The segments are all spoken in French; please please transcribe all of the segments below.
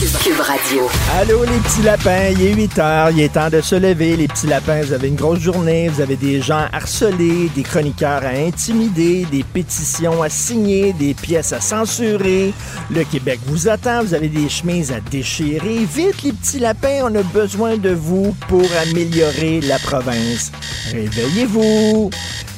Radio. Allô les petits lapins, il est 8 heures, il est temps de se lever les petits lapins, vous avez une grosse journée, vous avez des gens harcelés, des chroniqueurs à intimider, des pétitions à signer, des pièces à censurer. Le Québec vous attend, vous avez des chemises à déchirer. Vite les petits lapins, on a besoin de vous pour améliorer la province. Réveillez-vous.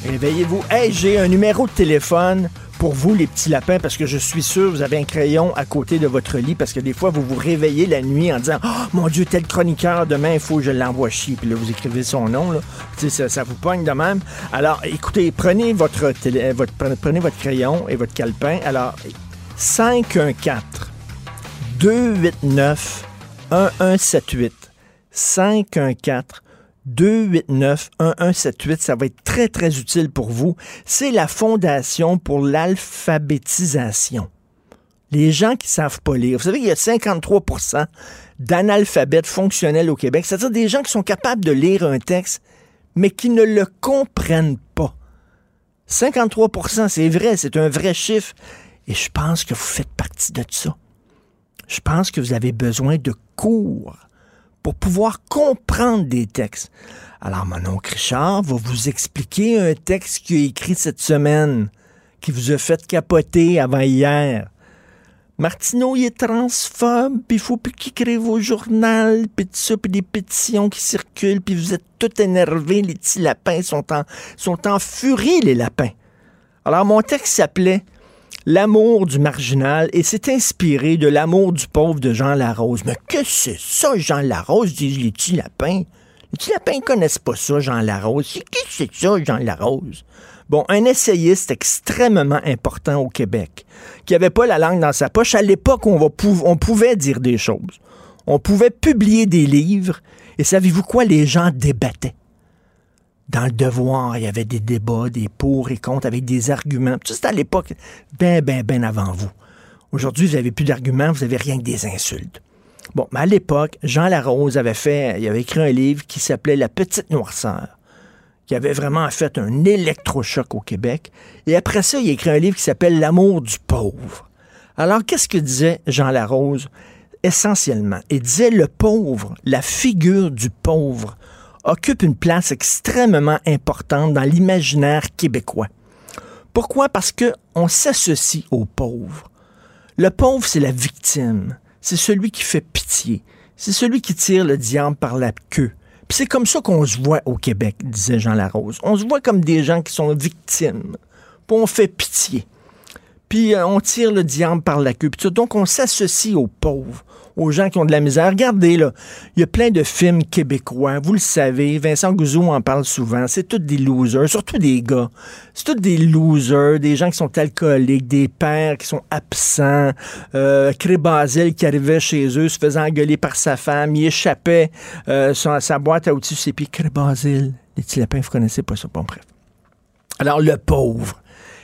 Réveillez-vous. Hey, j'ai un numéro de téléphone pour vous, les petits lapins, parce que je suis sûr, vous avez un crayon à côté de votre lit, parce que des fois, vous vous réveillez la nuit en disant Oh mon Dieu, tel chroniqueur, demain, il faut que je l'envoie chier. Puis là, vous écrivez son nom, là. Ça, ça vous pogne de même. Alors, écoutez, prenez votre, télé- votre, prenez votre crayon et votre calepin. Alors, 514 289 1178 514 289-1178. Ça va être très, très utile pour vous. C'est la Fondation pour l'alphabétisation. Les gens qui savent pas lire. Vous savez, il y a 53% d'analphabètes fonctionnels au Québec, c'est-à-dire des gens qui sont capables de lire un texte, mais qui ne le comprennent pas. 53% c'est vrai, c'est un vrai chiffre. Et je pense que vous faites partie de ça. Je pense que vous avez besoin de cours pour pouvoir comprendre des textes. Alors, mon oncle Richard va vous expliquer un texte qu'il a écrit cette semaine, qui vous a fait capoter avant hier. Martineau, il est transphobe, puis il faut plus qu'il écrive au journal, puis tout ça, puis des pétitions qui circulent, puis vous êtes tout énervés, les petits lapins sont en, sont en furie, les lapins. Alors, mon texte s'appelait L'amour du marginal et c'est inspiré de l'amour du pauvre de Jean Larose. Mais que c'est ça, Jean Larose, disent les petits lapins? Les petits lapins ne connaissent pas ça, Jean Larose. C'est qui c'est ça, Jean Larose? Bon, un essayiste extrêmement important au Québec, qui n'avait pas la langue dans sa poche à l'époque on, on pouvait dire des choses. On pouvait publier des livres, et savez-vous quoi? Les gens débattaient dans le devoir, il y avait des débats, des pour et contre avec des arguments. Tout ça, c'était à l'époque, ben, ben, ben avant vous. Aujourd'hui, vous n'avez plus d'arguments, vous n'avez rien que des insultes. Bon, mais à l'époque, Jean Larose avait fait, il avait écrit un livre qui s'appelait La Petite Noirceur, qui avait vraiment fait un électrochoc au Québec. Et après ça, il a écrit un livre qui s'appelle L'amour du pauvre. Alors, qu'est-ce que disait Jean Larose? Essentiellement, il disait le pauvre, la figure du pauvre, occupe une place extrêmement importante dans l'imaginaire québécois. Pourquoi? Parce que on s'associe aux pauvres. Le pauvre, c'est la victime. C'est celui qui fait pitié. C'est celui qui tire le diable par la queue. Puis c'est comme ça qu'on se voit au Québec, disait Jean Larose. On se voit comme des gens qui sont victimes. Puis on fait pitié. Puis euh, on tire le diable par la queue. Puis donc on s'associe aux pauvres, aux gens qui ont de la misère. Regardez, là, il y a plein de films québécois, vous le savez, Vincent Gouzeau en parle souvent, c'est tous des losers, surtout des gars. C'est tous des losers, des gens qui sont alcooliques, des pères qui sont absents, euh, qui arrivait chez eux, se faisant engueuler par sa femme, il échappait euh, sa, boîte à outils ses pieds. Cré les petits lapins, vous connaissez pas ça, bon bref. Alors, le pauvre.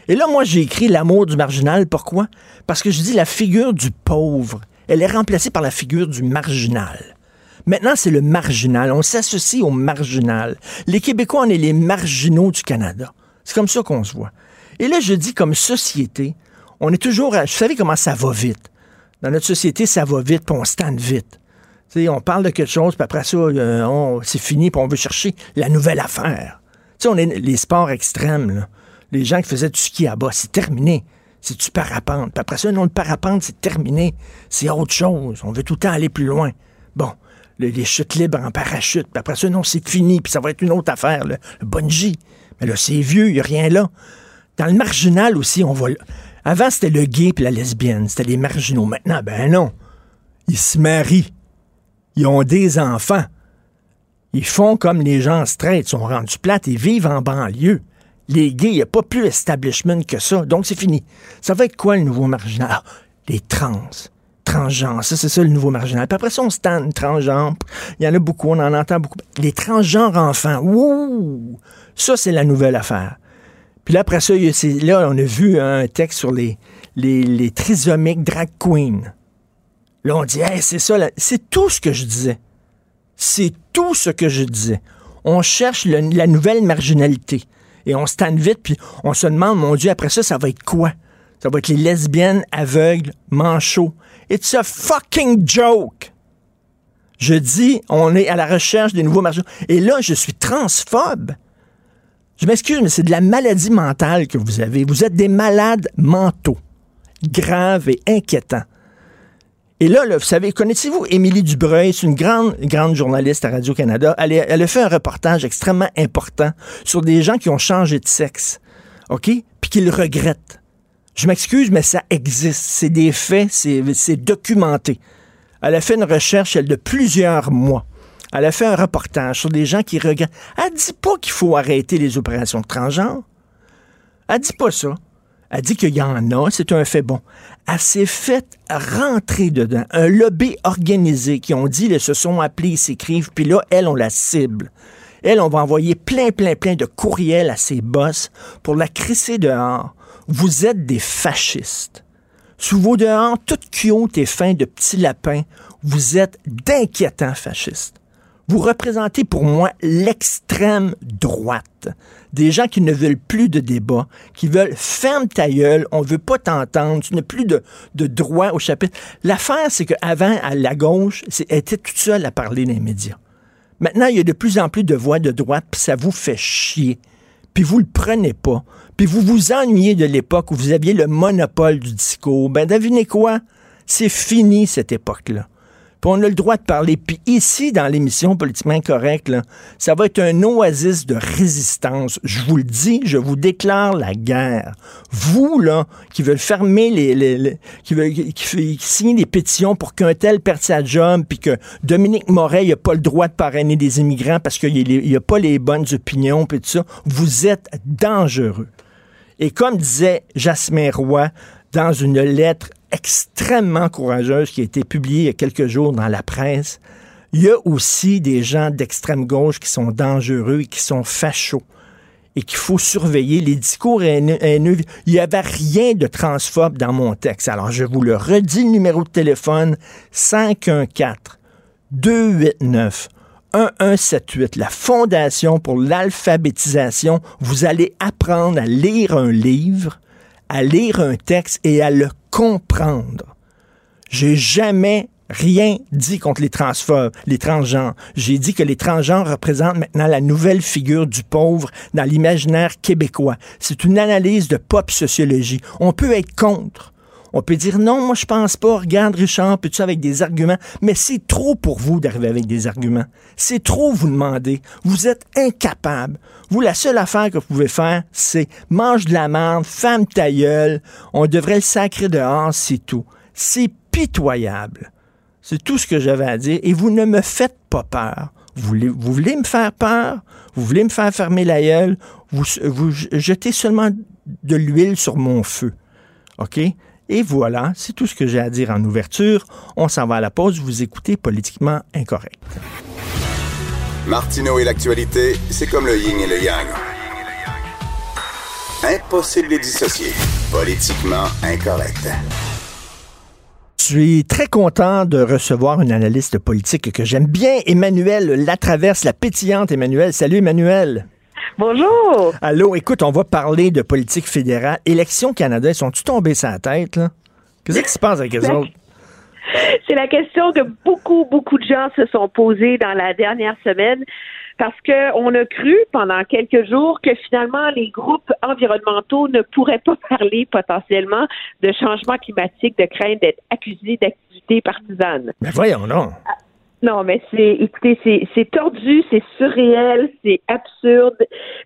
Et là, moi, j'ai écrit l'amour du marginal. Pourquoi? Parce que je dis la figure du pauvre, elle est remplacée par la figure du marginal. Maintenant, c'est le marginal. On s'associe au marginal. Les Québécois, on est les marginaux du Canada. C'est comme ça qu'on se voit. Et là, je dis comme société, on est toujours à... Vous savez comment ça va vite? Dans notre société, ça va vite, puis on stand vite. Tu sais, on parle de quelque chose, puis après ça, euh, c'est fini, puis on veut chercher la nouvelle affaire. Tu sais, on est les sports extrêmes, là. Les gens qui faisaient du ski à bas, c'est terminé. C'est du parapente. Puis après ça, non, le parapente, c'est terminé. C'est autre chose. On veut tout le temps aller plus loin. Bon, le- les chutes libres en parachute, puis après ça, non, c'est fini, puis ça va être une autre affaire, le, bungee. Mais là, c'est vieux, il n'y a rien là. Dans le marginal aussi, on va... Avant, c'était le gay puis la lesbienne, c'était les marginaux. Maintenant, ben non. Ils se marient. Ils ont des enfants. Ils font comme les gens straight, ils sont rendus plates et vivent en banlieue. Les gays, il n'y a pas plus establishment que ça. Donc, c'est fini. Ça va être quoi le nouveau marginal? Ah, les trans. Transgenres, ça, c'est ça le nouveau marginal. Puis après ça, on se tente, transgenres. Il y en a beaucoup, on en entend beaucoup. Les transgenres enfants, ouh! Ça, c'est la nouvelle affaire. Puis là, après ça, là, on a vu un texte sur les, les, trisomiques drag queens. Là, on dit, c'est ça, c'est tout ce que je disais. C'est tout ce que je disais. On cherche la nouvelle marginalité. Et on se tanne vite, puis on se demande, mon Dieu, après ça, ça va être quoi? Ça va être les lesbiennes aveugles, manchots. It's a fucking joke! Je dis, on est à la recherche des nouveaux marginaux. Et là, je suis transphobe. Je m'excuse, mais c'est de la maladie mentale que vous avez. Vous êtes des malades mentaux, graves et inquiétants. Et là, là, vous savez, connaissez-vous Émilie Dubreuil? C'est une grande, grande journaliste à Radio-Canada. Elle, a fait un reportage extrêmement important sur des gens qui ont changé de sexe, OK? Puis qui le regrettent. Je m'excuse, mais ça existe. C'est des faits, c'est c'est documenté. Elle a fait une recherche, elle, de plusieurs mois. Elle a fait un reportage sur des gens qui regrettent. Elle dit pas qu'il faut arrêter les opérations de transgenre. Elle dit pas ça. Elle dit qu'il y en a, c'est un fait bon. Elle s'est faite rentrer dedans. Un lobby organisé qui ont dit, ils se sont appelés, ils s'écrivent, puis là, elle, on la cible. Elle, on va envoyer plein, plein, plein de courriels à ses boss pour la crisser dehors. Vous êtes des fascistes. Sous vos dehors, tout cute et fin de petits lapins, vous êtes d'inquiétants fascistes. Vous représentez pour moi l'extrême droite. Des gens qui ne veulent plus de débat, qui veulent ferme ta gueule, on veut pas t'entendre, tu n'as plus de, de droit au chapitre. L'affaire, c'est qu'avant, à la gauche, elle était toute seule à parler dans les médias. Maintenant, il y a de plus en plus de voix de droite, puis ça vous fait chier. Puis vous le prenez pas. Puis vous vous ennuyez de l'époque où vous aviez le monopole du discours. Ben, devinez quoi? C'est fini, cette époque-là. Puis on a le droit de parler. Puis ici, dans l'émission Politiquement Incorrect, là, ça va être un oasis de résistance. Je vous le dis, je vous déclare la guerre. Vous, là, qui veulent fermer les... qui veulent qui, des pétitions pour qu'un tel perde sa job, puis que Dominique Moret n'a pas le droit de parrainer des immigrants parce qu'il n'a pas les bonnes opinions, puis tout ça, vous êtes dangereux. Et comme disait Jasmin Roy dans une lettre extrêmement courageuse qui a été publiée il y a quelques jours dans la presse, il y a aussi des gens d'extrême gauche qui sont dangereux et qui sont fachos et qu'il faut surveiller. Les discours haineux, il n'y avait rien de transphobe dans mon texte. Alors, je vous le redis, le numéro de téléphone 514 289 1178, la Fondation pour l'alphabétisation. Vous allez apprendre à lire un livre, à lire un texte et à le comprendre. J'ai jamais rien dit contre les transphobes, les transgenres. J'ai dit que les transgenres représentent maintenant la nouvelle figure du pauvre dans l'imaginaire québécois. C'est une analyse de pop sociologie. On peut être contre. On peut dire non, moi je pense pas. Regarde Richard, puis tu avec des arguments? Mais c'est trop pour vous d'arriver avec des arguments. C'est trop vous demander. Vous êtes incapable. Vous, la seule affaire que vous pouvez faire, c'est mange de la merde, femme ta gueule. On devrait le sacrer dehors, c'est tout. C'est pitoyable. C'est tout ce que j'avais à dire. Et vous ne me faites pas peur. Vous voulez, vous me faire peur? Vous voulez me faire fermer la gueule? Vous, vous jetez seulement de l'huile sur mon feu. OK? Et voilà, c'est tout ce que j'ai à dire en ouverture. On s'en va à la pause. Vous écoutez Politiquement Incorrect. Martineau et l'actualité, c'est comme le yin et le yang. Impossible de les dissocier. Politiquement incorrect. Je suis très content de recevoir une analyste politique que j'aime bien, Emmanuel Latraverse, la pétillante Emmanuel. Salut Emmanuel. Bonjour. Allô, écoute, on va parler de politique fédérale. Élections Canada, ils sont-tu tombés sur la tête, là? Qu'est-ce qui se passe avec les autres? C'est la question que beaucoup, beaucoup de gens se sont posés dans la dernière semaine parce qu'on a cru pendant quelques jours que finalement les groupes environnementaux ne pourraient pas parler potentiellement de changement climatique, de crainte d'être accusés d'activités partisanes. Mais voyons, non. Non, mais c'est, écoutez, c'est, c'est tordu, c'est surréel, c'est absurde,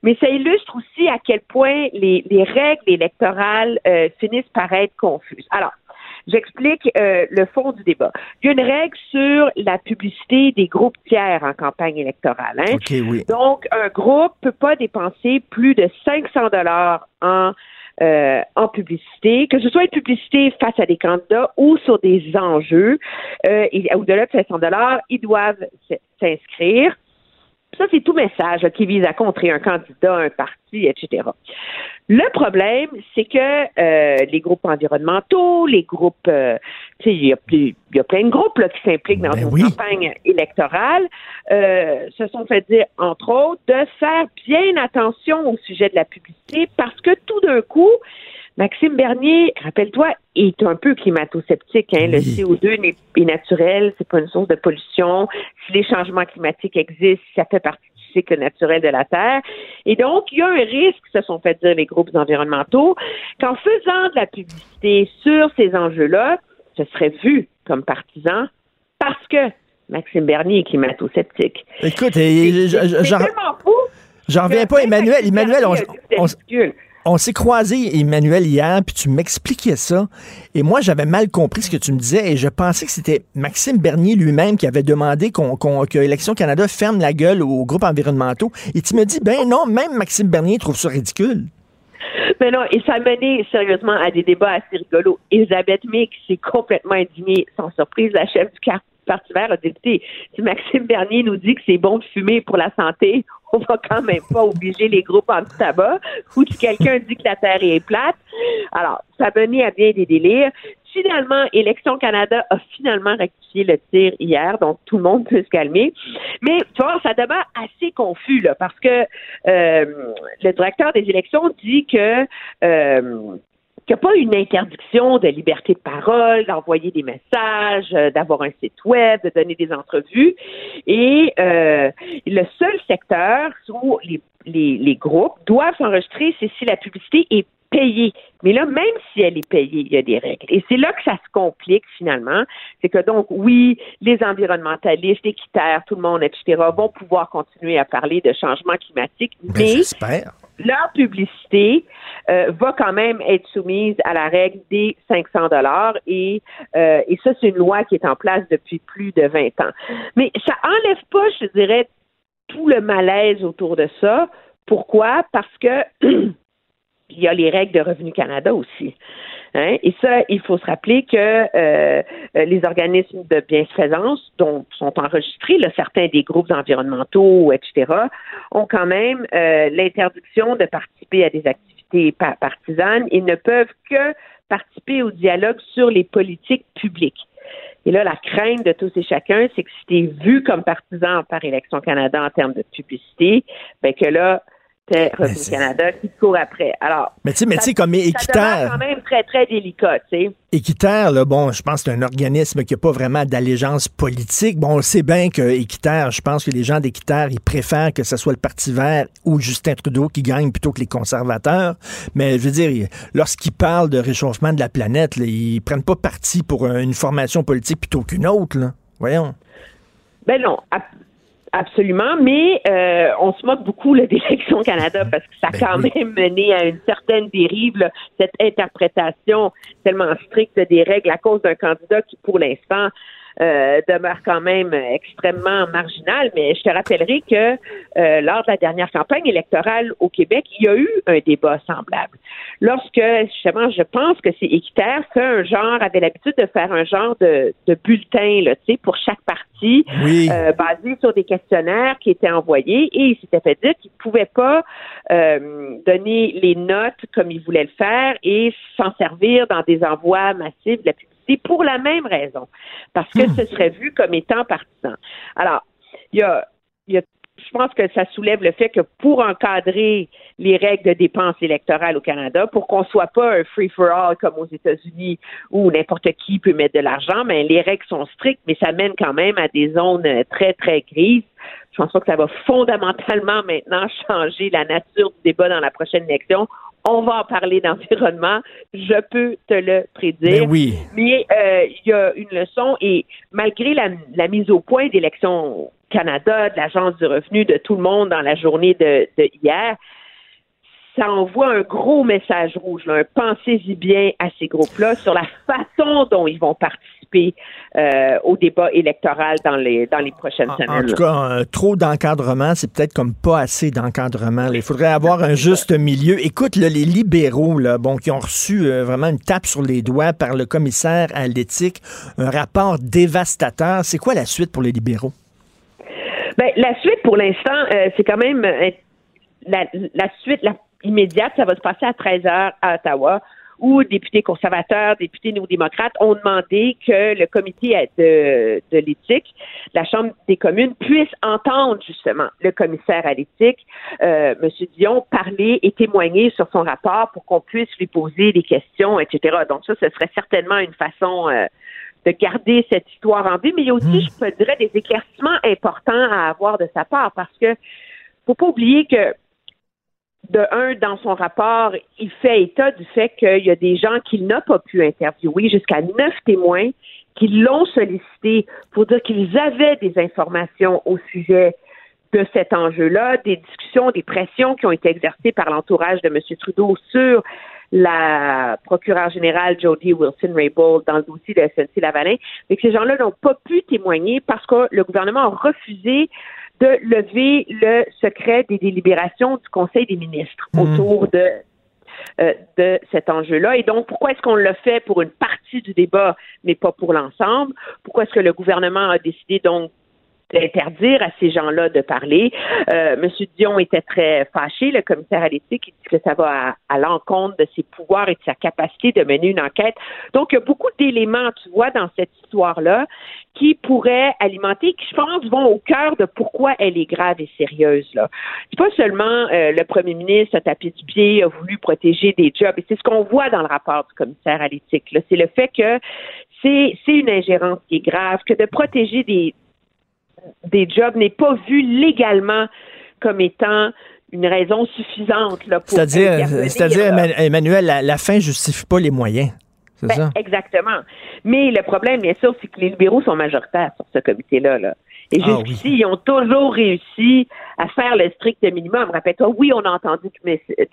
mais ça illustre aussi à quel point les, les règles électorales euh, finissent par être confuses. Alors, j'explique euh, le fond du débat. Il y a une règle sur la publicité des groupes tiers en campagne électorale. Hein? OK, oui. Donc, un groupe peut pas dépenser plus de 500 dollars en euh, en publicité, que ce soit une publicité face à des candidats ou sur des enjeux, euh, au-delà de 500 dollars, ils doivent s'inscrire. Ça, c'est tout message là, qui vise à contrer un candidat, un parti, etc. Le problème, c'est que euh, les groupes environnementaux, les groupes, euh, tu sais, il y, a y plein de groupes là, qui s'impliquent dans Ben une oui. campagne électorale, euh, se sont fait dire, entre autres, de faire bien attention au sujet de la publicité parce que tout d'un coup, Maxime Bernier, rappelle-toi, est un peu climato-sceptique. Hein? Le Oui. CO2 n'est est naturel, c'est pas une source de pollution. Si les changements climatiques existent, ça fait partie du cycle naturel de la Terre. Et donc, il y a un risque, se sont fait dire les groupes environnementaux, qu'en faisant de la publicité sur ces enjeux-là, ce serait vu comme partisan parce que Maxime Bernier est climato-sceptique. Écoute, C'est j'en tellement fou. j'en reviens pas, Emmanuel. Emmanuel, on. On s'est croisé, Emmanuel, hier, puis tu m'expliquais ça. Et moi, j'avais mal compris ce que tu me disais et je pensais que c'était Maxime Bernier lui-même qui avait demandé qu'on, que Canada ferme la gueule aux groupes environnementaux. Et tu me dis, ben non, même Maxime Bernier trouve ça ridicule. Mais non, et ça a mené sérieusement à des débats assez rigolos. Elisabeth Mick s'est complètement indignée. Sans surprise, la chef du Parti vert a dit, si Maxime Bernier nous dit que c'est bon de fumer pour la santé, on va quand même pas obliger les groupes anti-tabac ou si quelqu'un dit que la Terre est plate. Alors, ça mené à bien des délires. Finalement, Élection Canada a finalement rectifié le tir hier, donc tout le monde peut se calmer. Mais tu vois, ça demeure assez confus là, parce que euh, le directeur des élections dit que euh, qu'il n'y a pas une interdiction de liberté de parole, d'envoyer des messages, euh, d'avoir un site web, de donner des entrevues. Et euh, le seul secteur où les, les, les groupes doivent s'enregistrer, c'est si la publicité est payée. Mais là, même si elle est payée, il y a des règles. Et c'est là que ça se complique finalement. C'est que donc, oui, les environnementalistes, équitaires, tout le monde, etc., vont pouvoir continuer à parler de changement climatique, Ben, mais leur publicité euh, va quand même être soumise à la règle des 500 dollars et, euh, et ça c'est une loi qui est en place depuis plus de 20 ans. Mais ça enlève pas, je dirais, tout le malaise autour de ça. Pourquoi? Parce que il y a les règles de Revenu Canada aussi. Hein? Et ça, il faut se rappeler que euh, les organismes de bienfaisance dont sont enregistrés, certains des groupes environnementaux, etc., ont quand même euh, l'interdiction de participer à des activités pa- partisanes et ne peuvent que participer au dialogue sur les politiques publiques. Et là, la crainte de tous et chacun, c'est que si tu es vu comme partisan par Élection Canada en termes de publicité, ben que là, c'est Revenu c'est- Canada qui court après. Alors, Mais tu sais, comme équitaire, quand même très, très délicat, tu sais. Équiterre, là, bon, je pense que c'est un organisme qui n'a pas vraiment d'allégeance politique. Bon, on sait bien que Équiterre, je pense que les gens d'Équiterre, ils préfèrent que ce soit le Parti vert ou Justin Trudeau qui gagne plutôt que les conservateurs. Mais je veux dire, lorsqu'ils parlent de réchauffement de la planète, là, ils prennent pas parti pour une formation politique plutôt qu'une autre, là. Voyons. Ben non, absolument, mais euh, on se moque beaucoup là, d'Élection Canada parce que ça a Ben quand oui. même mené à une certaine dérive, là, cette interprétation tellement stricte des règles à cause d'un candidat qui, pour l'instant, euh, demeure quand même extrêmement marginal. Mais je te rappellerai que euh, lors de la dernière campagne électorale au Québec, il y a eu un débat semblable. Lorsque, justement, je pense que c'est Équiterre fait un genre, avait l'habitude de faire un genre de, de bulletin, là, tu sais, pour chaque parti, Oui. euh, basé sur des questionnaires qui étaient envoyés et il s'était fait dire qu'il ne pouvait pas euh, donner les notes comme il voulait le faire et s'en servir dans des envois massifs de la publicité pour la même raison, parce que ce serait vu comme étant partisan. Alors, il y a, il y a je pense que ça soulève le fait que pour encadrer les règles de dépenses électorales au Canada, pour qu'on soit pas un free-for-all comme aux États-Unis où n'importe qui peut mettre de l'argent, mais les règles sont strictes, mais ça mène quand même à des zones euh, très, très grises. Je pense pas que ça va fondamentalement maintenant changer la nature du débat dans la prochaine élection on va en parler d'environnement, je peux te le prédire. Ben oui. Mais euh, il y a une leçon et malgré la, la mise au point d'Élections Canada, de l'Agence du revenu, de tout le monde dans la journée de, de hier, ça envoie un gros message rouge, là, pensez-y bien à ces groupes-là sur la façon dont ils vont participer euh, au débat électoral dans les dans les prochaines En, semaines. en tout cas, euh, trop d'encadrement, c'est peut-être comme pas assez d'encadrement. là. Il faudrait avoir un juste milieu. Écoute, là, les libéraux, là, bon, qui ont reçu euh, vraiment une tape sur les doigts par le commissaire à l'éthique, un rapport dévastateur. C'est quoi la suite pour les libéraux? Ben, la suite, pour l'instant, euh, c'est quand même la, la suite la immédiate, ça va se passer à 13 heures à Ottawa, où députés conservateurs, députés néo-démocrates ont demandé que le comité de, de l'éthique, la Chambre des communes, puisse entendre justement le commissaire à l'éthique, euh, M. Dion, parler et témoigner sur son rapport pour qu'on puisse lui poser des questions, etc. Donc ça, ce serait certainement une façon euh, de garder cette histoire en vie, mais il y a aussi, je peux dirais, des éclaircissements importants à avoir de sa part parce que faut pas oublier que de un, dans son rapport, il fait état du fait qu'il y a des gens qu'il n'a pas pu interviewer, jusqu'à neuf témoins qui l'ont sollicité pour dire qu'ils avaient des informations au sujet de cet enjeu-là, des discussions, des pressions qui ont été exercées par l'entourage de M. Trudeau sur la procureure générale Jodie Wilson-Raybould dans le dossier de SNC Lavalin, mais que ces gens-là n'ont pas pu témoigner parce que le gouvernement a refusé de lever le secret des délibérations du Conseil des ministres autour de euh, de cet enjeu-là. Et donc, pourquoi est-ce qu'on l'a fait pour une partie du débat, mais pas pour l'ensemble? Pourquoi est-ce que le gouvernement a décidé donc d'interdire à ces gens-là de parler. Euh, Monsieur Dion était très fâché, le commissaire à l'éthique, il dit que ça va à, à l'encontre de ses pouvoirs et de sa capacité de mener une enquête. Donc, il y a beaucoup d'éléments, tu vois, dans cette histoire-là qui pourraient alimenter, qui, je pense, vont au cœur de pourquoi elle est grave et sérieuse. Là. C'est pas seulement euh, le premier ministre a tapé du pied, a voulu protéger des jobs, et c'est ce qu'on voit dans le rapport du commissaire à l'éthique. C'est le fait que c'est une ingérence qui est grave, que de protéger des, des jobs n'est pas vu légalement comme étant une raison suffisante là, pour C'est-à-dire, intervenir, c'est-à-dire Emmanuel, la, la fin justifie pas les moyens. C'est Ben, ça? Exactement. Mais le problème, bien sûr, c'est que les libéraux sont majoritaires sur ce comité-là. Là. Et Ah jusqu'ici, ils ont toujours réussi à faire le strict minimum. Rappelle-toi, oui, on a entendu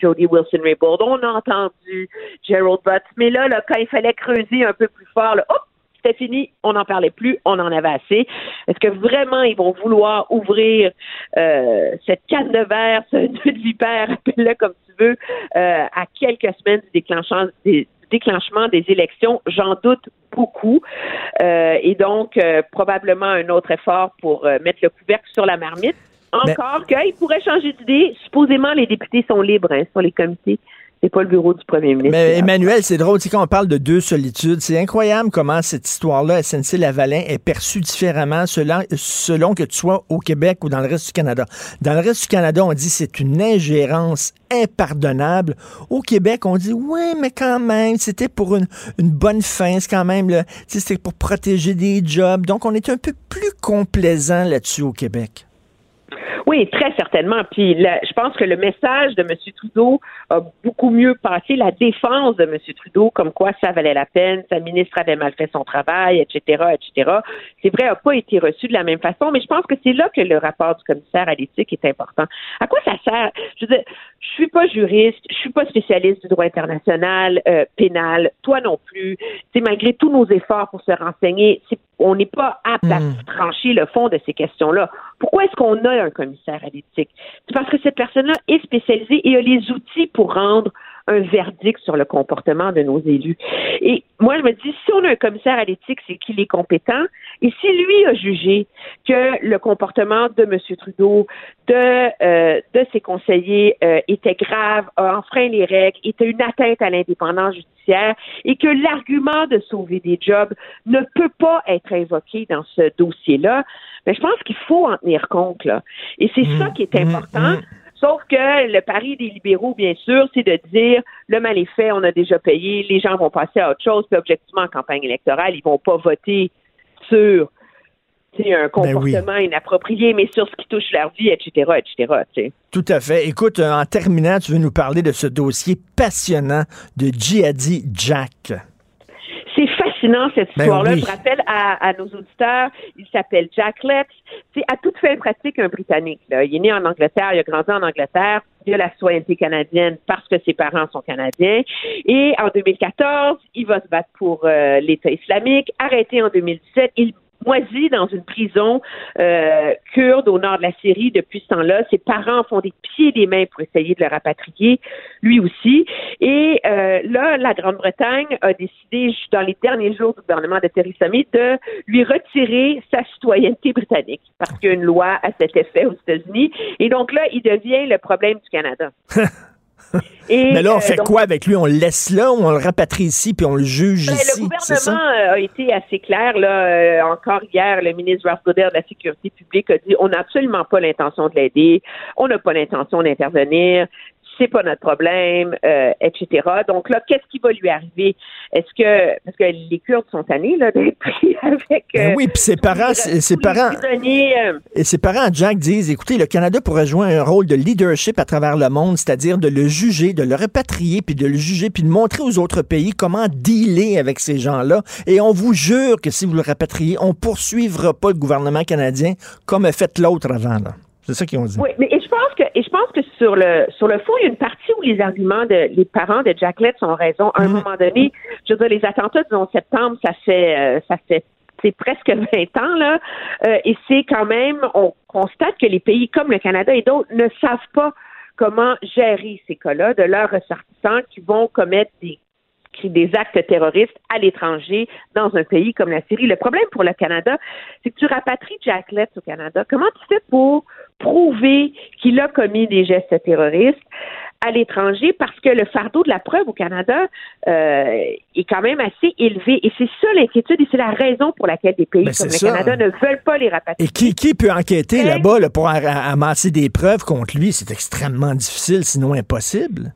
Jodie Wilson-Raybould, on a entendu Gerald Butts, mais là, là, quand il fallait creuser un peu plus fort, là, hop, c'était fini, on n'en parlait plus, on en avait assez. Est-ce que vraiment ils vont vouloir ouvrir euh, cette canne de verre, ce nœud de vipère, appelle-le comme tu veux, euh, à quelques semaines du déclenchement des, déclenchement des élections, j'en doute beaucoup. Euh, et donc, euh, probablement un autre effort pour euh, mettre le couvercle sur la marmite. Encore qu'il pourrait changer d'idée. Supposément, les députés sont libres hein, sur les comités. C'est pas le bureau du premier ministre. Mais Emmanuel, c'est drôle, tu sais, quand on parle de deux solitudes, c'est incroyable comment cette histoire-là, SNC-Lavalin, est perçue différemment selon, selon que tu sois au Québec ou dans le reste du Canada. Dans le reste du Canada, on dit c'est une ingérence impardonnable. Au Québec, on dit oui, mais quand même, c'était pour une, une bonne fin, c'est quand même, là, tu sais, c'était pour protéger des jobs. Donc, on est un peu plus complaisant là-dessus au Québec. Oui, très certainement. Puis là, je pense que le message de M. Trudeau a beaucoup mieux passé. La défense de M. Trudeau, comme quoi ça valait la peine, sa ministre avait mal fait son travail, etc., etc. C'est vrai, n'a pas été reçu de la même façon, mais je pense que c'est là que le rapport du commissaire à l'éthique est important. À quoi ça sert? Je veux dire, je suis pas juriste, je suis pas spécialiste du droit international, euh, pénal, toi non plus. C'est malgré tous nos efforts pour se renseigner, c'est on n'est pas apte à Mm. trancher le fond de ces questions-là. Pourquoi est-ce qu'on a un commissaire à l'éthique? C'est parce que cette personne-là est spécialisée et a les outils pour rendre un verdict sur le comportement de nos élus. Et moi, je me dis, si on a un commissaire à l'éthique, c'est qu'il est compétent. Et si lui a jugé que le comportement de M. Trudeau, de, euh, de ses conseillers euh, était grave, a enfreint les règles, était une atteinte à l'indépendance judiciaire et que l'argument de sauver des jobs ne peut pas être invoqué dans ce dossier-là, mais je pense qu'il faut en tenir compte. Là. Et c'est ça qui est mmh, important. mmh. Sauf que le pari des libéraux, bien sûr, c'est de dire le mal est fait, on a déjà payé, les gens vont passer à autre chose, puis objectivement, en campagne électorale, ils vont pas voter sur un comportement inapproprié, mais sur ce qui touche leur vie, etc., etc.. Tout à fait. Écoute, euh, en terminant, tu veux nous parler de ce dossier passionnant de Jihadi Jack. Fascinant cette Ben histoire-là. oui. Je rappelle à, à nos auditeurs, il s'appelle Jack Letts. C'est à toute fin pratique un Britannique. Là. Il est né en Angleterre, il a grandi en Angleterre, il a la citoyenneté canadienne parce que ses parents sont canadiens. Et en 2014, il va se battre pour euh, l'État islamique. Arrêté en 2017, il moisit dans une prison euh, kurde au nord de la Syrie depuis ce temps-là. Ses parents font des pieds et des mains pour essayer de le rapatrier, lui aussi. Et euh, là, la Grande-Bretagne a décidé, dans les derniers jours du gouvernement de Theresa May, de lui retirer sa citoyenneté britannique parce qu'il y a une loi à cet effet aux États-Unis. Et donc là, il devient le problème du Canada. Et, Mais là, on euh, fait donc, quoi avec lui? On le laisse là ou on le rapatrie ici puis on le juge ben, ici? le gouvernement euh, a été assez clair. Là, euh, encore hier, le ministre Ralph Goddard de la Sécurité publique a dit on n'a absolument pas l'intention de l'aider, on n'a pas l'intention d'intervenir, c'est pas notre problème, euh, etc. Donc là, qu'est-ce qui va lui arriver? Est-ce que parce que les Kurdes sont tannés là d'être pris avec Ben euh, oui, puis ses parents, ses parents, euh, et ses parents, Jack, disent, écoutez, le Canada pourrait jouer un rôle de leadership à travers le monde, c'est-à-dire de le juger, de le repatrier, puis de le juger, puis de montrer aux autres pays comment dealer avec ces gens-là. Et on vous jure que si vous le rapatriez, on poursuivra pas le gouvernement canadien comme a fait l'autre avant. là. C'est ça qu'ils ont dit. Oui, mais et je pense que et je pense que sur le sur le fond, il y a une partie où les arguments de les parents de Jack Letts ont raison. À un moment donné, je veux dire, les attentats du 11 septembre, ça fait euh, ça fait c'est presque 20 ans là, Euh, et c'est quand même on constate que les pays comme le Canada et d'autres ne savent pas comment gérer ces cas-là de leurs ressortissants qui vont commettre des des actes terroristes à l'étranger dans un pays comme la Syrie. Le problème pour le Canada, c'est que tu rapatries Jack Letts au Canada. Comment tu fais pour prouver qu'il a commis des gestes terroristes à l'étranger? Parce que le fardeau de la preuve au Canada euh, est quand même assez élevé. Et c'est ça l'inquiétude et c'est la raison pour laquelle des pays Ben, comme le ça. Canada ne veulent pas les rapatrier. Et qui, qui peut enquêter Hey. là-bas là, pour amasser des preuves contre lui? C'est extrêmement difficile, sinon impossible.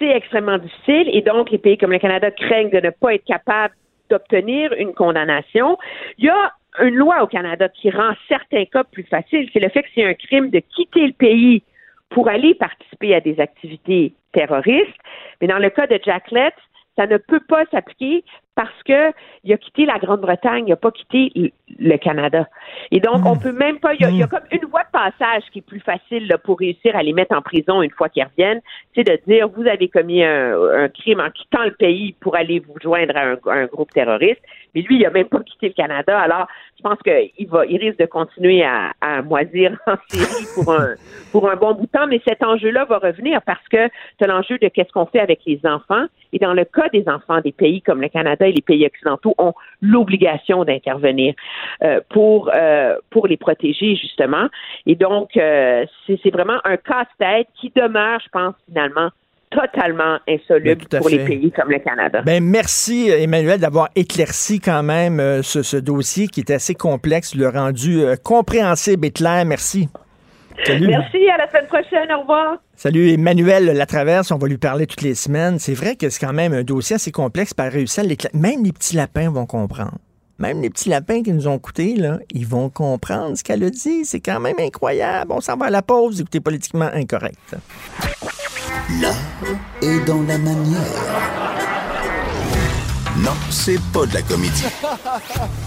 C'est extrêmement difficile et donc les pays comme le Canada craignent de ne pas être capables d'obtenir une condamnation. Il y a une loi au Canada qui rend certains cas plus faciles, c'est le fait que c'est un crime de quitter le pays pour aller participer à des activités terroristes. Mais dans le cas de Jack Letts, ça ne peut pas s'appliquer parce que il a quitté la Grande-Bretagne, il n'a pas quitté le- Canada. Et donc, on peut même pas. Il y, a, y a comme une voie de passage qui est plus facile là, pour réussir à les mettre en prison une fois qu'ils reviennent, c'est de dire vous avez commis un, un crime en quittant le pays pour aller vous joindre à un, à un groupe terroriste. Mais lui, il a même pas quitté le Canada. Alors, je pense qu'il va, il risque de continuer à, à moisir en Syrie pour un pour un bon bout de temps. Mais cet enjeu-là va revenir parce que as l'enjeu de qu'est-ce qu'on fait avec les enfants. Et dans le cas des enfants des pays comme le Canada et les pays occidentaux ont l'obligation d'intervenir euh, pour euh, pour les protéger justement. Et donc, euh, c'est vraiment un casse-tête qui demeure, je pense, finalement totalement insoluble Ben, pour les pays comme le Canada. Ben, merci, Emmanuel, d'avoir éclairci quand même ce, ce dossier qui est assez complexe, le rendu compréhensible et clair. Merci. Salut. Merci, à la semaine prochaine, au revoir. Salut, Emmanuel Latraverse, on va lui parler toutes les semaines. C'est vrai que c'est quand même un dossier assez complexe, par réussir à l'éclater. Même les petits lapins vont comprendre. Même les petits lapins qui nous ont coûté, là, ils vont comprendre ce qu'elle a dit. C'est quand même incroyable. On s'en va à la pause, écoutez politiquement incorrect. L'art est dans la manière. Non, c'est pas de la comédie.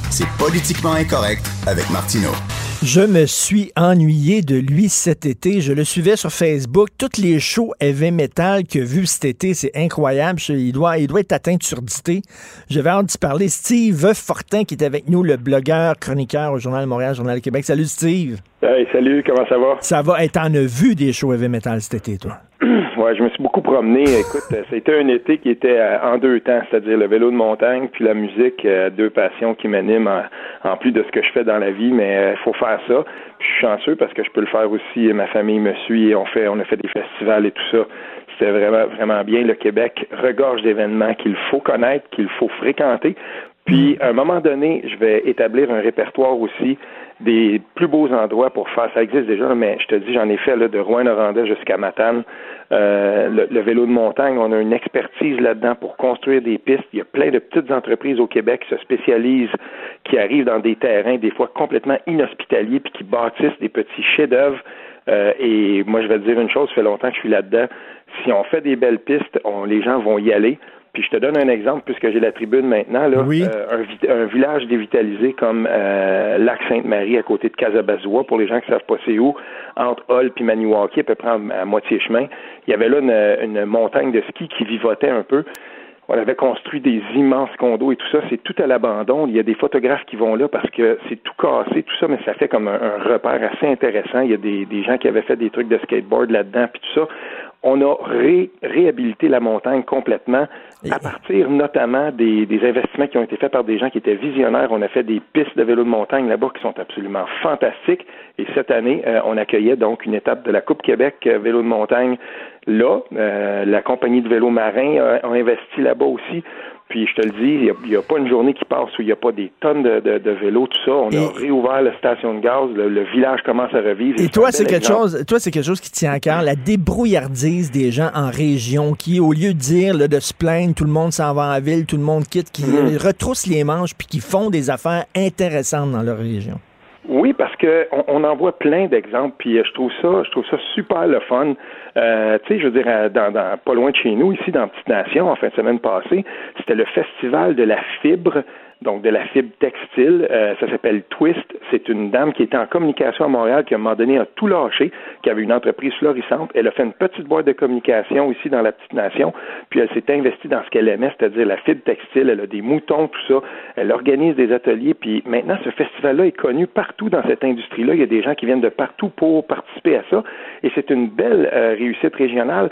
C'est politiquement incorrect avec Martineau. Je me suis ennuyé de lui cet été. Je le suivais sur Facebook. Toutes les shows heavy metal qu'il a vu cet été, c'est incroyable. Je- il, doit, il doit être atteint de surdité. J'avais hâte d'y parler. Steve Fortin, qui est avec nous, le blogueur, chroniqueur au Journal de Montréal, Journal de Québec. Salut, Steve. Hey, salut, comment ça va? Ça va être en a vu des shows heavy metal cet été, toi. Ouais, je me suis beaucoup promené. Écoute, euh, a été un été qui était euh, en deux temps, c'est-à-dire le vélo de montagne puis la musique, euh, deux passions qui m'animent en, plus de ce que je fais dans la vie, mais il faut faire ça. Puis je suis chanceux parce que je peux le faire aussi. Ma famille me suit et on fait, on a fait des festivals et tout ça. C'était vraiment, vraiment bien. Le Québec regorge d'événements qu'il faut connaître, qu'il faut fréquenter Puis, à un moment donné, je vais établir un répertoire aussi des plus beaux endroits pour faire. Ça existe déjà, mais je te dis, j'en ai fait là, de Rouen-Noranda jusqu'à Matane. Euh, le, le, vélo de montagne, on a une expertise là-dedans pour construire des pistes. Il y a plein de petites entreprises au Québec qui se spécialisent, qui arrivent dans des terrains des fois complètement inhospitaliers, puis qui bâtissent des petits chefs-d'œuvre. Euh, et moi, je vais te dire une chose, ça fait longtemps que je suis là-dedans. Si on fait des belles pistes, on, les gens vont y aller. Puis je te donne un exemple, puisque j'ai la tribune maintenant, là, euh, un, un, village dévitalisé comme euh, Lac-Sainte-Marie à côté de Casabazoua, pour les gens qui savent pas c'est où, entre Hall et Maniwaki, à peu près à, moitié chemin. Il y avait là une, une montagne de ski qui vivotait un peu. On avait construit des immenses condos et tout ça, c'est tout à l'abandon. Il y a des photographes qui vont là parce que c'est tout cassé, tout ça, mais ça fait comme un, un repère assez intéressant. Il y a des, des, gens qui avaient fait des trucs de skateboard là-dedans, puis tout ça on a ré réhabilité la montagne complètement à partir notamment des, des, investissements qui ont été faits par des gens qui étaient visionnaires. On a fait des pistes de vélo de montagne là-bas qui sont absolument fantastiques. Et cette année, euh, on accueillait donc une étape de la Coupe Québec euh, vélo de montagne là. Euh, la compagnie de vélo marin a investi là-bas aussi. Puis je te le dis, il n'y a, pas une journée qui passe où il n'y a pas des tonnes de, de, vélos, tout ça. On a réouvert la station de gaz, le, village commence à revivre. Et, toi, c'est quelque chose, toi, c'est quelque chose qui tient à cœur, la débrouillardise des gens en région, qui au lieu de dire de se plaindre, tout le monde s'en va en ville, tout le monde quitte, qui mm. retroussent les manches puis qui font des affaires intéressantes dans leur région. Oui, parce que on, en voit plein d'exemples, puis euh, je trouve ça, je trouve ça super le fun. Euh, tu sais, je veux dire, dans, dans, pas loin de chez nous, ici dans Petite Nation, en fin de semaine passée, c'était le festival de la fibre donc de la fibre textile. Euh, ça s'appelle Twist. C'est une dame qui était en communication à Montréal qui, à un moment donné, a tout lâché, qui avait une entreprise florissante. Elle a fait une petite boîte de communication ici dans la petite nation, puis elle s'est investie dans ce qu'elle aimait, c'est-à-dire la fibre textile. Elle a des moutons, tout ça. Elle organise des ateliers, puis maintenant, ce festival-là est connu partout dans cette industrie-là. Il y a des gens qui viennent de partout pour participer à ça, et c'est une belle euh, réussite régionale.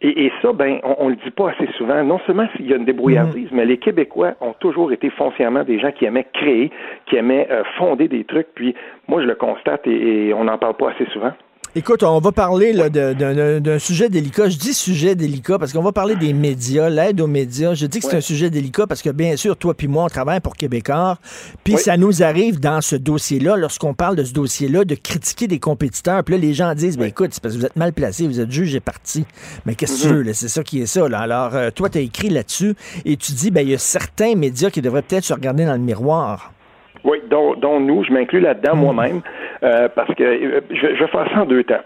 Et, et, ça, ben, on, on le dit pas assez souvent. Non seulement s'il y a une débrouillardise, mhm. mais les Québécois ont toujours été foncièrement des gens qui aimaient créer, qui aimaient euh, fonder des trucs. Puis moi, je le constate et, et on n'en parle pas assez souvent. Écoute, on va parler d'un sujet délicat. Je dis sujet délicat parce qu'on va parler des médias, l'aide aux médias. Je dis que c'est un sujet délicat parce que, bien sûr, toi puis moi, on travaille pour Québécois. Puis ça nous arrive dans ce dossier-là, lorsqu'on parle de ce dossier-là, de critiquer des compétiteurs. Puis là, les gens disent, ben écoute, c'est parce que vous êtes mal placé, vous êtes juge et parti. Mais qu'est-ce que tu mm-hmm. veux, c'est ça qui est ça. Là. Alors, euh, toi, tu as écrit là-dessus et tu dis, ben il y a certains médias qui devraient peut-être se regarder dans le miroir. Oui, dont, dont nous, je m'inclus là-dedans mm. moi-même, euh, parce que euh, je, je, vais faire ça en deux temps.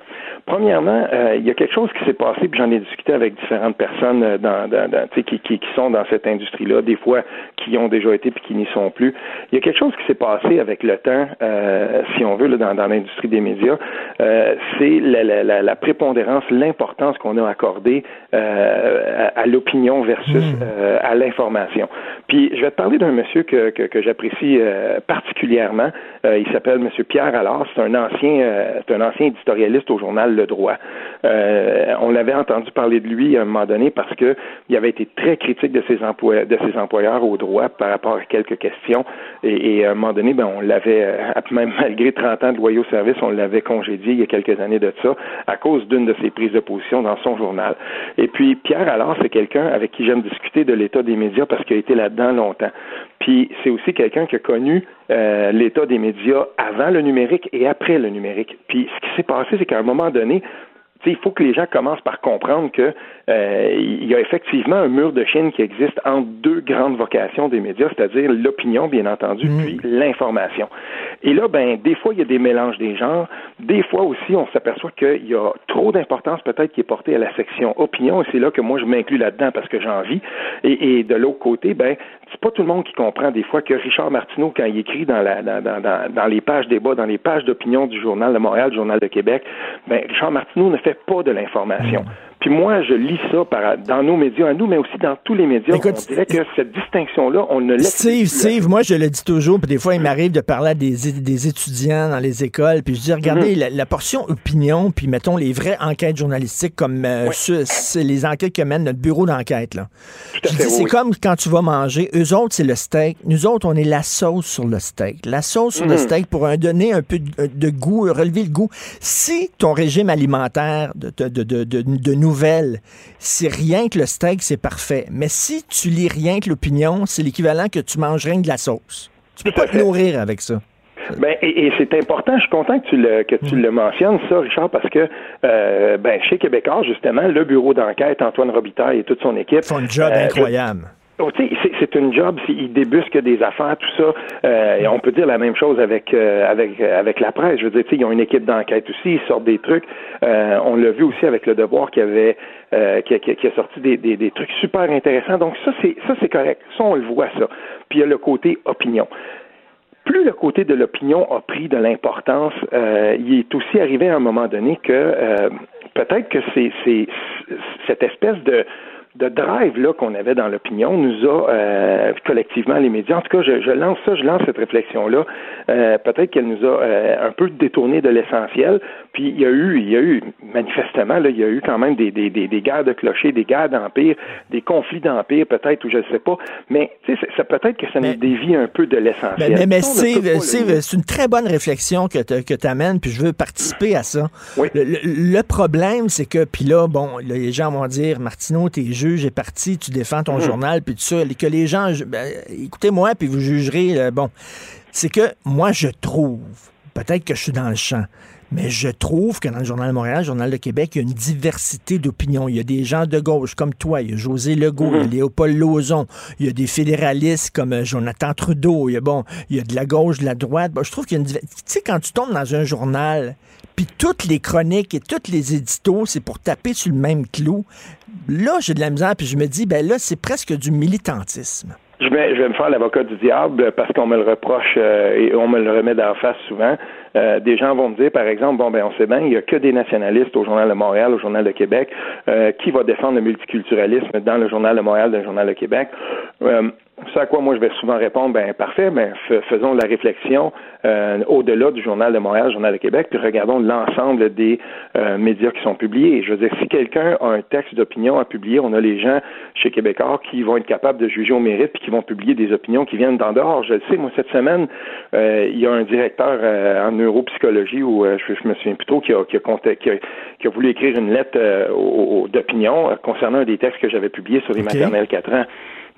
Premièrement, euh, il y a quelque chose qui s'est passé, puis j'en ai discuté avec différentes personnes euh, dans, dans, dans qui, qui, qui, sont dans cette industrie-là, des fois qui ont déjà été puis qui n'y sont plus. Il y a quelque chose qui s'est passé avec le temps, euh, si on veut, là, dans, dans l'industrie des médias, euh, c'est la, la, la, la, prépondérance, l'importance qu'on a accordée euh, à, à l'opinion versus mmh. à l'information. Puis je vais te parler d'un monsieur que, que, que j'apprécie particulièrement. il s'appelle Monsieur Pierre Allard. C'est un ancien, c'est un ancien éditorialiste au journal le droit. Euh, on l'avait entendu parler de lui à un moment donné parce que il avait été très critique de ses, de ses employeurs au droit par rapport à quelques questions. Et, à un moment donné, ben, on l'avait, euh, même malgré 30 ans de loyaux service, on l'avait congédié il y a quelques années de ça à cause d'une de ses prises de position dans son journal. Et puis, Pierre, alors, c'est quelqu'un avec qui j'aime discuter de l'état des médias parce qu'il a été là-dedans longtemps. Puis, c'est aussi quelqu'un qui a connu euh, l'état des médias avant le numérique et après le numérique. Puis, ce qui s'est passé, c'est qu'à un moment donné, il faut que les gens commencent par comprendre que euh, il y a effectivement un mur de Chine qui existe entre deux grandes vocations des médias, c'est-à-dire l'opinion, bien entendu, mm. puis l'information. Et là, ben, des fois, il y a des mélanges des genres. Des fois aussi, on s'aperçoit qu'il y a trop d'importance peut-être qui est portée à la section opinion, et c'est là que moi je m'inclus là-dedans parce que j'en vis. Et, et de l'autre côté, ben, c'est pas tout le monde qui comprend des fois que Richard Martineau, quand il écrit dans, la, dans, dans, les pages débat, dans les pages d'opinion du Journal de Montréal, du Journal de Québec, ben, Richard Martineau ne fait pas de l'information. Puis moi, je lis ça par, dans nos médias à nous, mais aussi dans tous les médias. on dirait que cette distinction-là, on ne laisse Steve, Steve, moi, je le dis toujours, puis des fois, il m'arrive de parler à des, des, étudiants dans les écoles, puis je dis, regardez, mhm. la, portion opinion, puis mettons les vraies enquêtes journalistiques, comme euh, les enquêtes que mène notre bureau d'enquête. là. c'est comme quand tu vas manger, eux autres, c'est le steak. Nous autres, on est la sauce sur le steak. La sauce sur le mhm. steak pour un, donner un peu de, goût, relever le goût. Si ton régime alimentaire de, de, de, de, de nouvelles, si rien que le steak, c'est parfait. Mais si tu lis rien que l'opinion, c'est l'équivalent que tu manges rien que de la sauce. Tu peux pas te nourrir avec ça. Ben, et, et c'est important, je suis content que tu le, que tu le mentionnes, ça, Richard, parce que euh, ben, chez Québécois, justement, le bureau d'enquête, Antoine Robitaille et toute son équipe. font un job euh, incroyable. C'est- c'est une job, ils débusquent des affaires, tout ça. Euh, et on peut dire la même chose avec euh, avec euh, avec la presse. Je veux dire, ils ont une équipe d'enquête aussi, ils sortent des trucs. Euh, on l'a vu aussi avec le Devoir qui avait euh, qui, a, qui qui a sorti des, des, trucs super intéressants. Donc ça, c'est ça, c'est correct. Ça, on le voit ça. Puis il y a le côté opinion. Plus le côté de l'opinion a pris de l'importance, euh, il est aussi arrivé à un moment donné que peut-être que c'est c'est cette espèce de de drive là qu'on avait dans l'opinion nous a euh, collectivement les médias. En tout cas, je, je lance ça, je lance cette réflexion là. peut-être qu'elle nous a euh, un peu détourné de l'essentiel. Puis il y a eu, il y a eu manifestement là, il y a eu quand même des des, des, des guerres de clochers, des guerres d'empire, des conflits d'empire peut-être ou je ne sais pas. Mais tu sais, ça peut-être que ça Mais- nous dévie un peu de l'essentiel. Mais, mais, mais c'est une très bonne réflexion que tu amènes, puis je veux participer à ça. Oui. Le, le- le problème, c'est que, puis là, bon, là, les gens vont dire, Martineau, t'es juge, est parti, tu défends ton journal, puis tout ça, et que les gens, ben, écoutez-moi, puis vous jugerez, euh, bon, c'est que moi, je trouve, peut-être que je suis dans le champ, mais je trouve que dans le Journal de Montréal, le Journal de Québec, il y a une diversité d'opinions. Il y a des gens de gauche comme toi, il y a José Legault, il y a Léopold Lauzon, il y a des fédéralistes comme euh, Jonathan Trudeau, il y a, bon, il y a de la gauche, de la droite. Bon, je trouve qu'il y a une diver- Tu sais, quand tu tombes dans un journal, toutes les chroniques et tous les éditos, c'est pour taper sur le même clou, là, j'ai de la misère, puis je me dis, ben là, c'est presque du militantisme. Je vais, je vais me faire l'avocat du diable parce qu'on me le reproche euh, et on me le remet d'en face souvent. Euh, des gens vont me dire, par exemple, bon, ben, on sait bien, il n'y a que des nationalistes au Journal de Montréal, au Journal de Québec. Euh, qui va défendre le multiculturalisme dans le Journal de Montréal, dans le Journal de Québec? Ce à quoi moi je vais souvent répondre, ben parfait, ben f- faisons la réflexion euh, au-delà du Journal de Montréal, Journal de Québec, puis regardons l'ensemble des euh, médias qui sont publiés. Je veux dire, si quelqu'un a un texte d'opinion à publier, on a les gens chez Québécois qui vont être capables de juger au mérite puis qui vont publier des opinions qui viennent d'en dehors. Je le sais, moi cette semaine, euh, il y a un directeur euh, en neuropsychologie ou euh, je, je me souviens plus trop qui a, qui a, qui a, qui a voulu écrire une lettre euh, au- au- d'opinion concernant un des textes que j'avais publiés sur les Ok. maternelles 4 ans.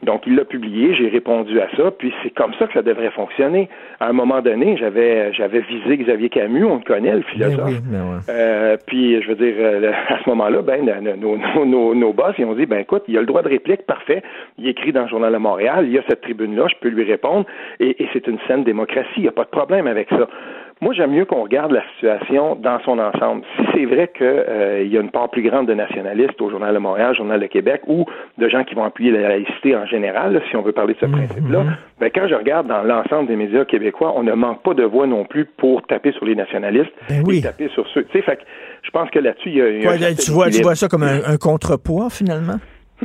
Donc, il l'a publié, j'ai répondu à ça, puis c'est comme ça que ça devrait fonctionner. À un moment donné, j'avais j'avais visé Xavier Camus, on le connaît, le Ben philosophe. oui, ben ouais. Euh, puis, je veux dire, euh, à ce moment-là, ben, nos, nos, nos, nos boss, ils ont dit, ben, écoute, il a le droit de réplique, parfait. Il écrit dans le Journal de Montréal, il y a cette tribune-là, je peux lui répondre, et, et c'est une saine démocratie, il n'y a pas de problème avec ça. Moi, j'aime mieux qu'on regarde la situation dans son ensemble. Si c'est vrai qu'il euh, y a une part plus grande de nationalistes au Journal de Montréal, Journal de Québec, ou de gens qui vont appuyer la laïcité en général, là, si on veut parler de ce principe-là, ben, quand je regarde dans l'ensemble des médias québécois, on ne manque pas de voix non plus pour taper sur les nationalistes Ben oui. et taper sur ceux. Tu sais, fait que je pense que là-dessus, il y a, y a Ouais, un tu, vois, tu vois ça comme un, un contrepoids, finalement?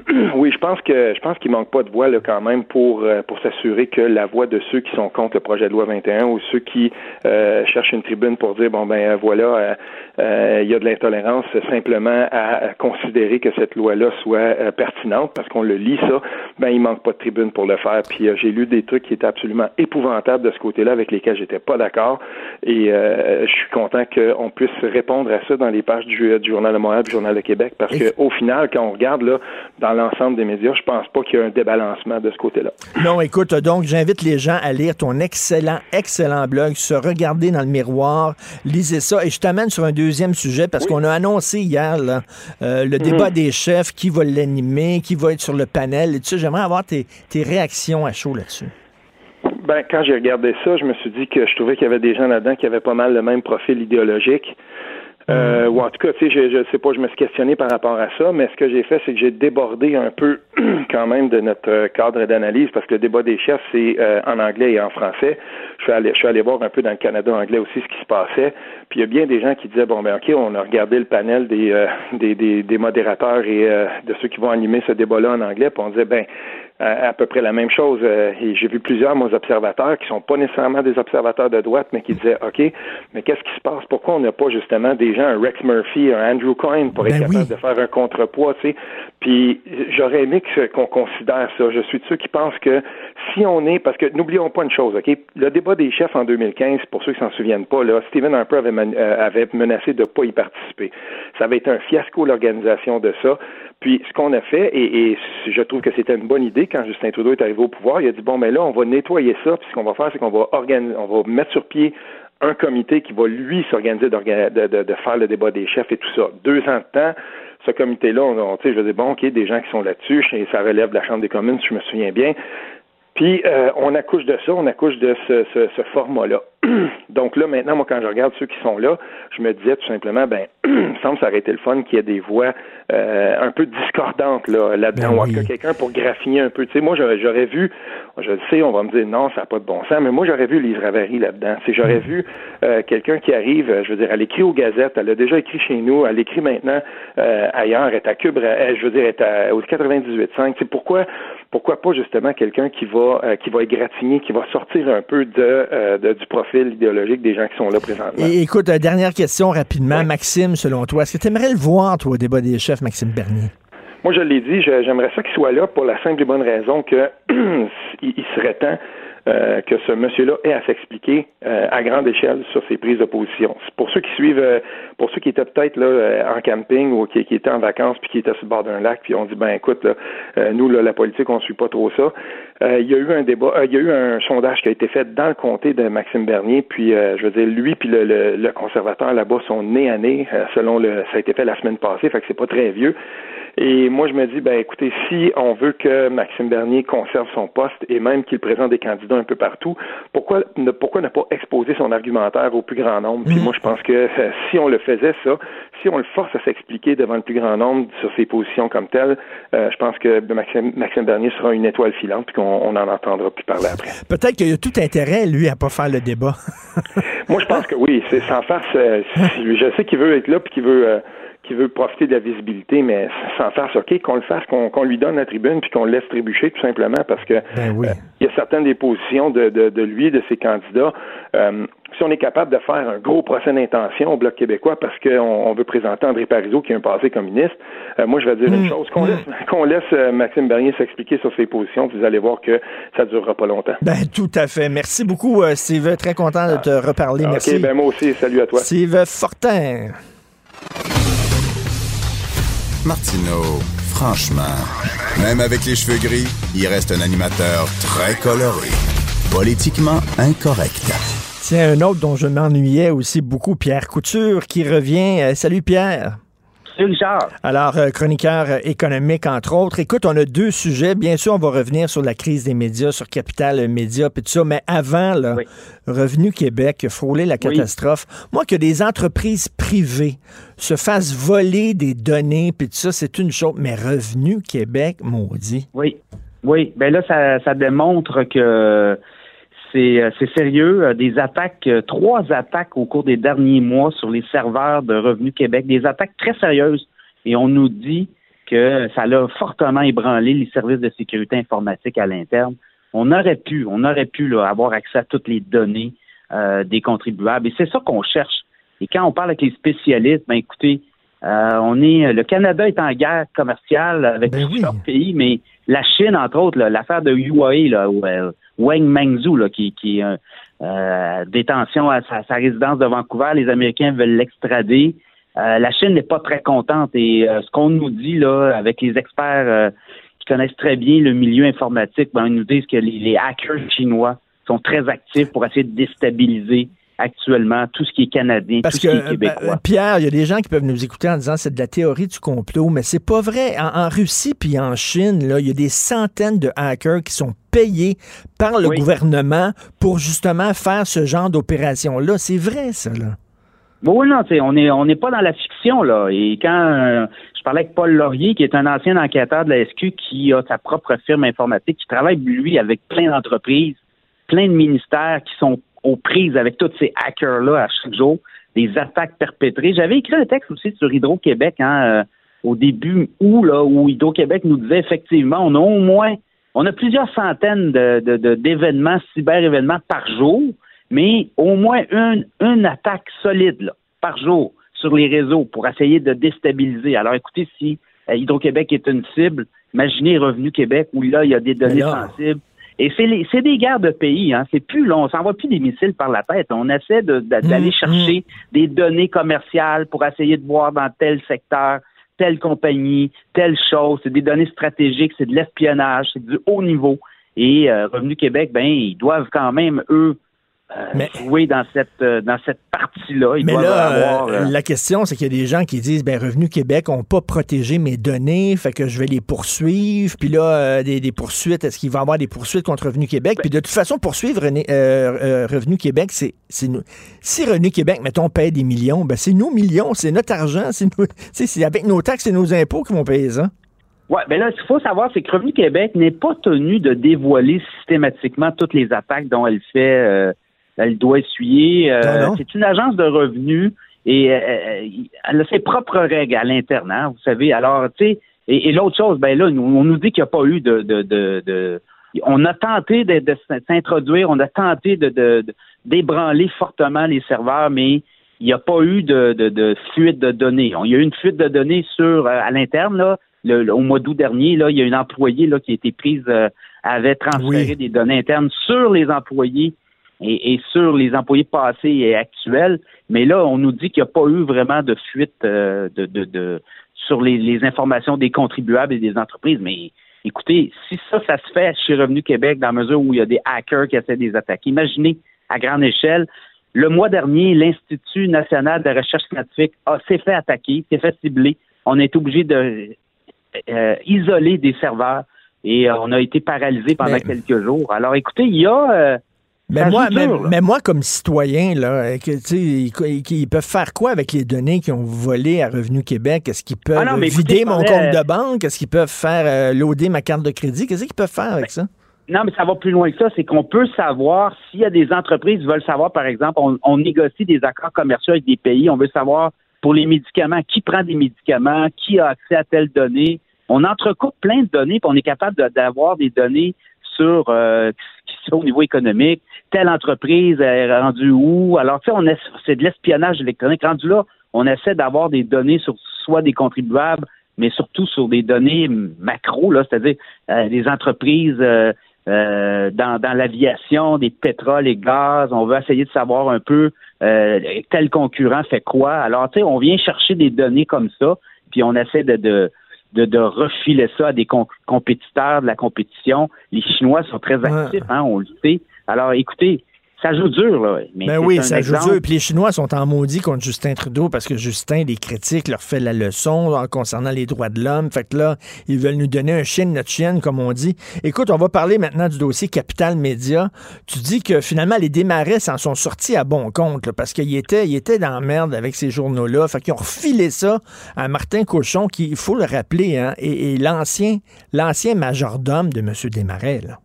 Oui, je pense que je pense qu'il manque pas de voix là quand même pour euh, pour s'assurer que la voix de ceux qui sont contre le projet de loi 21 ou ceux qui euh, cherchent une tribune pour dire bon ben euh, voilà euh, euh, il y a de l'intolérance euh, simplement à, considérer que cette loi-là soit euh, pertinente parce qu'on le lit ça, ben il manque pas de tribune pour le faire. Puis euh, j'ai lu des trucs qui étaient absolument épouvantables de ce côté-là avec lesquels j'étais pas d'accord et euh, je suis content qu'on puisse répondre à ça dans les pages du, du journal de Montréal, du journal de Québec parce que au final quand on regarde là dans l'ensemble des médias, je pense pas qu'il y a un débalancement de ce côté-là. Non, écoute, donc j'invite les gens à lire ton excellent, excellent blog, se regarder dans le miroir, lisez ça, et je t'amène sur un deuxième sujet parce qu'on a annoncé hier là, euh, le débat des chefs, qui va l'animer, qui va être sur le panel, et ça. J'aimerais avoir tes, tes réactions à chaud là-dessus. Ben, quand j'ai regardé ça, je me suis dit que je trouvais qu'il y avait des gens là-dedans qui avaient pas mal le même profil idéologique. Euh, ou en tout cas, tu sais, je, je sais pas, je me suis questionné par rapport à ça, mais ce que j'ai fait, c'est que j'ai débordé un peu quand même de notre euh, cadre d'analyse, parce que le débat des chefs, c'est euh, en anglais et en français. Je suis allé, je suis allé voir un peu dans le Canada anglais aussi ce qui se passait. Puis il y a bien des gens qui disaient bon ben ok, on a regardé le panel des euh, des, des, des modérateurs et euh, de ceux qui vont animer ce débat-là en anglais, puis on disait ben à, peu près la même chose. Euh, et j'ai vu plusieurs moi, observateurs qui sont pas nécessairement des observateurs de droite, mais qui disaient OK, mais qu'est-ce qui se passe? Pourquoi on n'a pas justement des gens, un Rex Murphy, un Andrew Coyne, pour être Ben capable oui. de faire un contrepoids, tu sais? Puis j'aurais aimé qu'on considère ça. Je suis de ceux qui pensent que si on est, parce que n'oublions pas une chose, OK? Le débat des chefs en 2015, pour ceux qui s'en souviennent pas, là, Stephen Harper avait, euh, avait menacé de pas y participer. Ça avait été un fiasco l'organisation de ça. Puis ce qu'on a fait, et, et je trouve que c'était une bonne idée quand Justin Trudeau est arrivé au pouvoir, il a dit bon ben là on va nettoyer ça, puis ce qu'on va faire c'est qu'on va organiser, on va mettre sur pied un comité qui va lui s'organiser de, de, de faire le débat des chefs et tout ça. Deux ans de temps, ce comité-là, on, on- je dire, bon, OK, des gens qui sont là-dessus, ça relève de la Chambre des communes, si je me souviens bien. Puis euh, on accouche de ça, on accouche de ce, ce, ce format-là. Donc là, maintenant, moi, quand je regarde ceux qui sont là, je me disais tout simplement, ben, il me semble que ça aurait été le fun qu'il y ait des voix euh, un peu discordantes là, là-dedans, Ben ou en oui. quelqu'un pour graffiner un peu. Tu sais, moi, j'aurais, j'aurais vu, je le sais, on va me dire non, ça n'a pas de bon sens, mais moi, j'aurais vu Lise Ravary là-dedans. C'est, j'aurais vu euh, quelqu'un qui arrive, euh, je veux dire, elle écrit aux gazettes, elle a déjà écrit chez nous, elle écrit maintenant euh, ailleurs, elle est à Cube, elle- je veux dire, elle est à, au 98.5. C'est pourquoi, pourquoi pas justement quelqu'un qui va, euh, qui va égratigner, qui va sortir un peu de, euh, de- du profil idéologique des gens qui sont là présentement. Et écoute, dernière question rapidement. Maxime, selon toi, est-ce que tu aimerais le voir, toi, au débat des chefs, Maxime Bernier? Moi, je l'ai dit, j'aimerais ça qu'il soit là pour la simple et bonne raison que il il serait temps euh, que ce monsieur-là ait à s'expliquer euh, à grande échelle sur ses prises de position. Pour ceux qui suivent, euh, pour ceux qui étaient peut-être là euh, en camping ou qui, étaient en vacances puis qui étaient sur le bord d'un lac puis on dit ben écoute là, euh, nous là, la politique on suit pas trop ça. Il y a eu un débat, il y a eu un sondage qui a été fait dans le comté de Maxime Bernier puis je veux dire lui puis le, le, le conservateur là-bas sont nez à nez selon le ça a été fait la semaine passée fait que c'est pas très vieux. Et moi, je me dis, ben écoutez, si on veut que Maxime Bernier conserve son poste et même qu'il présente des candidats un peu partout, pourquoi ne, pourquoi ne pas exposer son argumentaire au plus grand nombre? Puis moi, je pense que euh, si on le faisait, ça, si on le force à s'expliquer devant le plus grand nombre sur ses positions comme telles, euh, je pense que Maxime, Maxime Bernier sera une étoile filante puis qu'on on en entendra plus parler après. Peut-être qu'il a tout intérêt, lui, à pas faire le débat. Moi, je pense que oui, c'est sans farce. euh, je sais qu'il veut être là puis qu'il veut qu'il veut profiter de la visibilité, mais sans farce, OK, qu'on le fasse, qu'on lui donne la tribune puis qu'on le laisse trébucher tout simplement parce que Ben oui. euh, il y a certaines des positions de, de, de lui, de ses candidats. euh, si on est capable de faire un gros procès d'intention au Bloc québécois parce qu'on on veut présenter André Parizeau qui a un passé communiste, euh, moi je vais dire une chose, qu'on laisse, qu'on laisse Maxime Bernier s'expliquer sur ses positions, vous allez voir que ça durera pas longtemps. Ben, tout à fait. Merci beaucoup, Steve. Très content de te reparler. Merci. OK, ben moi aussi, salut à toi. Steve Fortin. Martineau, franchement, même avec les cheveux gris, il reste un animateur très coloré. Politiquement incorrect. Tiens, un autre dont je m'ennuyais aussi beaucoup, Pierre Couture, qui revient. Euh, salut, Pierre. Richard. Alors, euh, chroniqueur euh, économique, entre autres. Écoute, on a deux sujets. Bien sûr, on va revenir sur la crise des médias, sur Capital Média, puis tout ça. Mais avant, là, Oui. Revenu Québec, frôler la catastrophe. Moi, que des entreprises privées se fassent voler des données, puis tout ça, c'est une chose. Mais Revenu Québec, maudit. Oui. Oui. Ben là, ça, ça démontre que c'est euh, c'est sérieux. Euh, Des attaques, euh, trois attaques au cours des derniers mois sur les serveurs de Revenu Québec, des attaques très sérieuses. Et on nous dit que ça a fortement ébranlé les services de sécurité informatique à l'interne. On aurait pu, on aurait pu là, avoir accès à toutes les données euh, des contribuables. Et c'est ça qu'on cherche. Et quand on parle avec les spécialistes, ben écoutez, euh, on est le Canada est en guerre commerciale avec Ben oui. plusieurs pays, mais la Chine, entre autres, l'affaire de Huawei, là, où, euh, Wang Mengzhou, là, qui, qui est euh, détention à sa, sa résidence de Vancouver, les Américains veulent l'extrader. Euh, la Chine n'est pas très contente et euh, ce qu'on nous dit là, avec les experts euh, qui connaissent très bien le milieu informatique, ben, ils nous disent que les hackers chinois sont très actifs pour essayer de déstabiliser actuellement tout ce qui est canadien, Parce tout que, ce qui est euh, québécois. ben, Pierre, il y a des gens qui peuvent nous écouter en disant c'est de la théorie du complot, mais c'est pas vrai. En, en Russie puis en Chine, là, il y a des centaines de hackers qui sont payés par le Oui. gouvernement pour justement faire ce genre d'opération-là. C'est vrai, ça, là. Bon, oui, non, tu sais, on est on n'est pas dans la fiction là. Et quand euh, je parlais avec Paul Laurier, qui est un ancien enquêteur de la SQ, qui a sa propre firme informatique, qui travaille lui avec plein d'entreprises, plein de ministères qui sont aux prises avec tous ces hackers là à chaque jour, des attaques perpétrées. J'avais écrit un texte aussi sur Hydro-Québec hein, euh, au début où là où Hydro-Québec nous disait effectivement on a au moins on a plusieurs centaines de, de- de- d'événements, cyber-événements par jour, mais au moins une, une attaque solide là, par jour sur les réseaux pour essayer de déstabiliser. Alors écoutez, si euh, Hydro-Québec est une cible, imaginez Revenu Québec où là, il y a des données sensibles. Et c'est, des guerres de pays, hein. C'est plus long, on s'envoie plus des missiles par la tête. On essaie de- d'aller chercher des données commerciales pour essayer de voir dans tel secteur, telle compagnie, telle chose. C'est des données stratégiques, c'est de l'espionnage, c'est du haut niveau. Et euh, Revenu Québec, ben, ils doivent quand même, eux, Mais- jouer dans cette, euh, dans cette partie-là. Mais là, avoir. euh, euh, la question, c'est qu'il y a des gens qui disent, ben Revenu Québec n'a pas protégé mes données, fait que je vais les poursuivre. Puis là, euh, des, des poursuites, est-ce qu'il va y avoir des poursuites contre Revenu Québec? Ben Puis de toute façon, poursuivre René- euh, euh, Revenu Québec, c'est c'est nous. Si Revenu Québec, mettons, paye des millions, ben c'est nos millions, c'est notre argent, c'est avec nos taxes et nos impôts qui vont payer ça. Ouais, ben là, ce qu'il faut savoir, c'est que Revenu Québec n'est pas tenu de dévoiler systématiquement toutes les attaques dont elle fait, euh, elle doit essuyer. Euh, c'est une agence de revenus et euh, euh, elle a ses propres règles à l'interne, hein, vous savez. Alors, tu sais, et, et l'autre chose, ben là, on nous dit qu'il n'y a pas eu de, de, de, de- on a tenté de, de s'introduire, on a tenté de, d'ébranler fortement les serveurs, mais il n'y a pas eu de, de, de fuite de données. Il y a eu une fuite de données sur euh, à l'interne là, le- le- au mois d'août dernier. Là, il y a une employée là qui a été prise, euh, avait transféré Oui. des données internes sur les employés et, et sur les employés passés et actuels. Mais là, on nous dit qu'il n'y a pas eu vraiment de fuite euh, de, de, de- sur les, les informations des contribuables et des entreprises. Mais écoutez, si ça, ça se fait chez Revenu Québec, dans la mesure où il y a des hackers qui essaient de les attaquer, imaginez à grande échelle. Le mois dernier, l'Institut national de recherche scientifique s'est fait attaquer, s'est fait cibler. On a été obligé de euh, isoler des serveurs et euh, on a été paralysé pendant Mais- quelques jours. Alors écoutez, il y a euh, Mais Ça moi, joue mais, dur, là. mais moi, comme citoyen, là, que, tu sais, ils, ils- peuvent faire quoi avec les données qu'ils ont volées à Revenu Québec? Est-ce qu'ils peuvent Ah non, mais vider écoutez, mon compte de banque? Est-ce qu'ils peuvent faire euh, loader ma carte de crédit? Qu'est-ce qu'ils peuvent faire avec ça? Non, mais ça va plus loin que ça. C'est qu'on peut savoir s'il y a des entreprises qui veulent savoir, par exemple, on, on négocie des accords commerciaux avec des pays. On veut savoir pour les médicaments, qui prend des médicaments, qui a accès à telle donnée. On entrecoupe plein de données, puis on est capable d'avoir des données sur euh, au niveau économique. Telle entreprise est rendue où? Alors, tu sais, c'est de l'espionnage électronique. Rendu là, on essaie d'avoir des données sur soit des contribuables, mais surtout sur des données macro, c'est-à-dire euh, des entreprises euh, euh, dans, l'aviation, des pétroles et gaz. On veut essayer de savoir un peu tel concurrent fait quoi. Alors, tu sais, on vient chercher des données comme ça, puis on essaie de, de, de refiler ça à des compétiteurs de la compétition. Les Chinois sont très actifs, hein, on le sait. Alors, écoutez, ça joue dur, là. Mais Ben oui, ça joue dur. Puis les Chinois sont en maudit contre Justin Trudeau parce que Justin les critique, leur fait la leçon en concernant les droits de l'homme. Fait que là, ils veulent nous donner un chien de notre chienne, comme on dit. Écoute, on va parler maintenant du dossier Capital Média. Tu dis que finalement, les démarrais s'en sont sortis à bon compte là, parce qu'ils étaient, ils étaient dans la merde avec ces journaux-là. Fait qu'ils ont refilé ça à Martin Cochon, qui, il faut le rappeler, hein, et, et l'ancien, l'ancien majordome de M. Desmarais. Là.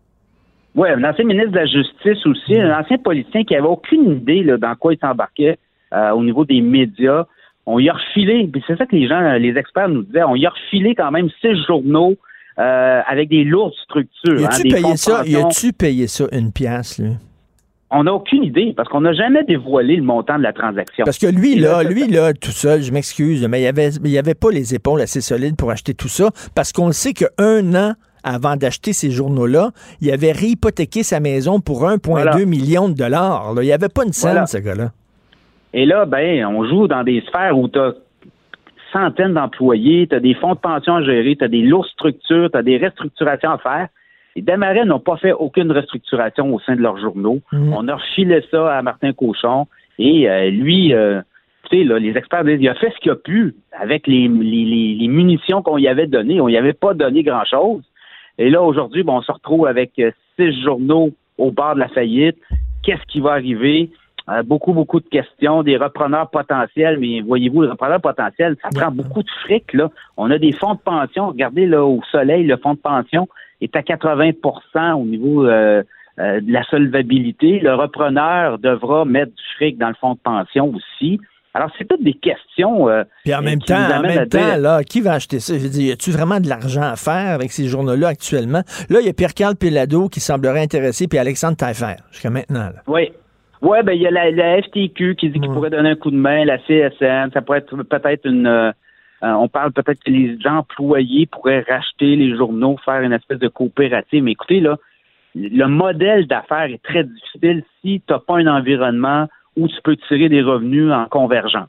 Oui, un ancien ministre de la Justice aussi, un ancien politicien qui avait aucune idée là, dans quoi il s'embarquait euh, au niveau des médias. On y a refilé, puis c'est ça que les gens, les experts nous disaient, on y a refilé quand même six journaux euh, avec des lourdes structures. Y hein, a-tu fonds payé ça? Y a-tu payé ça une pièce, lui? On n'a aucune idée parce qu'on n'a jamais dévoilé le montant de la transaction. Parce que lui, là, lui, là, tout seul, je m'excuse, mais il avait, il avait pas les épaules assez solides pour acheter tout ça, parce qu'on le sait qu'un an avant d'acheter ces journaux-là, il avait réhypothéqué sa maison pour 1,2 Voilà. million de dollars. là. Il n'y avait pas une scène, Voilà. ce gars-là. Et là, ben, on joue dans des sphères où tu as centaines d'employés, tu as des fonds de pension à gérer, tu as des lourdes structures, tu as des restructurations à faire. Les Desmarais n'ont pas fait aucune restructuration au sein de leurs journaux. Mhm. On a refilé ça à Martin Cochon. Et euh, lui, euh, tu sais, les experts disent il a fait ce qu'il a pu avec les, les, munitions qu'on y avait données. On y avait pas donné grand-chose. Et là, aujourd'hui, bon, on se retrouve avec euh, six journaux au bord de la faillite. Qu'est-ce qui va arriver? Euh, beaucoup, beaucoup de questions, des repreneurs potentiels, mais voyez-vous, les repreneurs potentiels, ça prend beaucoup de fric, là. On a des fonds de pension. Regardez, là, au soleil, le fonds de pension est à 80% au niveau euh, euh, de la solvabilité. Le repreneur devra mettre du fric dans le fonds de pension aussi. Alors, c'est toutes des questions. Euh, Puis en même qui temps, en même temps, dire- là, qui va acheter ça? Je veux dire, y a-tu vraiment de l'argent à faire avec ces journaux-là actuellement? Là, il y a Pierre-Carl Pelado qui semblerait intéressé, puis Alexandre Taillefer, jusqu'à maintenant. Là. Oui. Oui, ben il y a la, la FTQ qui dit qu'il pourrait donner un coup de main, la CSN, ça pourrait être peut-être une euh, euh, on parle peut-être que les employés pourraient racheter les journaux, faire une espèce de coopérative. Mais écoutez, là, le modèle d'affaires est très difficile si tu n'as pas un environnement où tu peux tirer des revenus en convergence.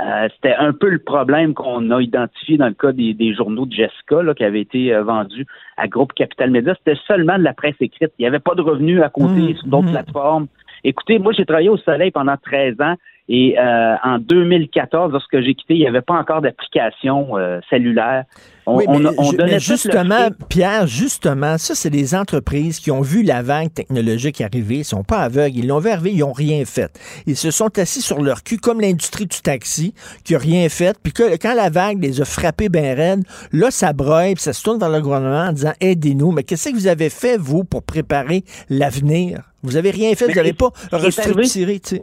Euh, C'était un peu le problème qu'on a identifié dans le cas des, des journaux de Jessica là, qui avaient été euh, vendus à Groupe Capital Média. C'était seulement de la presse écrite. Il n'y avait pas de revenus à côté Mmh, sur d'autres mmh. plateformes. Écoutez, moi, j'ai travaillé au Soleil pendant 13 ans et euh, en 2014, lorsque j'ai quitté, il n'y avait pas encore d'application euh, cellulaire. On, Oui, on, mais, on donnait mais justement. Pierre, justement, ça, c'est des entreprises qui ont vu la vague technologique arriver. Ils sont pas aveugles. Ils l'ont vu arriver, ils n'ont rien fait. Ils se sont assis sur leur cul, comme l'industrie du taxi, qui a rien fait. Puis que, quand la vague les a frappés bien raides, là, ça broye, puis ça se tourne vers le gouvernement en disant aidez-nous. Mais qu'est-ce que vous avez fait, vous, pour préparer l'avenir? Vous avez rien fait, Mais vous n'avez pas restructuré, tu sais.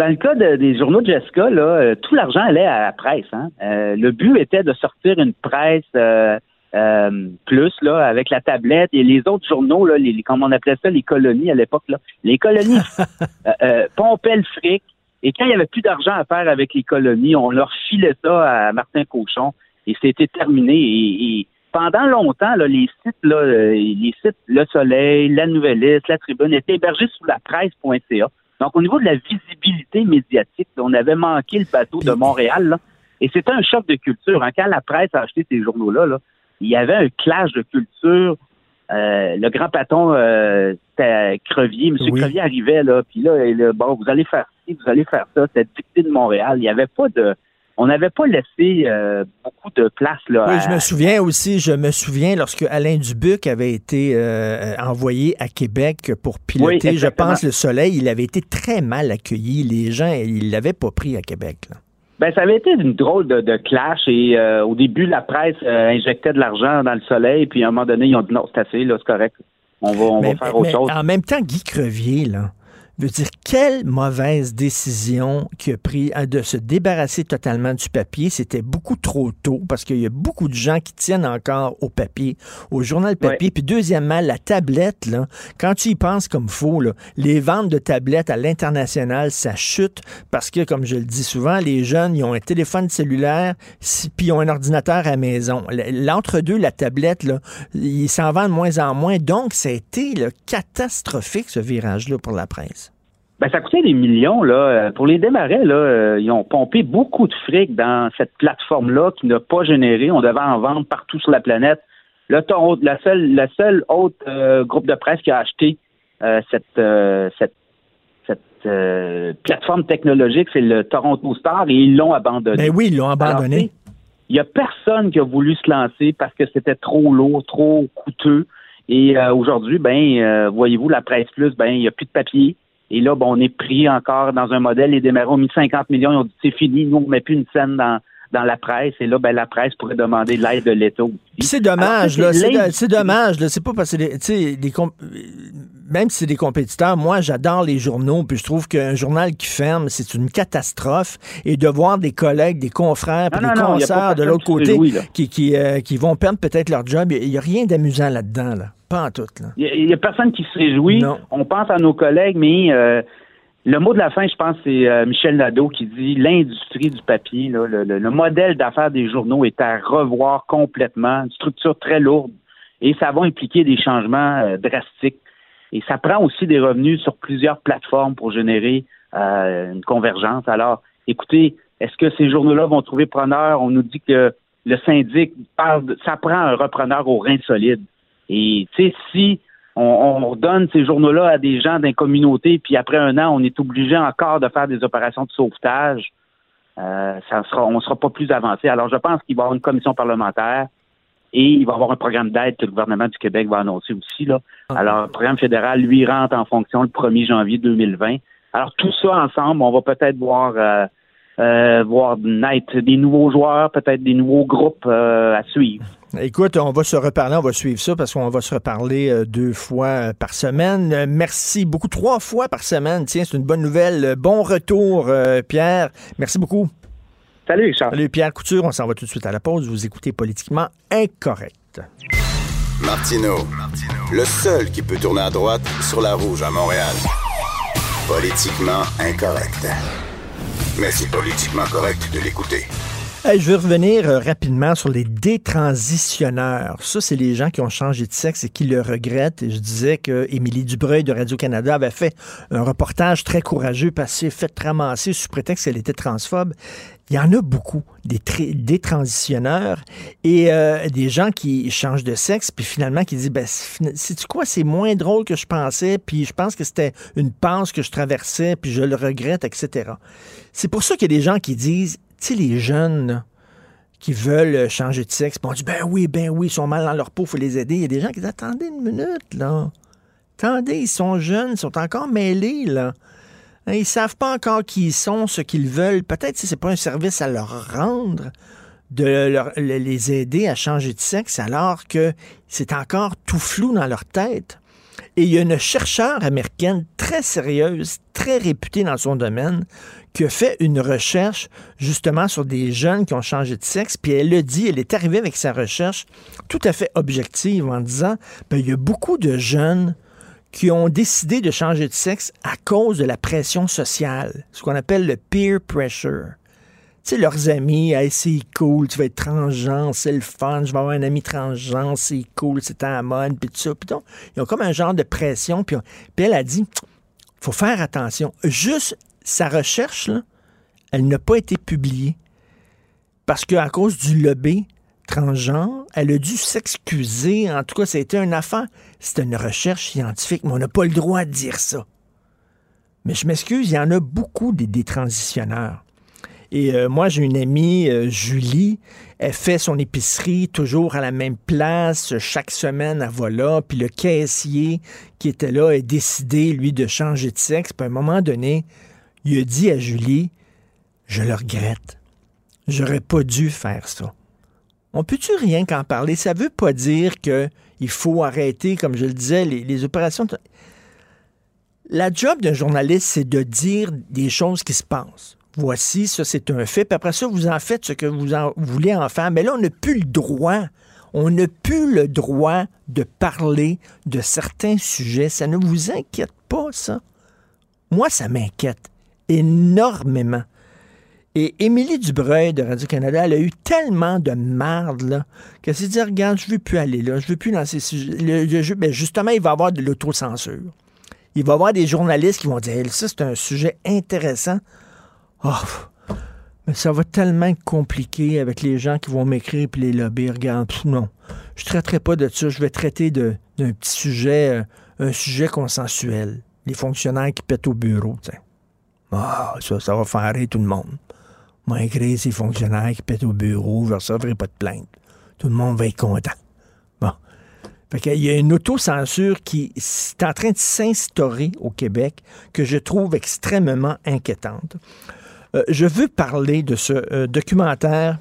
Dans le cas de- des journaux de Jessica, là, euh, tout l'argent allait à la presse. Hein. Euh, le but était de sortir une presse euh, euh, plus là avec la tablette et les autres journaux, là, les, comme on appelait ça, les colonies à l'époque, là, les colonies pompaient le fric. Et quand il y avait plus d'argent à faire avec les colonies, on leur filait ça à Martin Cochon et c'était terminé. Et, et pendant longtemps, là, les sites, là, les sites Le Soleil, La Nouvelliste, La Tribune étaient hébergés sous la presse.ca. Donc, au niveau de la visibilité médiatique, on avait manqué le bateau de Montréal. là. et c'était un choc de culture. hein. Quand la presse a acheté ces journaux-là, là, il y avait un clash de culture. Euh, le grand patron, euh, c'était Crevier. M. Oui. Crevier arrivait, là, puis là, bon, vous allez faire ci, vous allez faire ça. C'était dicté de Montréal. Il n'y avait pas de... On n'avait pas laissé euh, beaucoup de place, là. Oui, à- je me souviens aussi, je me souviens lorsque Alain Dubuc avait été euh, envoyé à Québec pour piloter, Oui, je pense, le soleil, il avait été très mal accueilli. Les gens, ils l'avaient pas pris à Québec. là. Ben, ça avait été une drôle de, de clash et euh, au début, la presse injectait de l'argent dans le soleil, puis à un moment donné, ils ont dit non, c'est assez, là, c'est correct. On va, on mais, va faire autre mais chose. en même temps, Guy Crevier, là, veut dire, quelle mauvaise décision qu'il a pris hein, de se débarrasser totalement du papier. C'était beaucoup trop tôt parce qu'il y a beaucoup de gens qui tiennent encore au papier, au journal papier. Puis deuxièmement, la tablette, là, quand tu y penses comme faux, là, les ventes de tablettes à l'international, ça chute parce que, comme je le dis souvent, les jeunes, ils ont un téléphone cellulaire, puis ils ont un ordinateur à la maison. L'entre-deux, la tablette, là, ils s'en vendent de moins en moins. Donc, ça a été là, catastrophique, ce virage-là, pour la presse. Ben, ça coûtait des millions, là. Euh, Pour les démarrer, là, euh, ils ont pompé beaucoup de fric dans cette plateforme-là qui n'a pas généré. On devait en vendre partout sur la planète. Ton- la seule, la seule autre euh, groupe de presse qui a acheté euh, cette, euh, cette, cette euh, plateforme technologique, c'est le Toronto Star et ils l'ont abandonné. Ben oui, ils l'ont abandonné. Il n'y a personne qui a voulu se lancer parce que c'était trop lourd, trop coûteux. Et euh, aujourd'hui, ben, euh, voyez-vous, la presse plus, ben, il n'y a plus de papier. Et là, bon, on est pris encore dans un modèle. Les démarrants ont mis 50 millions. Ils ont dit c'est fini. Nous, on ne met plus une scène dans, dans la presse. Et là, ben, la presse pourrait demander de l'aide de l'État aussi. C'est dommage, Alors, là. C'est dommage, là. C'est pas parce que, tu sais, même si c'est des compétiteurs, moi, j'adore les journaux, puis je trouve qu'un journal qui ferme, c'est une catastrophe. Et de voir des collègues, des confrères, puis Non, des non, consoeurs de l'autre côté qui, qui, euh, qui vont perdre peut-être leur job, il n'y a rien d'amusant là-dedans, là. Pas en tout. Il n'y a, personne qui se réjouit. Non. On pense à nos collègues, mais euh, le mot de la fin, je pense, c'est euh, Michel Nadeau qui dit l'industrie du papier, là, le, le- le modèle d'affaires des journaux est à revoir complètement, une structure très lourde, et ça va impliquer des changements euh, drastiques. Et ça prend aussi des revenus sur plusieurs plateformes pour générer une convergence. Alors, écoutez, est-ce que ces journaux-là vont trouver preneur? On nous dit que le syndic parle, de- ça prend un repreneur au rein solide. Et tu sais, si on, on donne ces journaux-là à des gens d'une communauté, puis après un an, on est obligé encore de faire des opérations de sauvetage, euh, ça sera, on ne sera pas plus avancé. Alors, je pense qu'il va y avoir une commission parlementaire et il va y avoir un programme d'aide que le gouvernement du Québec va annoncer aussi. Là. Alors, le programme fédéral, lui, rentre en fonction le 1er janvier 2020. Alors, tout ça ensemble, on va peut-être voir, euh, euh, voir naître des nouveaux joueurs, peut-être des nouveaux groupes euh, à suivre. Écoute, on va se reparler, on va suivre ça parce qu'on va se reparler euh, deux fois euh, par semaine. Euh, merci beaucoup, trois fois par semaine. Tiens, c'est une bonne nouvelle. Bon retour, euh, Pierre. Merci beaucoup. Salut, Richard. Salut, Pierre Couture. On s'en va tout de suite à la pause. Vous écoutez Politiquement Incorrect. Martino, le seul qui peut tourner à droite sur la rouge à Montréal. Politiquement incorrect. Mais c'est politiquement correct de l'écouter. Je vais revenir euh, rapidement sur les détransitionneurs. Ça, c'est les gens qui ont changé de sexe et qui le regrettent. Et je disais que Émilie Dubreuil de Radio-Canada avait fait un reportage très courageux s'est fait ramasser sous prétexte qu'elle était transphobe. Il y en a beaucoup, des, des transitionneurs et euh, des gens qui changent de sexe, puis finalement qui disent, ben, c'est quoi, c'est moins drôle que je pensais, puis je pense que c'était une passe que je traversais, puis je le regrette, etc. C'est pour ça qu'il y a des gens qui disent, tu sais, les jeunes, qui veulent changer de sexe, on dit, ben oui, ben oui, ils sont mal dans leur peau, il faut les aider. Il y a des gens qui disent, attendez une minute, là. Attendez, ils sont jeunes, ils sont encore mêlés, là. Hein, Ils savent pas encore qui ils sont, ce qu'ils veulent. Peut-être que c'est pas un service à leur rendre de les aider à changer de sexe alors que c'est encore tout flou dans leur tête. Et il y a une chercheure américaine très sérieuse, très réputée dans son domaine, qui a fait une recherche justement sur des jeunes qui ont changé de sexe. Puis elle a dit, elle est arrivée avec sa recherche tout à fait objective en disant, ben, il y a beaucoup de jeunes qui ont décidé de changer de sexe à cause de la pression sociale, ce qu'on appelle le peer pressure. Tu sais, leurs amis, hey, c'est cool, tu vas être transgenre, c'est le fun, je vais avoir un ami transgenre, c'est cool, c'est à la mode, puis tout ça. Ils ont comme un genre de pression, puis, puis elle a dit, faut faire attention. Juste sa recherche, elle n'a pas été publiée. Parce qu'à cause du lobby transgenre, elle a dû s'excuser. En tout cas, c'était une affaire. C'était une recherche scientifique, mais on n'a pas le droit de dire ça. Mais je m'excuse, il y en a beaucoup des, des transitionneurs. Et euh, moi, j'ai une amie, euh, Julie, elle fait son épicerie toujours à la même place. Chaque semaine, elle va. Puis le caissier qui était là a décidé, lui, de changer de sexe. Puis à un moment donné, il a dit à Julie, je le regrette. J'aurais pas dû faire ça. On peut-tu rien qu'en parler? Ça veut pas dire que il faut arrêter, comme je le disais, les, opérations. La job d'un journaliste, c'est de dire des choses qui se passent. Voici, ça c'est un fait. Puis après ça, vous en faites ce que vous voulez en faire. Mais là, on n'a plus le droit. On n'a plus le droit de parler de certains sujets. Ça ne vous inquiète pas, ça? Moi, ça m'inquiète énormément. Et Émilie Dubreuil de Radio-Canada, elle a eu tellement de marde, là, qu'elle s'est dit, regarde, je veux plus aller là, je veux plus dans ces sujets. Ben, justement, il va y avoir de l'autocensure. Il va y avoir des journalistes qui vont dire, ça, c'est un sujet intéressant. Oh, mais ça va tellement être compliqué avec les gens qui vont m'écrire puis les lobbies. Regarde, non, je traiterai pas de ça. Je vais traiter d'un petit sujet, euh, un sujet consensuel. Les fonctionnaires qui pètent au bureau, tu Ah, ça, ça va faire rire tout le monde. Moi, écrire ces fonctionnaires qui pètent au bureau, je ne recevrai pas de plainte. Tout le monde va être content. Bon. Fait qu'il y a une autocensure qui est en train de s'instaurer au Québec que je trouve extrêmement inquiétante. Euh, je veux parler de ce euh, documentaire.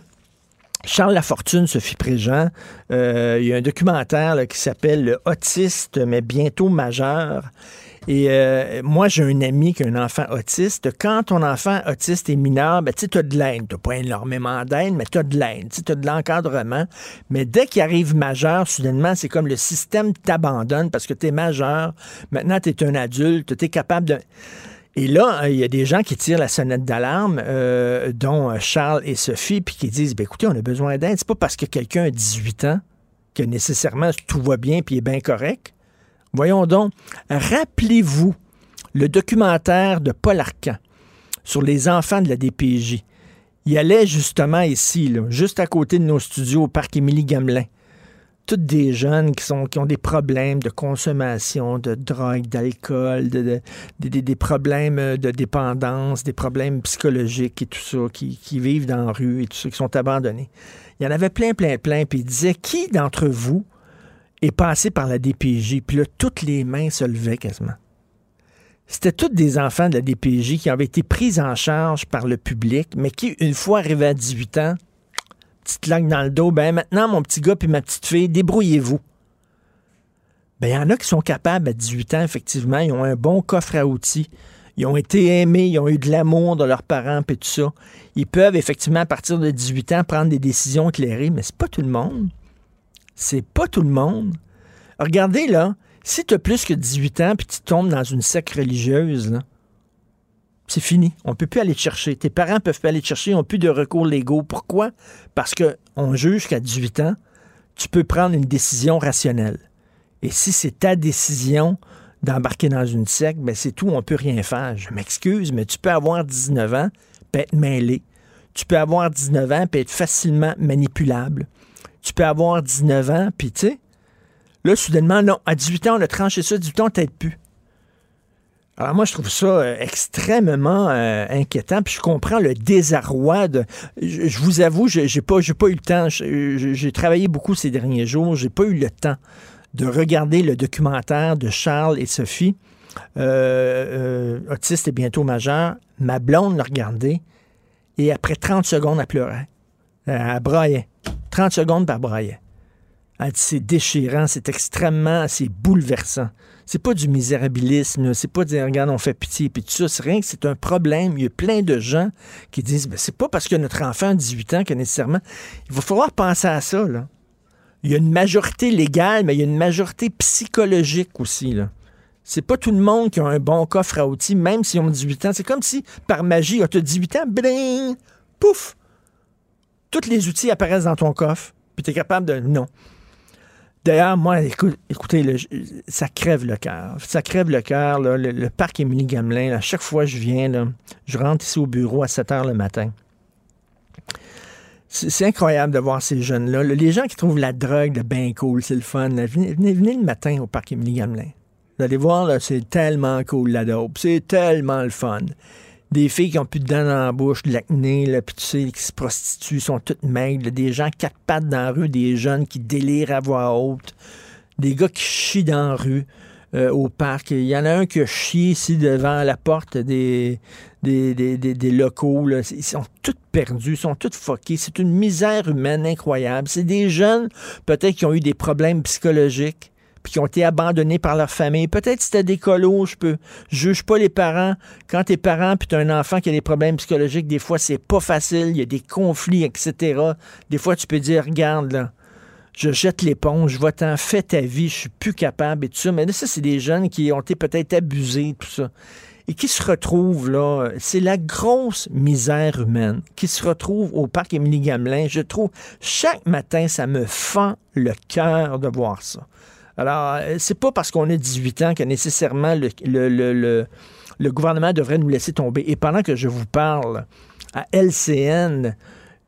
Charles Lafortune, Sophie Préjean, euh, il y a un documentaire qui s'appelle Le Autiste, mais bientôt majeur. Et euh, moi, j'ai un ami qui a un enfant autiste. Quand ton enfant autiste est mineur, ben, tu as de l'aide. Tu pas énormément d'aide, mais tu as de l'aide. Tu as de l'encadrement. Mais dès qu'il arrive majeur, soudainement, c'est comme le système t'abandonne parce que tu es majeur. Maintenant, tu es un adulte. Tu es capable de... Et là, il y a des gens qui tirent la sonnette d'alarme, euh, dont Charles et Sophie, puis qui disent, ben, écoutez, on a besoin d'aide. C'est pas parce que quelqu'un a 18 ans que nécessairement tout va bien puis est bien correct. Voyons donc, rappelez-vous le documentaire de Paul Arcan sur les enfants de la DPJ. Il allait justement ici, juste à côté de nos studios au parc Émilie Gamelin. Toutes des jeunes qui, ont des problèmes de consommation, de drogue, d'alcool, de, de- des- problèmes de dépendance, des problèmes psychologiques et tout ça, qui, qui vivent dans la rue et tout ça, qui sont abandonnés. Il y en avait plein, plein, plein. Puis il disait, qui d'entre vous est passé par la DPJ? Puis là, toutes les mains se levaient quasiment. C'était tous des enfants de la DPJ qui avaient été pris en charge par le public, mais qui, une fois arrivés à 18 ans, petite claque dans le dos. Ben maintenant, mon petit gars puis ma petite fille, débrouillez-vous. Ben, il y en a qui sont capables à 18 ans, effectivement. Ils ont un bon coffre à outils. Ils ont été aimés, ils ont eu de l'amour de leurs parents, puis tout ça. Ils peuvent, effectivement, à partir de 18 ans, prendre des décisions éclairées, mais c'est pas tout le monde. C'est pas tout le monde. Regardez, là, si tu as plus que 18 ans, puis tu tombes dans une secte religieuse, c'est fini. On peut plus aller te chercher. Tes parents peuvent plus aller te chercher. Ils n'ont plus de recours légaux. Pourquoi? Parce qu'on juge qu'à 18 ans, tu peux prendre une décision rationnelle. Et si c'est ta décision d'embarquer dans une secte, ben c'est tout, on peut rien faire. Je m'excuse, mais tu peux avoir 19 ans puis être mêlé. Tu peux avoir 19 ans puis être facilement manipulable. Tu peux avoir 19 ans puis tu sais, là, soudainement, non, à 18 ans, on a tranché ça, 18 ans, t'aide plus. Alors moi, je trouve ça euh, extrêmement euh, inquiétant. Puis je comprends le désarroi de. Je, vous avoue, j'ai pas, pas eu le temps. J'ai travaillé beaucoup ces derniers jours. J'ai pas eu le temps de regarder le documentaire de Charles et Sophie, euh, autiste et bientôt majeur. Ma blonde l'a regardé et après 30 secondes, elle pleurait. Euh, Elle braillait. 30 secondes, par braillait. Elle dit, c'est déchirant, c'est extrêmement, c'est bouleversant. C'est pas du misérabilisme, c'est pas dire, regarde, on fait pitié, puis tout ça. C'est rien que c'est un problème. Il y a plein de gens qui disent, ben, c'est pas parce que notre enfant a 18 ans que nécessairement. Il va falloir penser à ça, là. Il y a une majorité légale, mais il y a une majorité psychologique aussi, là. C'est pas tout le monde qui a un bon coffre à outils, même s'ils ont 18 ans. C'est comme si, par magie, tu as 18 ans, bling, pouf, tous les outils apparaissent dans ton coffre, puis tu es capable de... Non. D'ailleurs, moi, écoute- écoutez, ça crève le cœur. Ça crève le cœur. Le, le parc Émilie Gamelin, là, à chaque fois que je viens, je rentre ici au bureau à 7 heures le matin. C'est incroyable de voir ces jeunes-là. là. Les gens qui trouvent la drogue de bien cool, c'est le fun. Venez, le matin au parc Émilie Gamelin. Vous allez voir, c'est tellement cool la dope. C'est tellement le fun. Des filles qui ont plus de dents dans la bouche, de l'acné, puis tu sais, qui se prostituent, sont toutes maigres. Des gens quatre pattes dans la rue, des jeunes qui délirent à voix haute. Des gars qui chient dans la rue, euh, au parc. Il y en a un qui a chié ici devant la porte des, des, des, des- locaux. Ils sont tous perdus, ils sont tous fuckés. C'est une misère humaine incroyable. C'est des jeunes, peut-être, qui ont eu des problèmes psychologiques puis qui ont été abandonnés par leur famille. Peut-être c'était des colos, je peux. Je juge pas les parents. Quand t'es parent puis t'as un enfant qui a des problèmes psychologiques, des fois c'est pas facile, il y a des conflits, etc. Des fois tu peux dire, regarde là, je jette l'éponge, va-t'en, fais ta vie, je suis plus capable et tout ça. Mais là, ça, c'est des jeunes qui ont été peut-être abusés, tout ça. Et qui se retrouvent là, c'est la grosse misère humaine qui se retrouve au parc Émilie Gamelin. Je trouve, chaque matin, ça me fend le cœur de voir ça. Alors, euh, c'est pas parce qu'on a 18 ans que nécessairement le, gouvernement devrait nous laisser tomber. Et pendant que je vous parle, à LCN,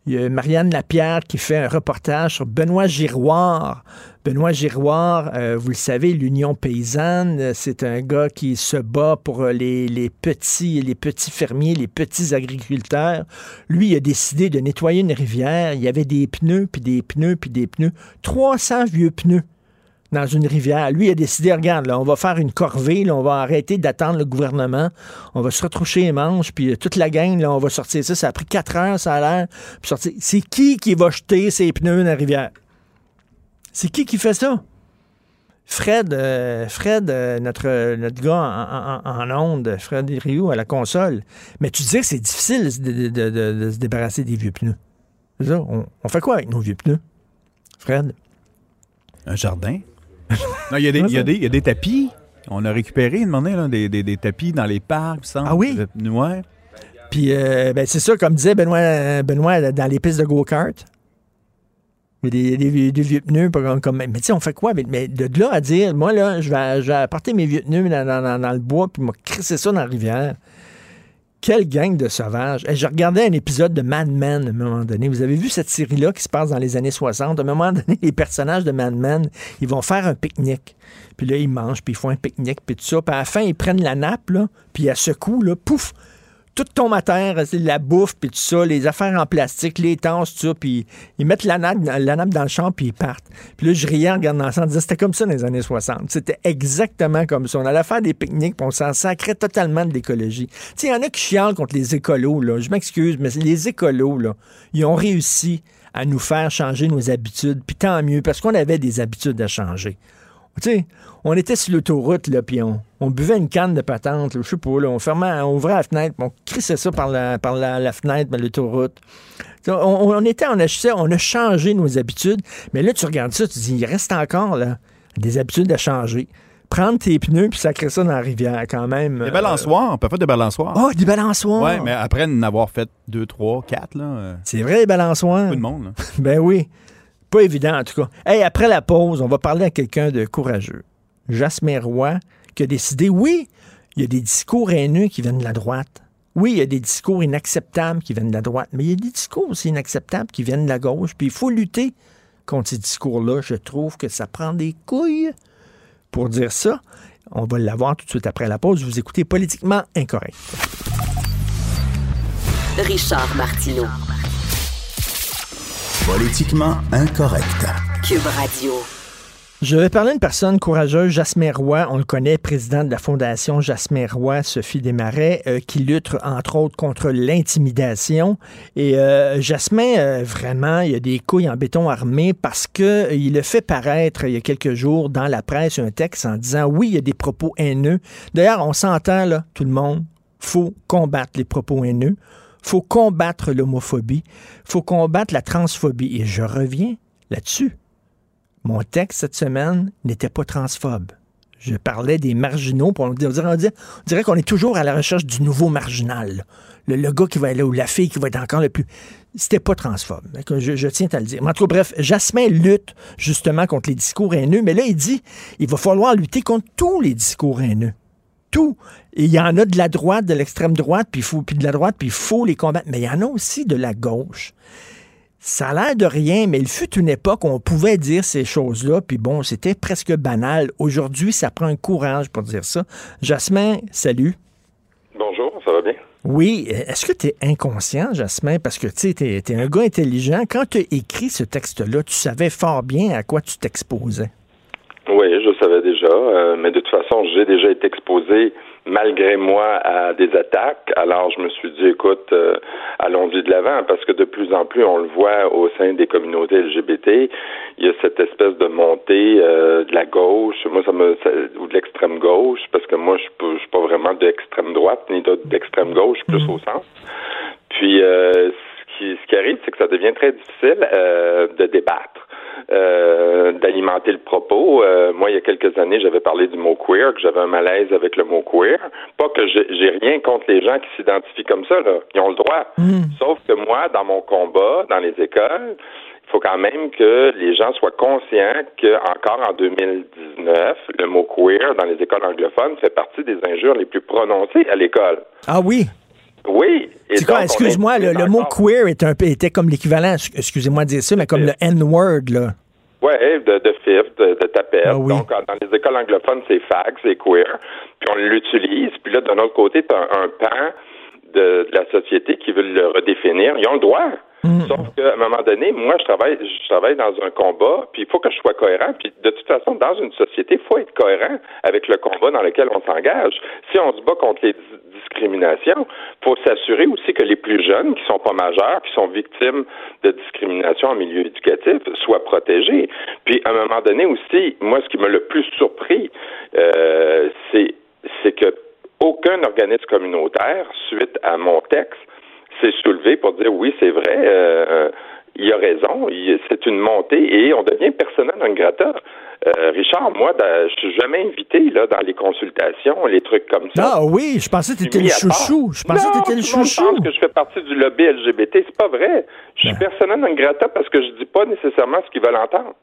il y a Marianne Lapierre qui fait un reportage sur Benoît Giroir. Benoît Giroir, euh, vous le savez, l'Union paysanne, euh, c'est un gars qui se bat pour les, les petits, les petits fermiers, les petits agriculteurs. Lui, il a décidé de nettoyer une rivière. Il y avait des pneus, puis des pneus, puis des pneus. 300 vieux pneus dans une rivière. Lui il a décidé, regarde, là, on va faire une corvée, là, on va arrêter d'attendre le gouvernement, on va se retroucher les manches, puis euh, toute la gang, là, on va sortir ça. Ça a pris quatre heures, ça a l'air. puis sortir. C'est qui qui va jeter ses pneus dans la rivière? C'est qui qui fait ça? Fred, euh, Fred euh, notre, notre gars en, en, onde, Fred Rioux à la console. Mais tu disais que c'est difficile de, se débarrasser des vieux pneus. Ça? On fait quoi avec nos vieux pneus? Fred? Un jardin? Non, il y, a des- il y a des- il y a des tapis. On a récupéré, demandé, là, des, des- des tapis dans les parcs. Ah oui? Ouais. Puis, euh, ben, c'est ça, comme disait Benoît, Benoît dans les pistes de go-kart. Des, des vieux- des vieux pneus, comme, comme- mais tu sais, on fait quoi? Mais, mais de là à dire, moi, là, je vais, je vais apporter mes vieux pneus dans, dans- dans- dans le bois, puis me crisser ça dans la rivière. Quelle gang de sauvages. Je regardais un épisode de Mad Men à un moment donné. Vous avez vu cette série-là qui se passe dans les années 60? À un moment donné, les personnages de Mad Men, ils vont faire un pique-nique. Puis là, ils mangent, puis ils font un pique-nique, puis tout ça. Puis à la fin, ils prennent la nappe, puis à ce coup, là, pouf, tout tombe à terre, la bouffe, puis tout ça, les affaires en plastique, les tasses, tout ça, puis ils mettent la nappe, dans le champ, puis ils partent. Puis là, je riais en regardant ça, en disant, c'était comme ça dans les années 60. C'était exactement comme ça. On allait faire des pique-niques, puis on s'en sacrait totalement de l'écologie. Tu il y en a qui chialent contre les écolos, là. Je m'excuse, mais les écolos, là, ils ont réussi à nous faire changer nos habitudes, puis tant mieux, parce qu'on avait des habitudes à changer. Tu sais, on était sur l'autoroute, là, puis on, on buvait une canne de patente, je sais pas, là, on fermait, on ouvrait la fenêtre, puis on crissait ça par la, par la, la fenêtre de l'autoroute. On, on était, on a, on a changé nos habitudes, mais là, tu regardes ça, tu dis, il reste encore, là, des habitudes à changer. Prendre tes pneus puis sacrer ça dans la rivière, quand même. Des balançoires, on peut faire des balançoires. Oh, des balançoires! Ouais, mais après en avoir fait deux, trois, quatre, là. euh, C'est vrai, les balançoires. Tout le monde, là. Ben oui. Pas évident, en tout cas. Hey, après la pause, on va parler à quelqu'un de courageux. Jasmin Roy, qui a décidé, oui, il y a des discours haineux qui viennent de la droite. Oui, il y a des discours inacceptables qui viennent de la droite, mais il y a des discours aussi inacceptables qui viennent de la gauche. Puis il faut lutter contre ces discours-là. Je trouve que ça prend des couilles pour dire ça. On va l'avoir tout de suite après la pause. Vous écoutez Politiquement Incorrect. Richard Martineau. Politiquement incorrect. Cube Radio. Je vais parler d'une personne courageuse, Jasmin Roy. On le connaît, président de la Fondation Jasmin Roy, Sophie Desmarais, euh, qui lutte entre autres contre l'intimidation. Et euh, Jasmin, euh, vraiment, il y a des couilles en béton armé parce que il a fait paraître il y a quelques jours dans la presse un texte en disant oui, il y a des propos haineux. D'ailleurs, on s'entend là, tout le monde. Faut combattre les propos haineux. Faut combattre l'homophobie. Faut combattre la transphobie. Et je reviens là-dessus. Mon texte cette semaine n'était pas transphobe. Je parlais des marginaux, puis on dirait, on dirait- on dirait qu'on est toujours à la recherche du nouveau marginal. Le, gars qui va là, ou la fille qui va être encore le plus. C'était pas transphobe. Je, je tiens à le dire. Mais en tout cas, bref, Jasmin lutte justement contre les discours haineux, mais là, il dit il va falloir lutter contre tous les discours haineux. Tout. Il y en a de la droite, de l'extrême droite, puis faut- puis de la droite, puis il faut les combattre. Mais il y en a aussi de la gauche. Ça a l'air de rien, mais il fut une époque où on pouvait dire ces choses-là, puis bon, c'était presque banal. Aujourd'hui, ça prend un courage pour dire ça. Jasmin, salut. Bonjour, ça va bien? Oui, est-ce que tu es inconscient, Jasmin? Parce que tu sais, tu es, un gars intelligent. Quand tu as écrit ce texte-là, tu savais fort bien à quoi tu t'exposais. Oui, je savais déjà, euh, mais de toute façon, j'ai déjà été exposé malgré moi à des attaques. Alors, je me suis dit, écoute, euh, allons-y de l'avant, parce que de plus en plus, on le voit au sein des communautés LGBT, il y a cette espèce de montée euh, de la gauche, moi, ça me, ça- ou de l'extrême gauche, parce que moi, je suis pas- je suis pas vraiment d'extrême droite ni de- d'extrême gauche, plus au centre. Puis, euh, ce, qui, ce qui arrive, c'est que ça devient très difficile euh, de débattre, euh, d'alimenter le propos. Euh, moi, il y a quelques années, j'avais parlé du mot queer, que j'avais un malaise avec le mot queer. Pas que j'ai rien contre les gens qui s'identifient comme ça, là. Ils ont le droit. Sauf que moi, dans mon combat, dans les écoles, il faut quand même que les gens soient conscients que encore en 2019, le mot queer dans les écoles anglophones fait partie des injures les plus prononcées à l'école. Ah oui? Oui. Excuse-moi, le, le mot queer est un peu, était comme l'équivalent, excusez-moi de dire ça, mais comme le N-word, là. Ouais, de, de fif, de, de tapette. Ah oui. Donc, en- dans les écoles anglophones, c'est fag, c'est queer. Puis on l'utilise. Puis là, d'un autre côté, tu as un, un pan de, de la société qui veut le redéfinir. Ils ont le droit. Sauf qu'à un moment donné, moi, je travaille, je travaille dans un combat, puis il faut que je sois cohérent. Puis de toute façon, dans une société, il faut être cohérent avec le combat dans lequel on s'engage. Si on se bat contre les dis- discriminations, il faut s'assurer aussi que les plus jeunes, qui sont pas majeurs, qui sont victimes de discrimination en milieu éducatif, soient protégés. Puis à un moment donné aussi, moi, ce qui m'a le plus surpris, euh, c'est c'est que aucun organisme communautaire, suite à mon texte, s'est soulevé pour dire oui, c'est vrai, euh, il a raison, c'est une montée et on devient persona non grata. Euh, Richard, moi, je suis jamais invité là dans les consultations, les trucs comme ça. Ah oui, je pensais que tu étais le chouchou. Je pensais que Non, tu étais le chouchou. Ben. pense que je fais partie du lobby LGBT. C'est pas vrai. Je suis persona non grata parce que je dis pas nécessairement ce qu'ils veulent entendre.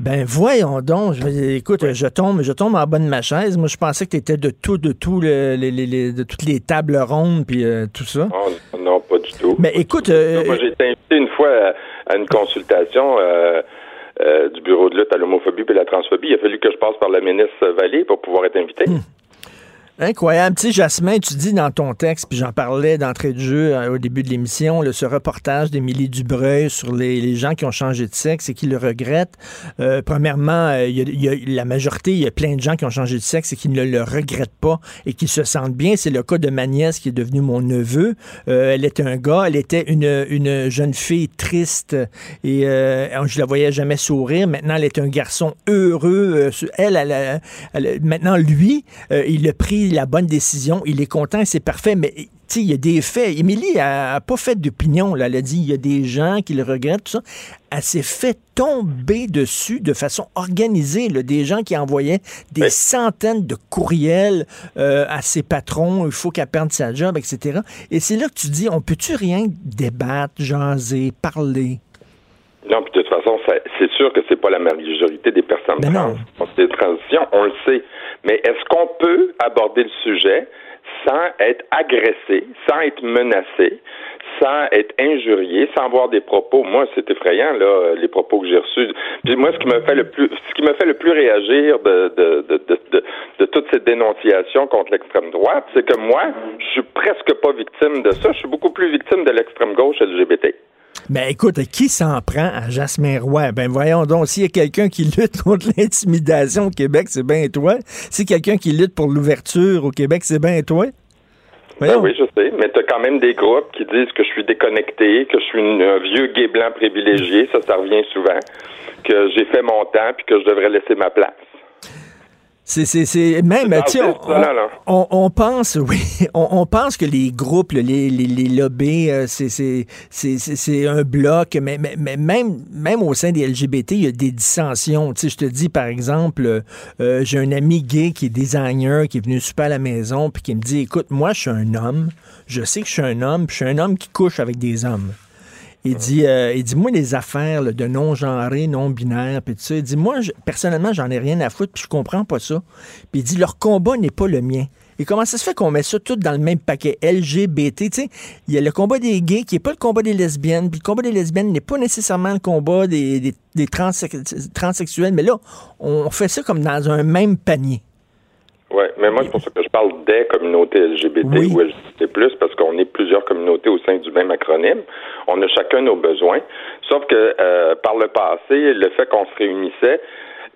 Ben voyons donc. Je, écoute, je tombe, je tombe en bas de ma chaise. Moi, je pensais que tu étais de tout, de tout, le- les- les- les- de toutes les tables rondes puis euh, tout ça. Oh, non, pas du tout. Mais écoute, euh, Moi, j'ai été invité une fois à, à une consultation euh, euh, du bureau de lutte à l'homophobie et la transphobie. Il a fallu que je passe par la ministre Vallée pour pouvoir être invité. Hmm. Incroyable. Tu sais, Jasmin, tu dis dans ton texte, puis j'en parlais d'entrée de jeu euh, au début de l'émission, ce reportage d'Émilie Dubreuil sur les, les gens qui ont changé de sexe et qui le regrettent. Euh, premièrement, euh, y a- la majorité, il y a plein de gens qui ont changé de sexe et qui ne le regrettent pas et qui se sentent bien. C'est le cas de ma nièce qui est devenue mon neveu. Euh, elle était un gars, elle était une, une jeune fille triste et je la voyais jamais sourire. Maintenant, elle est un garçon heureux. Elle, elle, maintenant, lui, il a pris la bonne décision. Il est content, c'est parfait, mais il y a des faits. Émilie a, a pas fait d'opinion. là. Elle a dit il y a des gens qui le regrettent, tout ça. Elle s'est fait tomber dessus de façon organisée. là. Des gens qui envoyaient des centaines de courriels euh, à ses patrons. Il faut qu'elle perde sa job, etc. Et c'est là que tu dis on peut-tu rien débattre, jaser, parler? Non, puis de toute c'est sûr que c'est pas la majorité des personnes Ben trans des transitions, on le sait. Mais est-ce qu'on peut aborder le sujet sans être agressé, sans être menacé, sans être injurié, sans avoir des propos? Moi, c'est effrayant là, les propos que j'ai reçus. Puis moi, ce qui me fait le plus, ce qui me fait le plus réagir de de de de, de, de toute cette dénonciation contre l'extrême droite, c'est que moi, je suis presque pas victime de ça. Je suis beaucoup plus victime de l'extrême gauche LGBT. Ben écoute, qui s'en prend à Jasmin Roy? Ben voyons donc, s'il y a quelqu'un qui lutte contre l'intimidation au Québec, c'est bien toi. Si quelqu'un qui lutte pour l'ouverture au Québec, c'est bien toi. Ben oui, je sais, mais tu as quand même des groupes qui disent que je suis déconnecté, que je suis une- un vieux gay blanc privilégié, ça, ça revient souvent, que j'ai fait mon temps puis que je devrais laisser ma place. C'est, c'est, c'est même, tu on, on- on pense, oui, on, on pense que les groupes, les, les, les lobbies, euh, c'est, c'est, c'est, c'est- c'est un bloc, mais, mais, mais même, même au sein des LGBT, il y a des dissensions. Tu sais, je te dis, par exemple, euh, j'ai un ami gay qui est designer, qui est venu super à la maison, puis qui me dit, écoute, moi, je suis un homme, je sais que je suis un homme, puis je suis un homme qui couche avec des hommes. Il dit, euh, il dit, moi, les affaires de non-genrés, non-binaires, puis tout ça, il dit, moi, personnellement, j'en ai rien à foutre, puis je comprends pas ça. Puis il dit, leur combat n'est pas le mien. Et comment ça se fait qu'on met ça tout dans le même paquet? LGBT? Tu il y a le combat des gays qui n'est pas le combat des lesbiennes, puis le combat des lesbiennes n'est pas nécessairement le combat des, des, transsexuels, mais là, on fait ça comme dans un même panier. Ouais, mais moi, c'est pour ça que je parle des communautés LGBT Oui. ou LGBT+, parce qu'on est plusieurs communautés au sein du même acronyme. On a chacun nos besoins. Sauf que, euh, par le passé, le fait qu'on se réunissait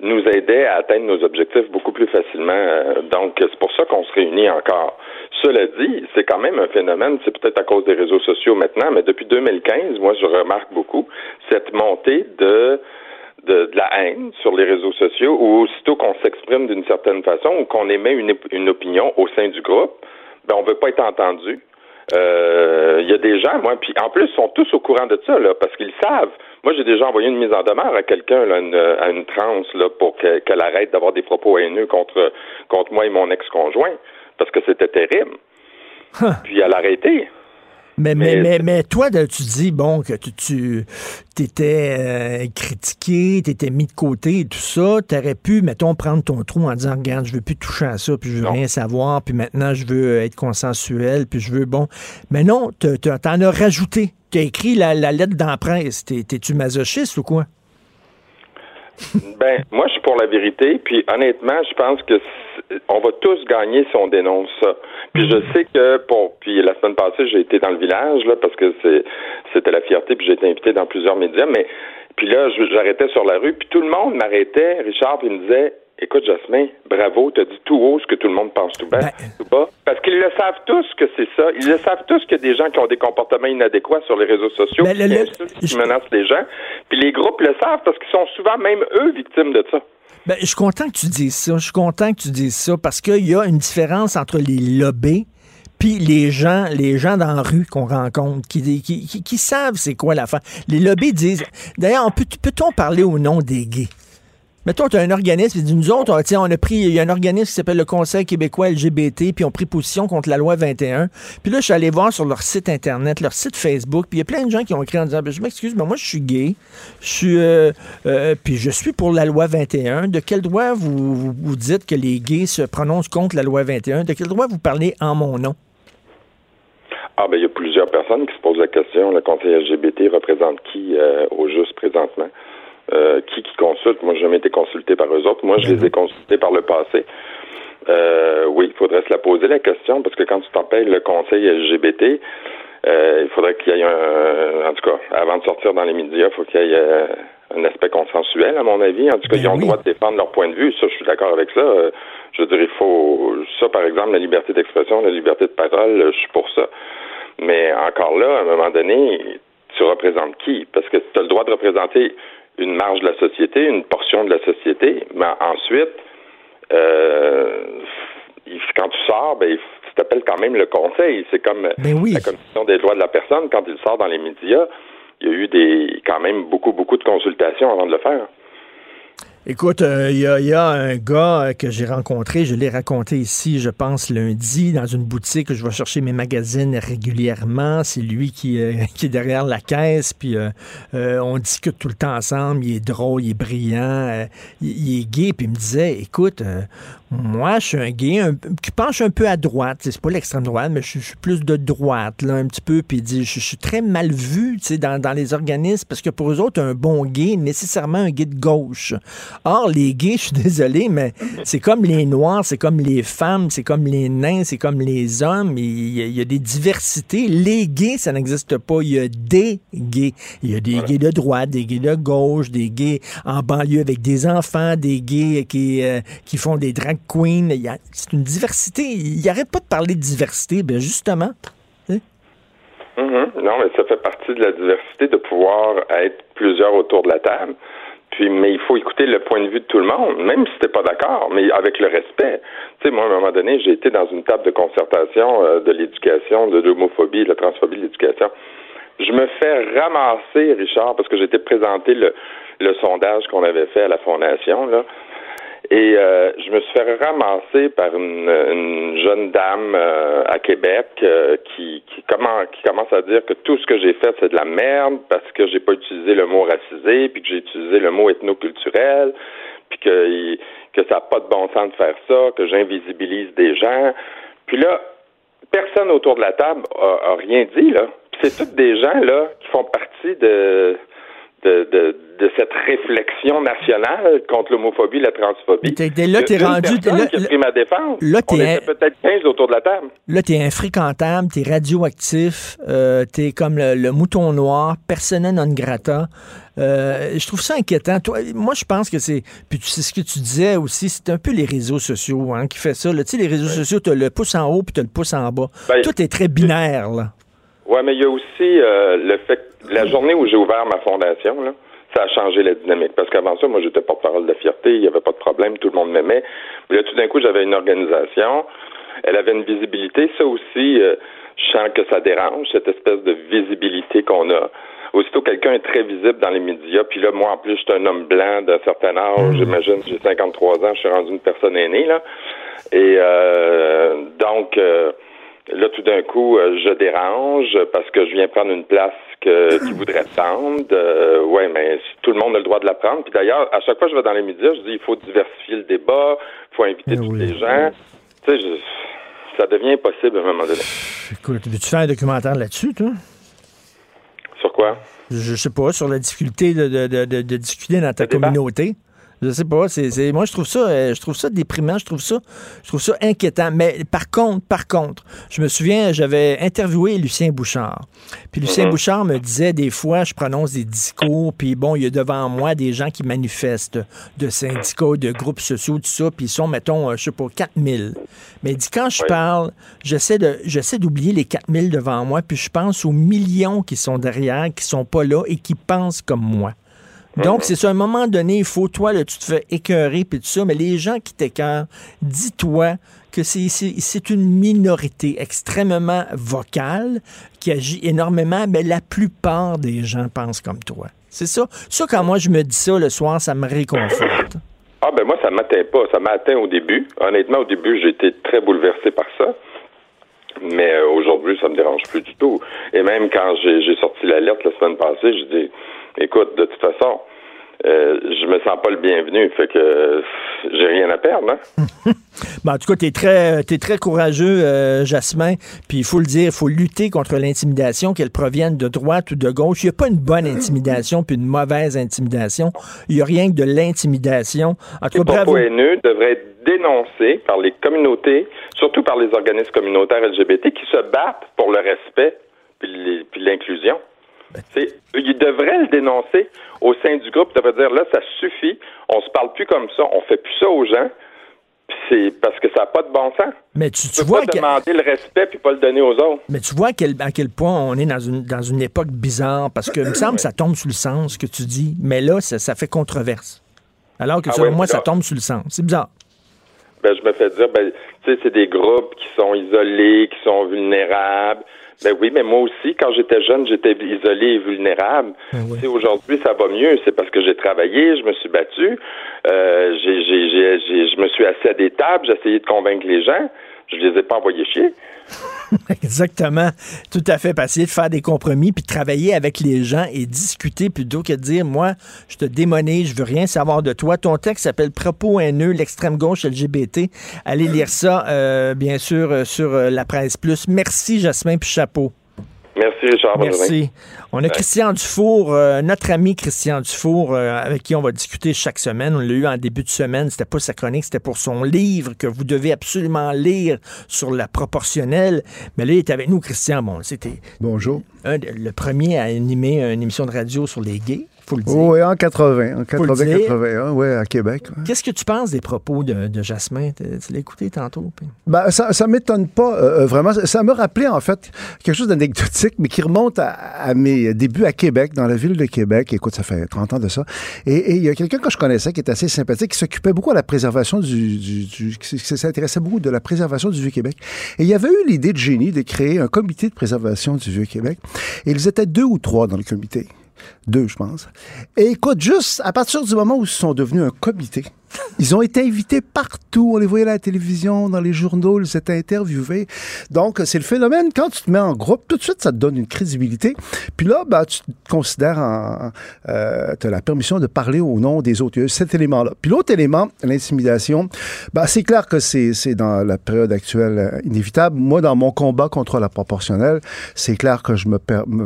nous aidait à atteindre nos objectifs beaucoup plus facilement. Euh, Donc, c'est pour ça qu'on se réunit encore. Cela dit, c'est quand même un phénomène, c'est peut-être à cause des réseaux sociaux maintenant, mais depuis 2015, moi, je remarque beaucoup cette montée de de, de la haine sur les réseaux sociaux ou aussitôt qu'on s'exprime d'une certaine façon ou qu'on émet une, une opinion au sein du groupe, ben on veut pas être entendu. Euh, Il y a des gens, moi, puis en plus, ils sont tous au courant de ça, là, parce qu'ils savent. Moi, j'ai déjà envoyé une mise en demeure à quelqu'un, à une trans, là, pour que- qu'elle arrête d'avoir des propos haineux contre, contre moi et mon ex-conjoint, parce que c'était terrible. Puis elle a arrêté. Mais, mais, Mais- toi, tu dis, bon, que tu, tu étais euh, critiqué, tu étais mis de côté et tout ça. Tu aurais pu, mettons, prendre ton trou en disant, regarde, je veux plus toucher à ça, puis je veux Non. rien savoir, puis maintenant, je veux être consensuel, puis je veux, bon. Mais non, te- t'en as rajouté. Tu as écrit la, la lettre d'emprunt. T'es- T'es-tu masochiste ou quoi? Ben, moi, je suis pour la vérité. Puis, honnêtement, je pense que on va tous gagner si on dénonce ça. Puis, je sais que pour. Puis, la semaine passée, j'ai été dans le village là parce que c'est c'était la fierté. Puis, j'ai été invité dans plusieurs médias. Mais puis là, je- j'arrêtais sur la rue. Puis tout le monde m'arrêtait, Richard, puis il me disait. Écoute, Jasmin, bravo, t'as dit tout haut ce que tout le monde pense tout bas. Ben- tout bas. Parce qu'ils le savent tous que c'est ça. Ils le savent tous qu'il y a des gens qui ont des comportements inadéquats sur les réseaux sociaux, Ben, qui le- le- insultent, qui menacent les gens. Puis les groupes le savent parce qu'ils sont souvent même eux victimes de ça. Ben, je suis content que tu dises ça. Je suis content que tu dises ça parce qu'il y a une différence entre les lobbies puis les gens, les gens dans la rue qu'on rencontre qui, qui, qui- qui savent c'est quoi l'affaire. Les lobbies disent. D'ailleurs, on peut, peut-on parler au nom des gays? Mettons, tu as un organisme, et nous autres, on, a pris, il y a un organisme qui s'appelle le Conseil québécois LGBT, puis on a pris position contre la loi 21. Puis là, je suis allé voir sur leur site Internet, leur site Facebook, puis il y a plein de gens qui ont écrit en disant, Ben, je m'excuse, mais moi, je suis gay, je suis, euh, euh, puis je suis pour la loi 21. De quel droit vous, vous, vous dites que les gays se prononcent contre la loi 21? De quel droit vous parlez en mon nom? Ah ben il y a plusieurs personnes qui se posent la question. Le conseil LGBT représente qui euh, au juste présentement? Euh, qui qui consulte? Moi, j'ai jamais été consulté par eux autres. Moi, je les ai consultés par le passé. Euh, oui, il faudrait se la poser la question parce que quand tu t'en payes le conseil LGBT, euh, il faudrait qu'il y ait un, en tout cas, avant de sortir dans les médias, il faut qu'il y ait euh, un aspect consensuel, à mon avis. En tout cas, Ben ils ont oui. le droit de défendre leur point de vue. Ça, je suis d'accord avec ça. Je veux dire, il faut, ça, par exemple, la liberté d'expression, la liberté de parole, je suis pour ça. Mais encore là, à un moment donné, tu représentes qui? Parce que tu as le droit de représenter une marge de la société, une portion de la société, mais ensuite, euh, quand tu sors, ben, il- tu t'appelles quand même le conseil. C'est comme Ben oui. la commission des droits de la personne, quand il sort dans les médias, il y a eu des quand même beaucoup, beaucoup de consultations avant de le faire. Écoute, euh, il y, a- il y a un gars euh, que j'ai rencontré, je l'ai raconté ici, je pense, lundi, dans une boutique. Je vais chercher mes magazines régulièrement. C'est lui qui, euh, est derrière la caisse, puis euh, euh, on discute tout le temps ensemble. Il est drôle, il est brillant, euh, il, est gay, puis il me disait, écoute, euh, moi, je suis un gay un- qui penche un peu à droite. C'est pas l'extrême droite, mais je, suis- plus de droite, là, un petit peu. Puis il dit, je, suis très mal vu, dans, dans les organismes, parce que pour eux autres, un bon gay, nécessairement un gay de gauche. Or, les gays, je suis désolé, mais c'est comme les noirs, c'est comme les femmes, c'est comme les nains, c'est comme les hommes. Il y, a, il y a des diversités. Les gays, ça n'existe pas. Il y a des gays. Il y a des gays de droite, des gays de gauche, des gays en banlieue avec des enfants, des gays qui, euh, qui font des drag queens. C'est une diversité. Il n'arrête pas de parler de diversité. Ben justement. Mhm. Non, mais ça fait partie de la diversité de pouvoir être plusieurs autour de la table. Mais il faut écouter le point de vue de tout le monde, même si t'es pas d'accord, mais avec le respect. Tu sais, moi, à un moment donné, j'ai été dans une table de concertation euh, de l'éducation, de l'homophobie, de la transphobie de l'éducation. Je me fais ramasser, Richard, parce que j'étais présenté le, le sondage qu'on avait fait à la fondation, là. Et euh, je me suis fait ramasser par une, une jeune dame euh, à Québec euh, qui, qui, commence, qui commence à dire que tout ce que j'ai fait, c'est de la merde parce que j'ai pas utilisé le mot racisé, puis que j'ai utilisé le mot ethnoculturel, puis que, que ça n'a pas de bon sens de faire ça, que j'invisibilise des gens. Puis là, personne autour de la table a, a rien dit, là. C'est toutes des gens, là, qui font partie de de, de, de cette réflexion nationale contre l'homophobie la transphobie. T'es- t'es- là, t'es rendu- personne là- qui a pris ma défense. là, On t'es- était peut-être 15 autour de la table. Là, tu es infréquentable, tu es radioactif, euh, tu es comme le, le mouton noir, persona non grata. Euh, je trouve ça inquiétant. Toi, moi, je pense que c'est. Puis tu sais ce que tu disais aussi, c'est un peu les réseaux sociaux hein, qui fait ça. là. Tu sais, les réseaux sociaux, tu as le pouce en haut puis tu as le pouce en bas. Ben, Tout est très binaire, là. Ouais, mais il y a aussi euh, le fait que la journée où j'ai ouvert ma fondation, là, ça a changé la dynamique. Parce qu'avant ça, moi, j'étais porte-parole de fierté, il n'y avait pas de problème, tout le monde m'aimait. Mais là, tout d'un coup, j'avais une organisation, elle avait une visibilité. Ça aussi, euh, je sens que ça dérange, cette espèce de visibilité qu'on a. Aussitôt, quelqu'un est très visible dans les médias, puis là, moi, en plus, je suis un homme blanc d'un certain âge, j'imagine, j'ai 53 ans, je suis rendu une personne aînée, là. Et euh, donc... euh, Là, tout d'un coup, euh, je dérange parce que je viens prendre une place que, qui voudrait prendre. Euh, ouais, mais tout le monde a le droit de la prendre. Puis d'ailleurs, à chaque fois que je vais dans les médias, je dis il faut diversifier le débat, il faut inviter tous les gens. Tu sais, je- ça devient impossible à un moment donné. Écoute, veux-tu faire un documentaire là-dessus, toi? Sur quoi? Je sais pas, sur la difficulté de- de- de discuter dans ta communauté. Je sais pas, c'est, moi je trouve ça euh, je trouve ça déprimant, je trouve ça je trouve ça inquiétant mais par contre par contre, je me souviens j'avais interviewé Lucien Bouchard. Puis Lucien Mhm. Bouchard me disait des fois je prononce des discours puis bon, il y a devant moi des gens qui manifestent de syndicats, de groupes sociaux tout ça, puis ils sont mettons euh, je sais pas 4000. Mais il dit quand je parle, j'essaie de j'essaie d'oublier les 4000 devant moi puis je pense aux millions qui sont derrière, qui sont pas là et qui pensent comme moi. Donc, c'est ça, à un moment donné, il faut, toi, là, tu te fais écœurer, puis tout ça, mais les gens qui t'écœurent, dis-toi que c'est- une minorité extrêmement vocale qui agit énormément, mais la plupart des gens pensent comme toi. C'est ça. Ça, quand moi, je me dis ça le soir, ça me réconforte. Ah ben moi, ça m'atteint pas. Ça m'a atteint au début. Honnêtement, au début, j'ai été très bouleversé par ça. Mais euh, aujourd'hui, ça me dérange plus du tout. Et même quand j'ai j'ai sorti l'alerte la semaine passée, je dis, écoute, de toute façon, euh, je me sens pas le bienvenu. Fait que euh, j'ai rien à perdre. Hein? Ben, en tout cas, tu es très, t'es très courageux, euh, Jasmin. Puis il faut le dire, il faut lutter contre l'intimidation, qu'elle provienne de droite ou de gauche. Il n'y a pas une bonne intimidation puis une mauvaise intimidation. Il n'y a rien que de l'intimidation. En tout cas, bravo. haineux devraient être dénoncé par les communautés, surtout par les organismes communautaires LGBT qui se battent pour le respect puis l'inclusion. C'est, il devrait le dénoncer au sein du groupe. Ça veut dire là, ça suffit. On se parle plus comme ça. On fait plus ça aux gens. C'est parce que ça n'a pas de bon sens. Mais tu, tu, vois pas demander le respect puis pas le donner aux autres. Mais tu vois à quel, à quel point on est dans une, dans une époque bizarre parce que il me semble que ça tombe sous le sens que tu dis, mais là ça, ça fait controverse. Alors que Ah selon ouais, moi ça tombe sous le sens. C'est bizarre. Ben, je me fais dire, ben, tu sais, c'est des groupes qui sont isolés, qui sont vulnérables. Ben oui, mais moi aussi, quand j'étais jeune, j'étais isolé et vulnérable. Sais, aujourd'hui, ça va mieux. C'est parce que j'ai travaillé, je me suis battu, euh, j'ai, j'ai, j'ai, j'ai- je me suis assis à des tables, j'ai essayé de convaincre les gens. Je les ai pas envoyés chier. Exactement. Tout à fait. Essayer de faire des compromis, puis travailler avec les gens et discuter plutôt que de dire, moi, je te démonise, je veux rien savoir de toi. Ton texte s'appelle Propos haineux, l'extrême gauche LGBT. Allez lire ça, euh, bien sûr, euh, sur euh, la presse plus. Merci, Jasmin, puis chapeau. Merci, Richard. Merci. On a Christian Dufour, euh, notre ami Christian Dufour, euh, avec qui on va discuter chaque semaine. On l'a eu en début de semaine. C'était pas sa chronique, c'était pour son livre que vous devez absolument lire sur la proportionnelle. Mais là, il est avec nous, Christian. Bon, c'était Bonjour. un le premier à animer une émission de radio sur les gays, faut le dire. Oui, en 80, en Faut le 80, dire. 81, ouais, à Québec. ouais. Qu'est-ce que tu penses des propos de, de Jasmin? Tu l'as écouté tantôt? puis- Ben, ça ça m'étonne pas, euh, euh, vraiment. Ça- me rappelait, en fait, quelque chose d'anecdotique, mais qui remonte à, à mes débuts à Québec, dans la ville de Québec. Écoute, ça fait 30 ans de ça. Et il y a quelqu'un que je connaissais qui est assez sympathique, qui s'occupait beaucoup de la préservation du... du, qui s'intéressait beaucoup de la préservation du Vieux-Québec. Et il y avait eu l'idée de génie de créer un comité de préservation du Vieux-Québec. Et ils étaient deux ou trois dans le comité. Deux, je pense. Et écoute, juste à partir du moment où ils sont devenus un comité, ils ont été invités partout. On les voyait à la télévision, dans les journaux, ils étaient interviewés. Donc, c'est le phénomène. Quand tu te mets en groupe, tout de suite, ça te donne une crédibilité. Puis là, ben, tu te considères en. Euh, tu as la permission de parler au nom des autres. Cet élément-là. Puis l'autre élément, l'intimidation, ben, c'est clair que c'est dans la période actuelle euh, inévitable. Moi, dans mon combat contre la proportionnelle, c'est clair que je me,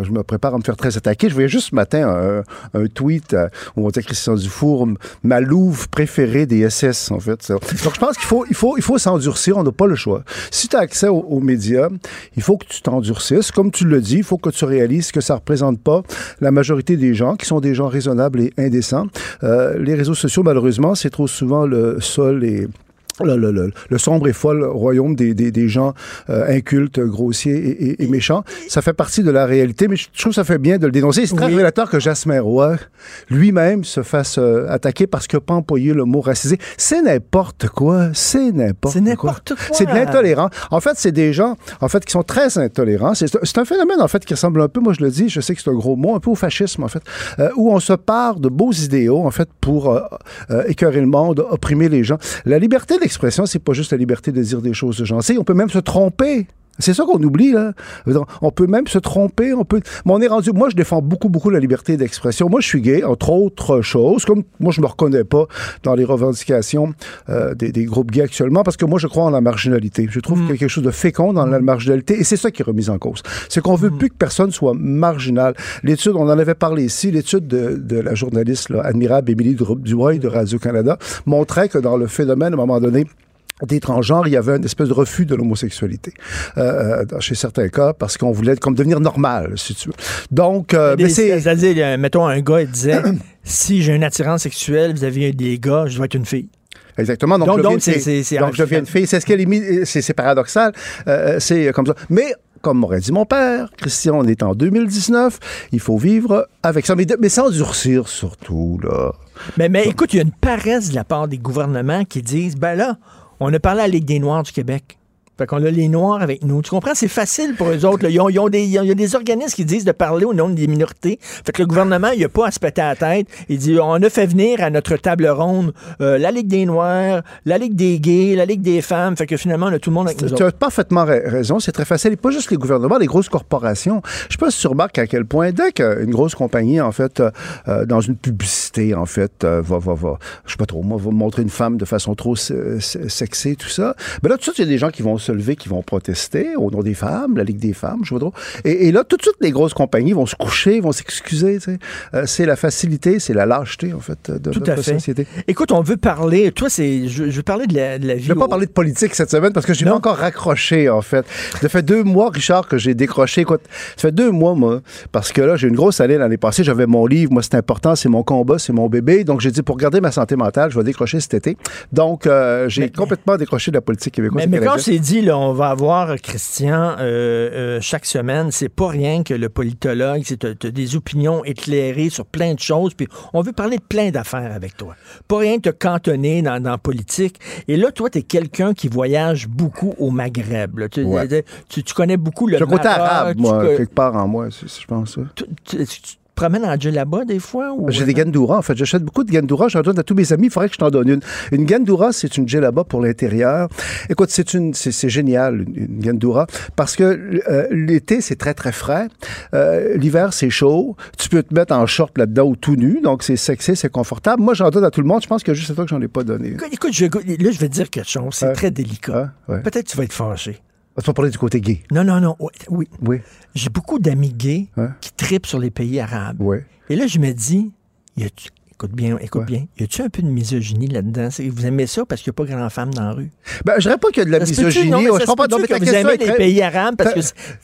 je me prépare à me faire très attaquer. Je voyais juste ce matin un, un tweet euh, où on disait Christian Dufour, ma louve préférée des SS, en fait. Donc, je pense qu'il faut, il faut, il faut s'endurcir. On n'a pas le choix. Si tu as accès aux, médias, il faut que tu t'endurcisses. Comme tu le dis, il faut que tu réalises que ça représente pas la majorité des gens, qui sont des gens raisonnables et indécents. Euh, les réseaux sociaux, malheureusement, c'est trop souvent le sol et le, le- le- le sombre et fol royaume des, des- des gens euh, incultes, grossiers et, et- et méchants. Ça fait partie de la réalité, mais je trouve que ça fait bien de le dénoncer. C'est très révélateur que Jasmin Roy lui-même se fasse euh, attaquer parce qu'il n'a pas employé le mot racisé. C'est n'importe quoi. C'est n'importe quoi. C'est n'importe quoi. C'est de l'intolérance. En fait, c'est des gens, en fait, qui sont très intolérants. C'est un phénomène, en fait, qui ressemble un peu, moi je le dis, je sais que c'est un gros mot, un peu au fascisme, en fait, euh, où on se part de beaux idéaux, en fait, pour écœurer le monde, opprimer les gens. La liberté d'expression, c'est pas juste la liberté de dire des choses gentilles. On peut même se tromper. C'est ça qu'on oublie, là. On peut même se tromper, on peut... Mais on est rendu... Moi, je défends beaucoup, beaucoup la liberté d'expression. Moi, je suis gay, entre autres choses, comme moi, je me reconnais pas dans les revendications euh, des, des groupes gays actuellement, parce que moi, je crois en la marginalité. Je trouve qu'il y a quelque chose de fécond dans la marginalité, et c'est ça qui est remis en cause. C'est qu'on veut plus que personne soit marginal. L'étude, on en avait parlé ici, l'étude de, de la journaliste là, admirable Émilie Dubois de Radio-Canada montrait que dans le phénomène, à un moment donné, des transgenres, il y avait une espèce de refus de l'homosexualité euh, dans- chez certains cas parce qu'on voulait comme devenir normal, si tu veux. Donc, euh, mais c'est C'est-à-dire, euh, mettons, un gars, il disait si j'ai une attirance sexuelle vis-à-vis des gars, je dois être une fille. Exactement. Donc, Donc- je donc, deviens c'est- donc je deviens une fille. C'est ce qu'elle est mis. C'est c'est paradoxal. Euh, c'est comme ça. Mais comme m'aurait dit mon père, Christian, on est en 2019. Il faut vivre avec ça, mais, mais sans durcir surtout là. Mais, mais écoute, il y a une paresse de la part des gouvernements qui disent ben là, on a parlé à la Ligue des Noirs du Québec. Fait qu'on a les Noirs avec nous. Tu comprends? C'est facile pour eux autres. là. Ils ont, ils ont des, il y a des organismes qui disent de parler au nom des minorités. Fait que le gouvernement, il n'a pas à se péter à la tête. Il dit on a fait venir à notre table ronde euh, la Ligue des Noirs, la Ligue des gays, la Ligue des femmes. Fait que finalement, on a tout le monde avec nous Tu autres. as parfaitement ra- raison, c'est très facile. Et pas juste les gouvernements, les grosses corporations. Je sais pas si tu remarques à quel point, dès qu'une grosse compagnie, en fait, euh, euh, dans une publicité, en fait, euh, va, va, va, je sais pas trop, moi, va montrer une femme de façon trop se- se- sexée, tout ça, ben là, tout de suite, il y a des gens qui vont se lever, qui vont protester au nom des femmes, la Ligue des femmes, je vois trop. Et, et là, tout de suite, les grosses compagnies vont se coucher, vont s'excuser. sais. Euh, c'est la facilité, c'est la lâcheté, en fait, de Tout notre à fait. société. Écoute, on veut parler. Toi, c'est. Je, je veux parler de la, de la vie. Je ne vais pas parler de politique cette semaine parce que je n'ai pas encore raccroché, en fait. Ça fait deux mois, Richard, que j'ai décroché. Écoute, ça fait deux mois, moi, parce que là, j'ai une grosse année l'année passée. J'avais mon livre. Moi, c'est important. C'est mon combat. C'est mon bébé. Donc, j'ai dit, pour garder ma santé mentale, je vais décrocher cet été. Donc, euh, j'ai complètement décroché de la politique québécoise. Mais, quand c'est dit, là, on va avoir, Christian, euh, euh, chaque semaine, c'est pas rien que le politologue, c'est des opinions éclairées sur plein de choses, puis on veut parler de plein d'affaires avec toi. Pas rien te cantonner dans, dans la politique. Et là, toi, tu es quelqu'un qui voyage beaucoup au Maghreb. là. Tu, Ouais. tu- tu connais beaucoup le côté arabe, moi, quelque part en moi, je pense. tu te promènes en djellaba des fois? Ou... J'ai des gandoura, en fait. J'achète beaucoup de gandoura. J'en donne à tous mes amis. Il faudrait que je t'en donne une. Une gandoura, c'est une djellaba pour l'intérieur. Écoute, c'est une, c'est, génial, une, gandoura, parce que euh, l'été, c'est très, très frais. Euh, l'hiver, c'est chaud. Tu peux te mettre en short là-dedans ou tout nu. Donc, c'est sexy, c'est confortable. Moi, j'en donne à tout le monde. Je pense que juste à toi que j'en ai pas donné. Écoute, écoute, je- là, je vais te dire quelque chose. C'est très délicat. Ouais. Peut-être que tu vas être fâché. Tu vas parler du côté gay? Non, non, non. oui. Oui. J'ai beaucoup d'amis gays Ouais. qui tripent sur les pays arabes. Oui. Et là, je me dis, y écoute bien, écoute bien, y a-tu un peu de misogynie là-dedans? Vous aimez ça parce qu'il n'y a pas grand-femme dans la rue? Ben, je dirais pas qu'il y a de la Ça misogynie. Non, mais ça je comprends pas. Non, mais que vous aimez les très- pays arabes parce que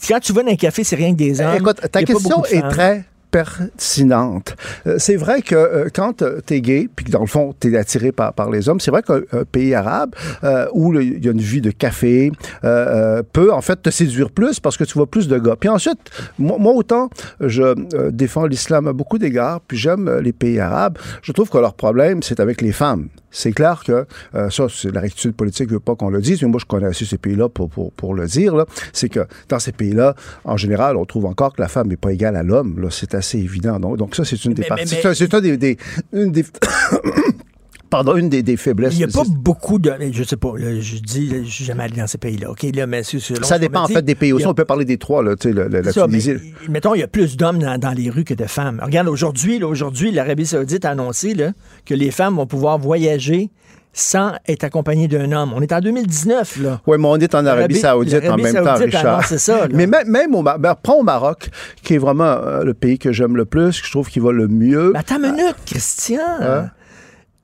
quand tu vas dans un café, c'est rien que des hommes. Écoute, ta question est très pertinente. Euh, c'est vrai que euh, quand tu es gay, puis que dans le fond, tu es attiré par, par les hommes, c'est vrai qu'un un pays arabe euh, où il y a une vie de café euh, euh, peut en fait te séduire plus parce que tu vois plus de gars. Puis ensuite, moi, moi, autant je euh, défends l'islam à beaucoup d'égards, puis j'aime euh, les pays arabes, je trouve que leur problème, c'est avec les femmes. C'est clair que euh, ça, c'est la rectitude politique, veut pas qu'on le dise, mais moi, je connais assez ces pays-là pour, pour, pour le dire. C'est que dans ces pays-là, en général, on trouve encore que la femme n'est pas égale à l'homme. C'est assez évident. Donc, donc ça, c'est une des parties. c'est des, des- une des Pardon, une des, des faiblesses. Il n'y a pas beaucoup de. Je sais pas, là, je dis, là, je suis jamais allé dans ces pays-là. OK, là, mais c'est- Ça dépend en fait des pays aussi. a- On peut parler des trois, là, tu sais, la Ça, mais, Tunisie. mettons, il y a plus d'hommes dans, dans les rues que de femmes. Regarde, aujourd'hui, là, aujourd'hui, l'Arabie Saoudite a annoncé là, que les femmes vont pouvoir voyager sans être accompagnées d'un homme. On est en 2019, là. Oui, mais on est en Arabie Saoudite en même temps, Saoudite Richard. ça, mais même, même au Maroc, ben, prends au Maroc, qui est vraiment euh, le pays que j'aime le plus, que je trouve qui va le mieux. Mais attends une minute, Christian. Hein?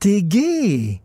T'es gay.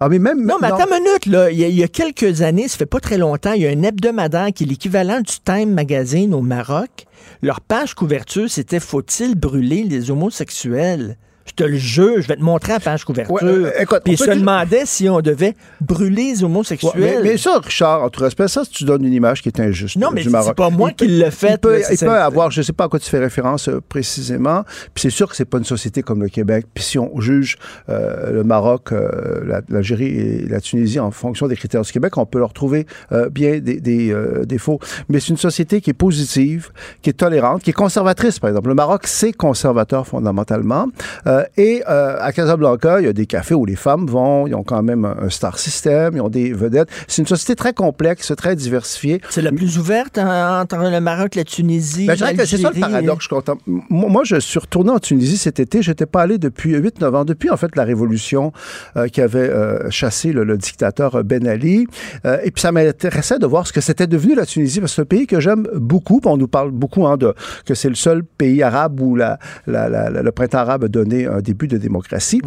Ah, mais même. Non, mais attends une minute, là. Il y, a, il y a quelques années, ça fait pas très longtemps, il y a un hebdomadaire qui est l'équivalent du Time Magazine au Maroc. Leur page couverture, c'était Faut-il brûler les homosexuels? Je te le jure, je vais te montrer la page couverture. Ouais, euh, écoute, Puis se dire- demandaient si on devait brûler les Ouais, homosexuels. mais, mais ça, Richard, en tout respect, ça, tu donnes une image qui est injuste. Non, mais c'est pas moi Il qui l'ai fait, Il peut, il peut avoir, je sais pas à quoi tu fais référence euh, précisément, puis c'est sûr que c'est pas une société comme le Québec. Puis si on juge euh, le Maroc, euh, la- l'Algérie et la Tunisie en fonction des critères du Québec, on peut leur trouver bien des, des, défauts. Mais c'est une société qui est positive, qui est tolérante, qui est conservatrice, par exemple. Le Maroc, c'est conservateur fondamentalement. Euh, et euh, à Casablanca, il y a des cafés où les femmes vont, ils ont quand même un, un star system, ils ont des vedettes. C'est une société très complexe, très diversifiée. C'est la plus ouverte en- entre le Maroc, la Tunisie. Ben, je dirais que c'est ça le paradoxe. Je content. Moi, je suis retourné en Tunisie cet été. Je n'étais pas allé depuis 8-9 ans, depuis en fait la révolution euh, qui avait euh, chassé le, le dictateur euh, Ben Ali. Euh, et puis ça m'intéressait de voir ce que c'était devenu la Tunisie, parce que c'est un pays que j'aime beaucoup. On nous parle beaucoup hein, de que c'est le seul pays arabe où la, la- la- la- le printemps arabe a donné un début de démocratie.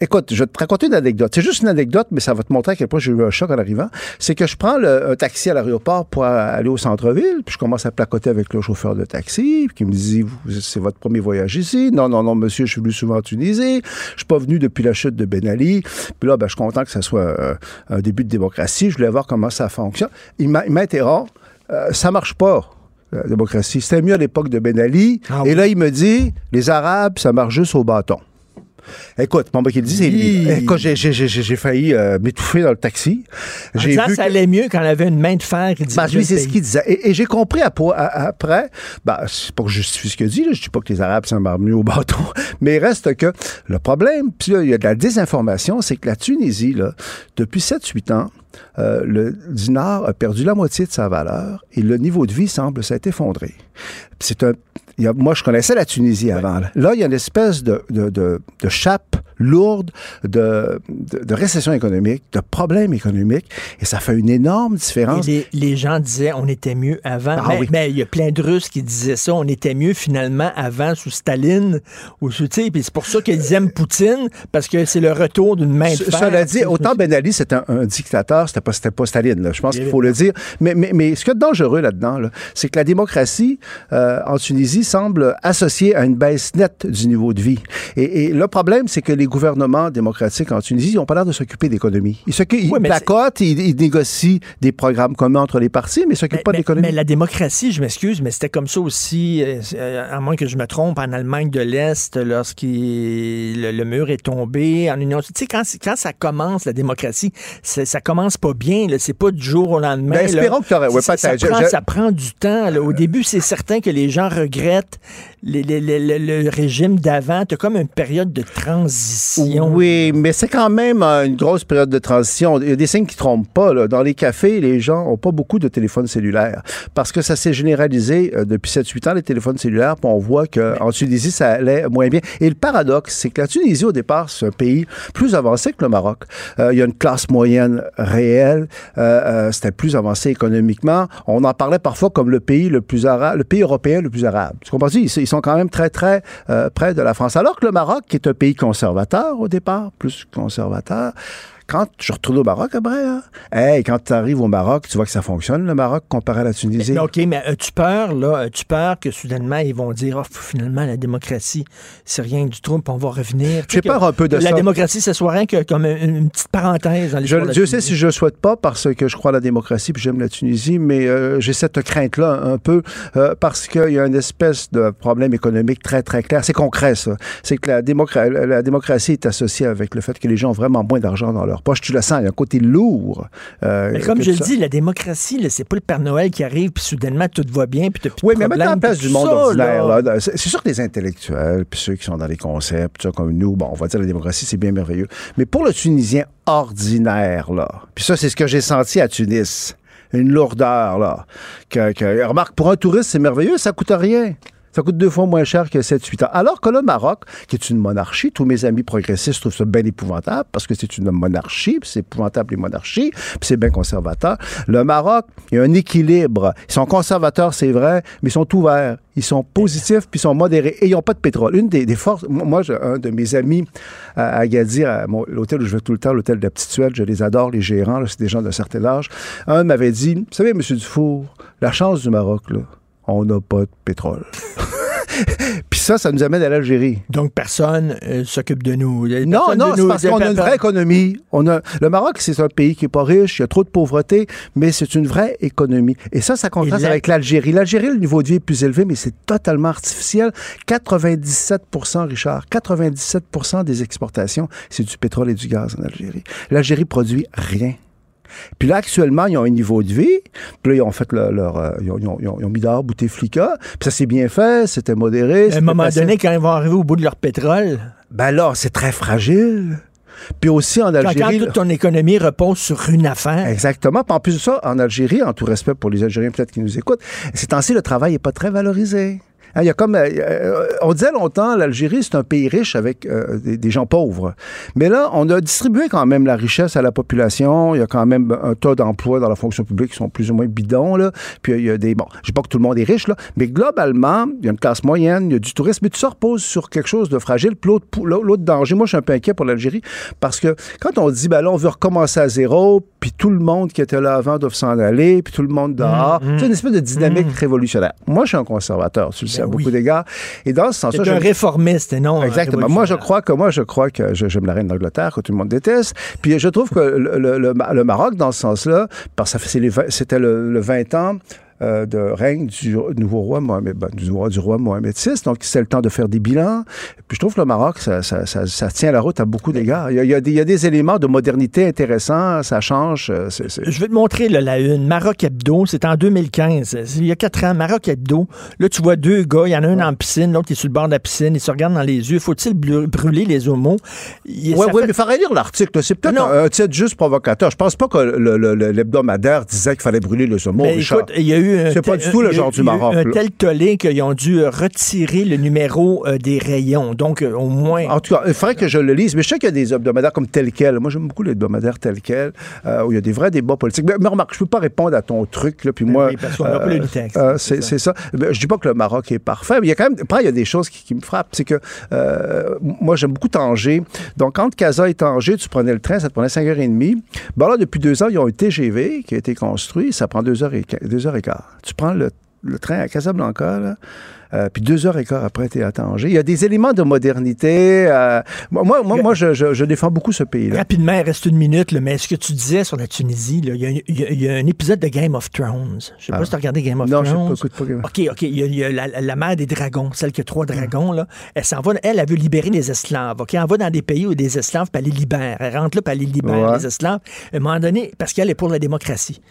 Écoute, je vais te raconter une anecdote. C'est juste une anecdote, mais ça va te montrer à quel point j'ai eu un choc en arrivant. C'est que je prends le- un taxi à l'aéroport pour aller au centre-ville, puis je commence à placoter avec le chauffeur de taxi, puis qui me dit C'est votre premier voyage ici Non, non, non, monsieur, je suis venu souvent en Tunisie. Je suis pas venu depuis la chute de Ben Ali. Puis là, ben, je suis content que ça soit euh, un début de démocratie. Je voulais voir comment ça fonctionne. Il m'interrompt Euh, Ça marche pas. La démocratie. C'était mieux à l'époque de Ben Ali. Et là, il me dit, les Arabes, ça marche juste au bâton. Écoute, mon qu'il dit, c'est lui. Écoute, j'ai- j'ai- j'ai j'ai failli euh, m'étouffer dans le taxi. En J'ai ça allait mieux quand on avait une main de fer. qui ben, lui, le c'est ce qu'il disait. Et, et j'ai compris à- à- après, ben, c'est pas que je justifie ce qu'il dit, là, je dis pas que les Arabes marche mieux au bâton, mais il reste que le problème, puis là, il y a de la désinformation, c'est que la Tunisie, là, depuis 7-8 ans, euh, le dinar a perdu la moitié de sa valeur et le niveau de vie semble s'être effondré. C'est un, il y a- moi, je connaissais la Tunisie avant. Là, Là, il y a une espèce de, de, de, de chape lourde de, de, de récession économique, de problèmes économiques, et ça fait une énorme différence. Les, les gens disaient on était mieux avant. Ah mais oui. mais il y a plein de Russes qui disaient ça, on était mieux finalement avant sous Staline. Ou, sous- puis c'est pour ça qu'ils aiment Poutine, parce que c'est le retour d'une main de fer. Cela dit, autant Ben Ali, c'était un, un dictateur, c'était pas, c'était pas Staline. là. Je pense qu'il faut le dire. Mais, mais, mais ce qui est dangereux là-dedans, là, c'est que la démocratie euh, en Tunisie semble associée à une baisse nette du niveau de vie. Et, et le problème, c'est que les gouvernements démocratiques en Tunisie, ils n'ont pas l'air de s'occuper d'économie. Ils s'occupent, ils ils, ils négocient des programmes communs entre les partis, mais ils s'occupent pas d'économie. mais la démocratie, je m'excuse, mais c'était comme ça aussi, euh, euh, à moins que je me trompe, en Allemagne de l'Est, lorsqu'il le, le mur est tombé, en Union. Tu sais, quand, quand ça commence, la démocratie, ça commence pas bien. là. C'est pas du jour au lendemain. Ben, là. espérons que t'aurais- ouais, ça. Je- prend, je- ça prend du temps. là. Au début, c'est certain que les gens regrettent les- les- les- le, le régime d'avant. Tu comme une période de transition. Oui, mais c'est quand même euh, une grosse période de transition. Il y a des signes qui trompent pas. là. Dans les cafés, les gens ont pas beaucoup de téléphones cellulaires parce que ça s'est généralisé euh, depuis 7-8 ans, les téléphones cellulaires, puis on voit qu'en Tunisie, ça allait moins bien. Et le paradoxe, c'est que la Tunisie, au départ, c'est un pays plus avancé que le Maroc. Euh, il y a une classe moyenne réelle. Euh, euh, C'était plus avancé économiquement. On en parlait parfois comme le pays le plus arabe, le pays européen le plus arabe. Tu comprends? Ils, ils sont quand même très, très près de la France. Alors que le Maroc, qui est un pays conservateur au départ, plus conservateur, quand je retourne au Maroc après, hein, hey, quand tu arrives au Maroc, tu vois que ça fonctionne, le Maroc, comparé à la Tunisie? Mais, OK, mais as-tu peur, là? As-tu peur que soudainement, ils vont dire, oh, finalement, la démocratie, c'est rien du tout, puis on va revenir? J'ai peur un peu de La ça. démocratie, ce soit rien que comme une, une petite parenthèse dans Je, la Dieu sait Tunisie. si je le souhaite pas parce que je crois à la démocratie puis j'aime la Tunisie, mais euh, j'ai cette crainte-là un peu euh, parce qu'il y a une espèce de problème économique très, très clair. C'est concret, ça. C'est que la, démocra- la démocratie est associée avec le fait que les gens ont vraiment moins d'argent dans leur poche. Tu le sens, il y a un côté lourd. euh, Mais comme je le dis, la démocratie, c'est pas le Père Noël qui arrive, puis soudainement, tout va bien, puis Oui, de mais mettre en problème, place du monde ça, ordinaire, là. là, c'est sûr que les intellectuels, puis ceux qui sont dans les concepts, ça, comme nous, bon, on va dire la démocratie, c'est bien merveilleux. Mais pour le Tunisien ordinaire, là, puis ça, c'est ce que j'ai senti à Tunis, une lourdeur, là. Que, que- remarque, pour un touriste, c'est merveilleux, ça coûte rien. Ça coûte deux fois moins cher que 7-8 ans. Alors que le Maroc, qui est une monarchie, tous mes amis progressistes trouvent ça bien épouvantable parce que c'est une monarchie, c'est épouvantable les monarchies, puis c'est bien conservateur. Le Maroc, il y a un équilibre. Ils sont conservateurs, c'est vrai, mais ils sont ouverts. Ils sont positifs, puis ils sont modérés. Et ils n'ont pas de pétrole. Une des, des forces... Moi, un de mes amis à Agadir, à l'hôtel où je vais tout le temps, l'hôtel de la Petite je les adore, les gérants, c'est des gens d'un certain âge. Un m'avait dit, vous savez, M. Dufour, la chance du Maroc, là, on n'a pas de pétrole. Puis ça, ça nous amène à l'Algérie. Donc, personne euh, s'occupe de nous. Non, Personne non, c'est parce qu'on a une vraie économie. On a, le Maroc, c'est un pays qui est pas riche, il y a trop de pauvreté, mais c'est une vraie économie. Et ça, ça contraste avec l'Algérie. L'Algérie, le niveau de vie est plus élevé, mais c'est totalement artificiel. 97% Richard, 97% des exportations, c'est du pétrole et du gaz en Algérie. L'Algérie produit rien. Puis là, actuellement, ils ont un niveau de vie. Puis là, ils ont fait leur... leur, euh, ils, ont, ils ont- ils ont- ils ont mis dehors Bouteflika. Puis ça s'est bien fait, c'était modéré. À un moment donné, quand ils vont arriver au bout de leur pétrole, Ben là, c'est très fragile. Puis aussi en quand, quand Algérie... toute ton économie repose sur une affaire, Exactement. Puis en plus de ça, en Algérie, en tout respect pour les Algériens peut-être qui nous écoutent, ces temps-ci, le travail n'est pas très valorisé. Hein, Il y a comme, euh, euh, on disait longtemps, l'Algérie, c'est un pays riche avec euh, des, des gens pauvres. Mais là, on a distribué quand même la richesse à la population. Il y a quand même un tas d'emplois dans la fonction publique qui sont plus ou moins bidons. Là. Puis il y a des... Bon, je dis pas que tout le monde est riche, là, mais globalement, il y a une classe moyenne, il y a du tourisme, mais tout ça repose sur quelque chose de fragile. Puis l'autre, danger, moi, je suis un peu inquiet pour l'Algérie parce que quand on dit, ben là, on veut recommencer à zéro, puis tout le monde qui était là avant doit s'en aller, puis tout le monde dehors, Mm, mm. c'est une espèce de dynamique révolutionnaire. Moi, je suis un conservateur, tu le sais, à beaucoup d'égards. Et dans ce sens-là, c'est un réformiste et non Exactement. Moi, je crois que moi, je crois que j'aime la reine d'Angleterre, que tout le monde déteste. Puis je trouve que le, le- le- le Maroc, dans ce sens-là, parce que c'était le, le 20 ans. Euh, de règne du nouveau roi Mohamed, ben, du, roi, du roi Mohamed VI. Donc, c'est le temps de faire des bilans. Puis, je trouve que le Maroc, ça, ça- ça- ça tient la route à beaucoup d'égards. Il, y a- il y a des- il y a des éléments de modernité intéressants. Ça change. euh, Je vais te montrer là, la une. Maroc Hebdo, c'est en 2015. C'est Il y a quatre ans, Maroc Hebdo. Là, tu vois deux gars. Il y en a un en piscine, l'autre est sur le bord de la piscine. Ils se regardent dans les yeux. Faut-il brûler les homos? Oui, oui, fait- mais il faudrait lire l'article. C'est peut-être un, un titre juste provocateur. Je pense pas que l'hebdomadaire disait qu'il fallait brûler le saumon, Mais Richard. écoute, il y a eu eu. Euh, c'est pas du tout le euh, genre du Maroc. Un tel tollé qu'ils ont dû euh, retirer le numéro des rayons. Donc, au moins. En tout cas, il faudrait que je le lise. Mais je sais qu'il y a des hebdomadaires comme tel quel. Moi, j'aime beaucoup les hebdomadaires tel quel, où il y a des vrais débats politiques. Mais, remarque, je peux pas répondre à ton truc, là. Puis ben moi. parce qu'on n'a pas le texte. c'est ça. je dis pas que le Maroc est parfait. Mais il y a quand même. Après, il y a des choses qui, me frappent. C'est que moi, j'aime beaucoup Tanger. Donc, entre Casa et Tanger, tu prenais le train, ça te prenait 5h30. Ben là, depuis deux ans, ils ont un TGV qui a été construit. Ça prend 2h15 quart. Tu prends le, le train à Casablanca, là. euh, puis deux heures et quart après, tu es à Tanger. Il y a des éléments de modernité. euh, moi, moi, moi je, je- je défends beaucoup ce pays-là. Rapidement, il reste une minute, là, mais ce que tu disais sur la Tunisie, là, il y, a- il y a- il y a un épisode de Game of Thrones. Je sais pas Ah. si tu as regardé Game of Non, je Thrones. pas of OK, OK. Il y a, il y a la, la mère des dragons, celle qui a trois dragons, là. Elle s'en va, elle, elle veut libérer les esclaves. OK? Elle va dans des pays où il y a des esclaves, puis elle les libère. Elle rentre là, puis elle les libère, Ouais. les esclaves. À un moment donné, parce qu'elle est pour la démocratie.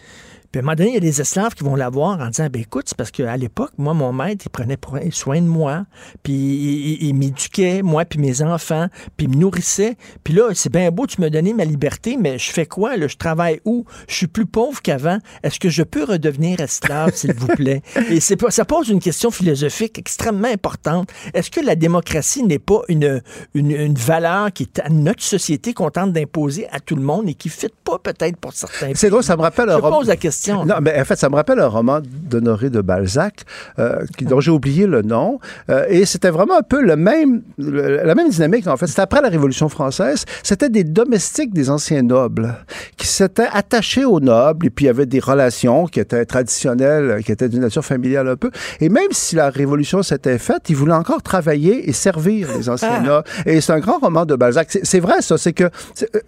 Puis à un moment donné, il y a des esclaves qui vont la voir en disant, ben écoute, c'est parce qu'à l'époque, moi, mon maître, il prenait soin de moi, puis il, il- il m'éduquait, moi, puis mes enfants, puis il me nourrissait. Puis là, c'est bien beau, tu me donner ma liberté, mais je fais quoi? Là? Je travaille où? Je suis plus pauvre qu'avant. Est-ce que je peux redevenir esclave, s'il vous plaît? Et c'est ça pose une question philosophique extrêmement importante. Est-ce que la démocratie n'est pas une, une, une valeur qui est à notre société qu'on tente d'imposer à tout le monde et qui ne fit pas peut-être pour certains C'est drôle, ça me rappelle Je pose la question. Non, mais en fait, ça me rappelle un roman d'Honoré de Balzac, euh, dont j'ai oublié le nom. Euh, et c'était vraiment un peu le même, le- la même dynamique, en fait. C'était après la Révolution française. C'était des domestiques des anciens nobles qui s'étaient attachés aux nobles et puis il y avait des relations qui étaient traditionnelles, qui étaient d'une nature familiale un peu. Et même si la Révolution s'était faite, ils voulaient encore travailler et servir les anciens Ah. nobles. Et c'est un grand roman de Balzac. C'est- vrai, ça. C'est que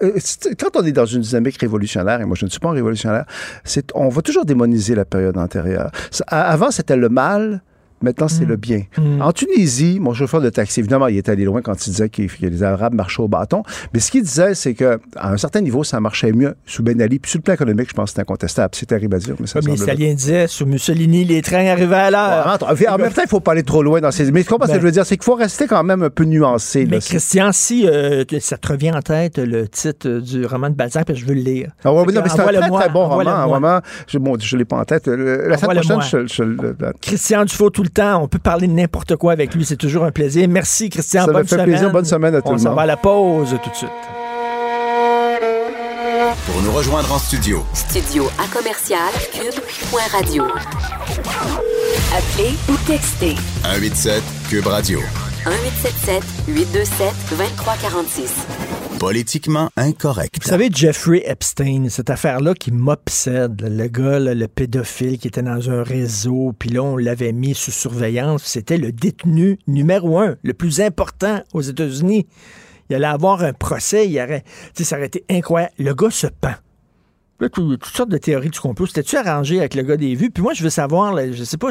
euh, quand on est dans une dynamique révolutionnaire, et moi je ne suis pas un révolutionnaire, c'est on va toujours démoniser la période antérieure. Avant, c'était le mal. Maintenant, c'est le bien. En Tunisie, mon chauffeur de taxi, évidemment, il est allé loin quand il disait que les Arabes marchaient au bâton. Mais ce qu'il disait, c'est que à un certain niveau, ça marchait mieux sous Ben Ali. Puis sur le plan économique, je pense que c'est incontestable. C'est terrible à dire, mais ça Comme les semble vrai. Italiens disaient, sur Mussolini, les trains arrivaient à l'heure. Ouais, en même temps, il faut pas aller trop loin dans ces. Mais tu comprends ce que Ben- je veux dire? C'est qu'il faut rester quand même un peu nuancé. Mais là. Christian, si euh, ça te revient en tête le titre euh, du roman de Balzac, parce que je veux le lire. Ah ouais, oui, non, mais c'est un très, très bon roman. Un roman je, bon, je l'ai pas en tête. Euh, La semaine prochaine, je, je, je- Christian Dufault tout le temps, on peut parler de n'importe quoi avec lui, c'est toujours un plaisir. Merci Christian, Ça bonne fait semaine. plaisir. Bonne semaine à tout on le va à la pause tout de suite. Pour nous rejoindre en studio, Studio à commercial cube.radio. Appelez ou textez 187 Cube Radio. 1877 827 2346. Politiquement incorrect. Vous savez, Jeffrey Epstein, cette affaire-là qui m'obsède, le gars, le pédophile qui était dans un réseau, puis là, on l'avait mis sous surveillance, c'était le détenu numéro un, le plus important aux États-Unis. Il allait avoir un procès, il ça aurait été incroyable. Le gars se pend. Toutes sortes de théories du complot. C'était-tu arrangé avec le gars des vues? Puis moi, je veux savoir, là, je sais pas.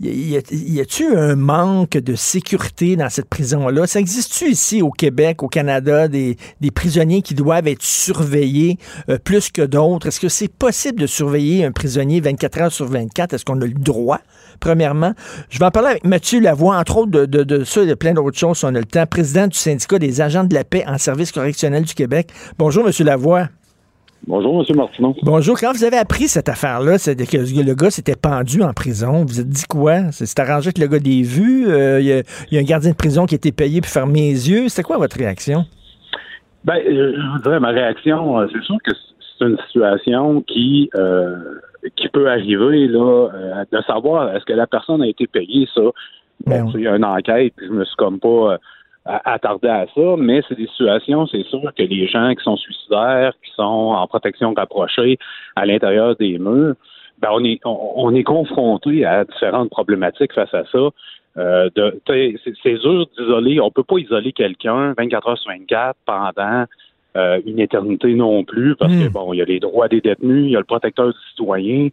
Y a-tu un manque de sécurité dans cette prison-là? Ça existe-tu ici au Québec, au Canada, des, prisonniers qui doivent être surveillés euh, plus que d'autres? Est-ce que c'est possible de surveiller un prisonnier 24 heures sur 24? Est-ce qu'on a le droit, premièrement? Je vais en parler avec Mathieu Lavoie, entre autres de ça et de plein d'autres choses, si on a le temps. Président du syndicat des agents de la paix en service correctionnel du Québec. Bonjour, Monsieur Lavoie. Bonjour, M. Martineau. Bonjour. Quand vous avez appris cette affaire-là, c'est que le gars s'était pendu en prison, vous vous êtes dit quoi? C'est c'est arrangé avec le gars des vues? euh, Il y, a- il y a un gardien de prison qui a été payé pour fermer les yeux. C'était quoi votre réaction? Ben, euh, je vous dirais, ma réaction, euh, c'est sûr que c'est une situation qui euh, qui peut arriver, là, euh, de savoir est-ce que la personne a été payée, ça. Bon, il y a une enquête, puis je me suis comme pas a- attardé à ça, mais c'est des situations, c'est sûr que les gens qui sont suicidaires, qui sont en protection rapprochée à l'intérieur des murs, ben on est on, on est confronté à différentes problématiques face à ça. Euh, de- c'est, c'est dur d'isoler. On peut pas isoler quelqu'un 24 heures sur 24 pendant euh, une éternité non plus, parce que bon, il y a les droits des détenus, il y a le protecteur du citoyen.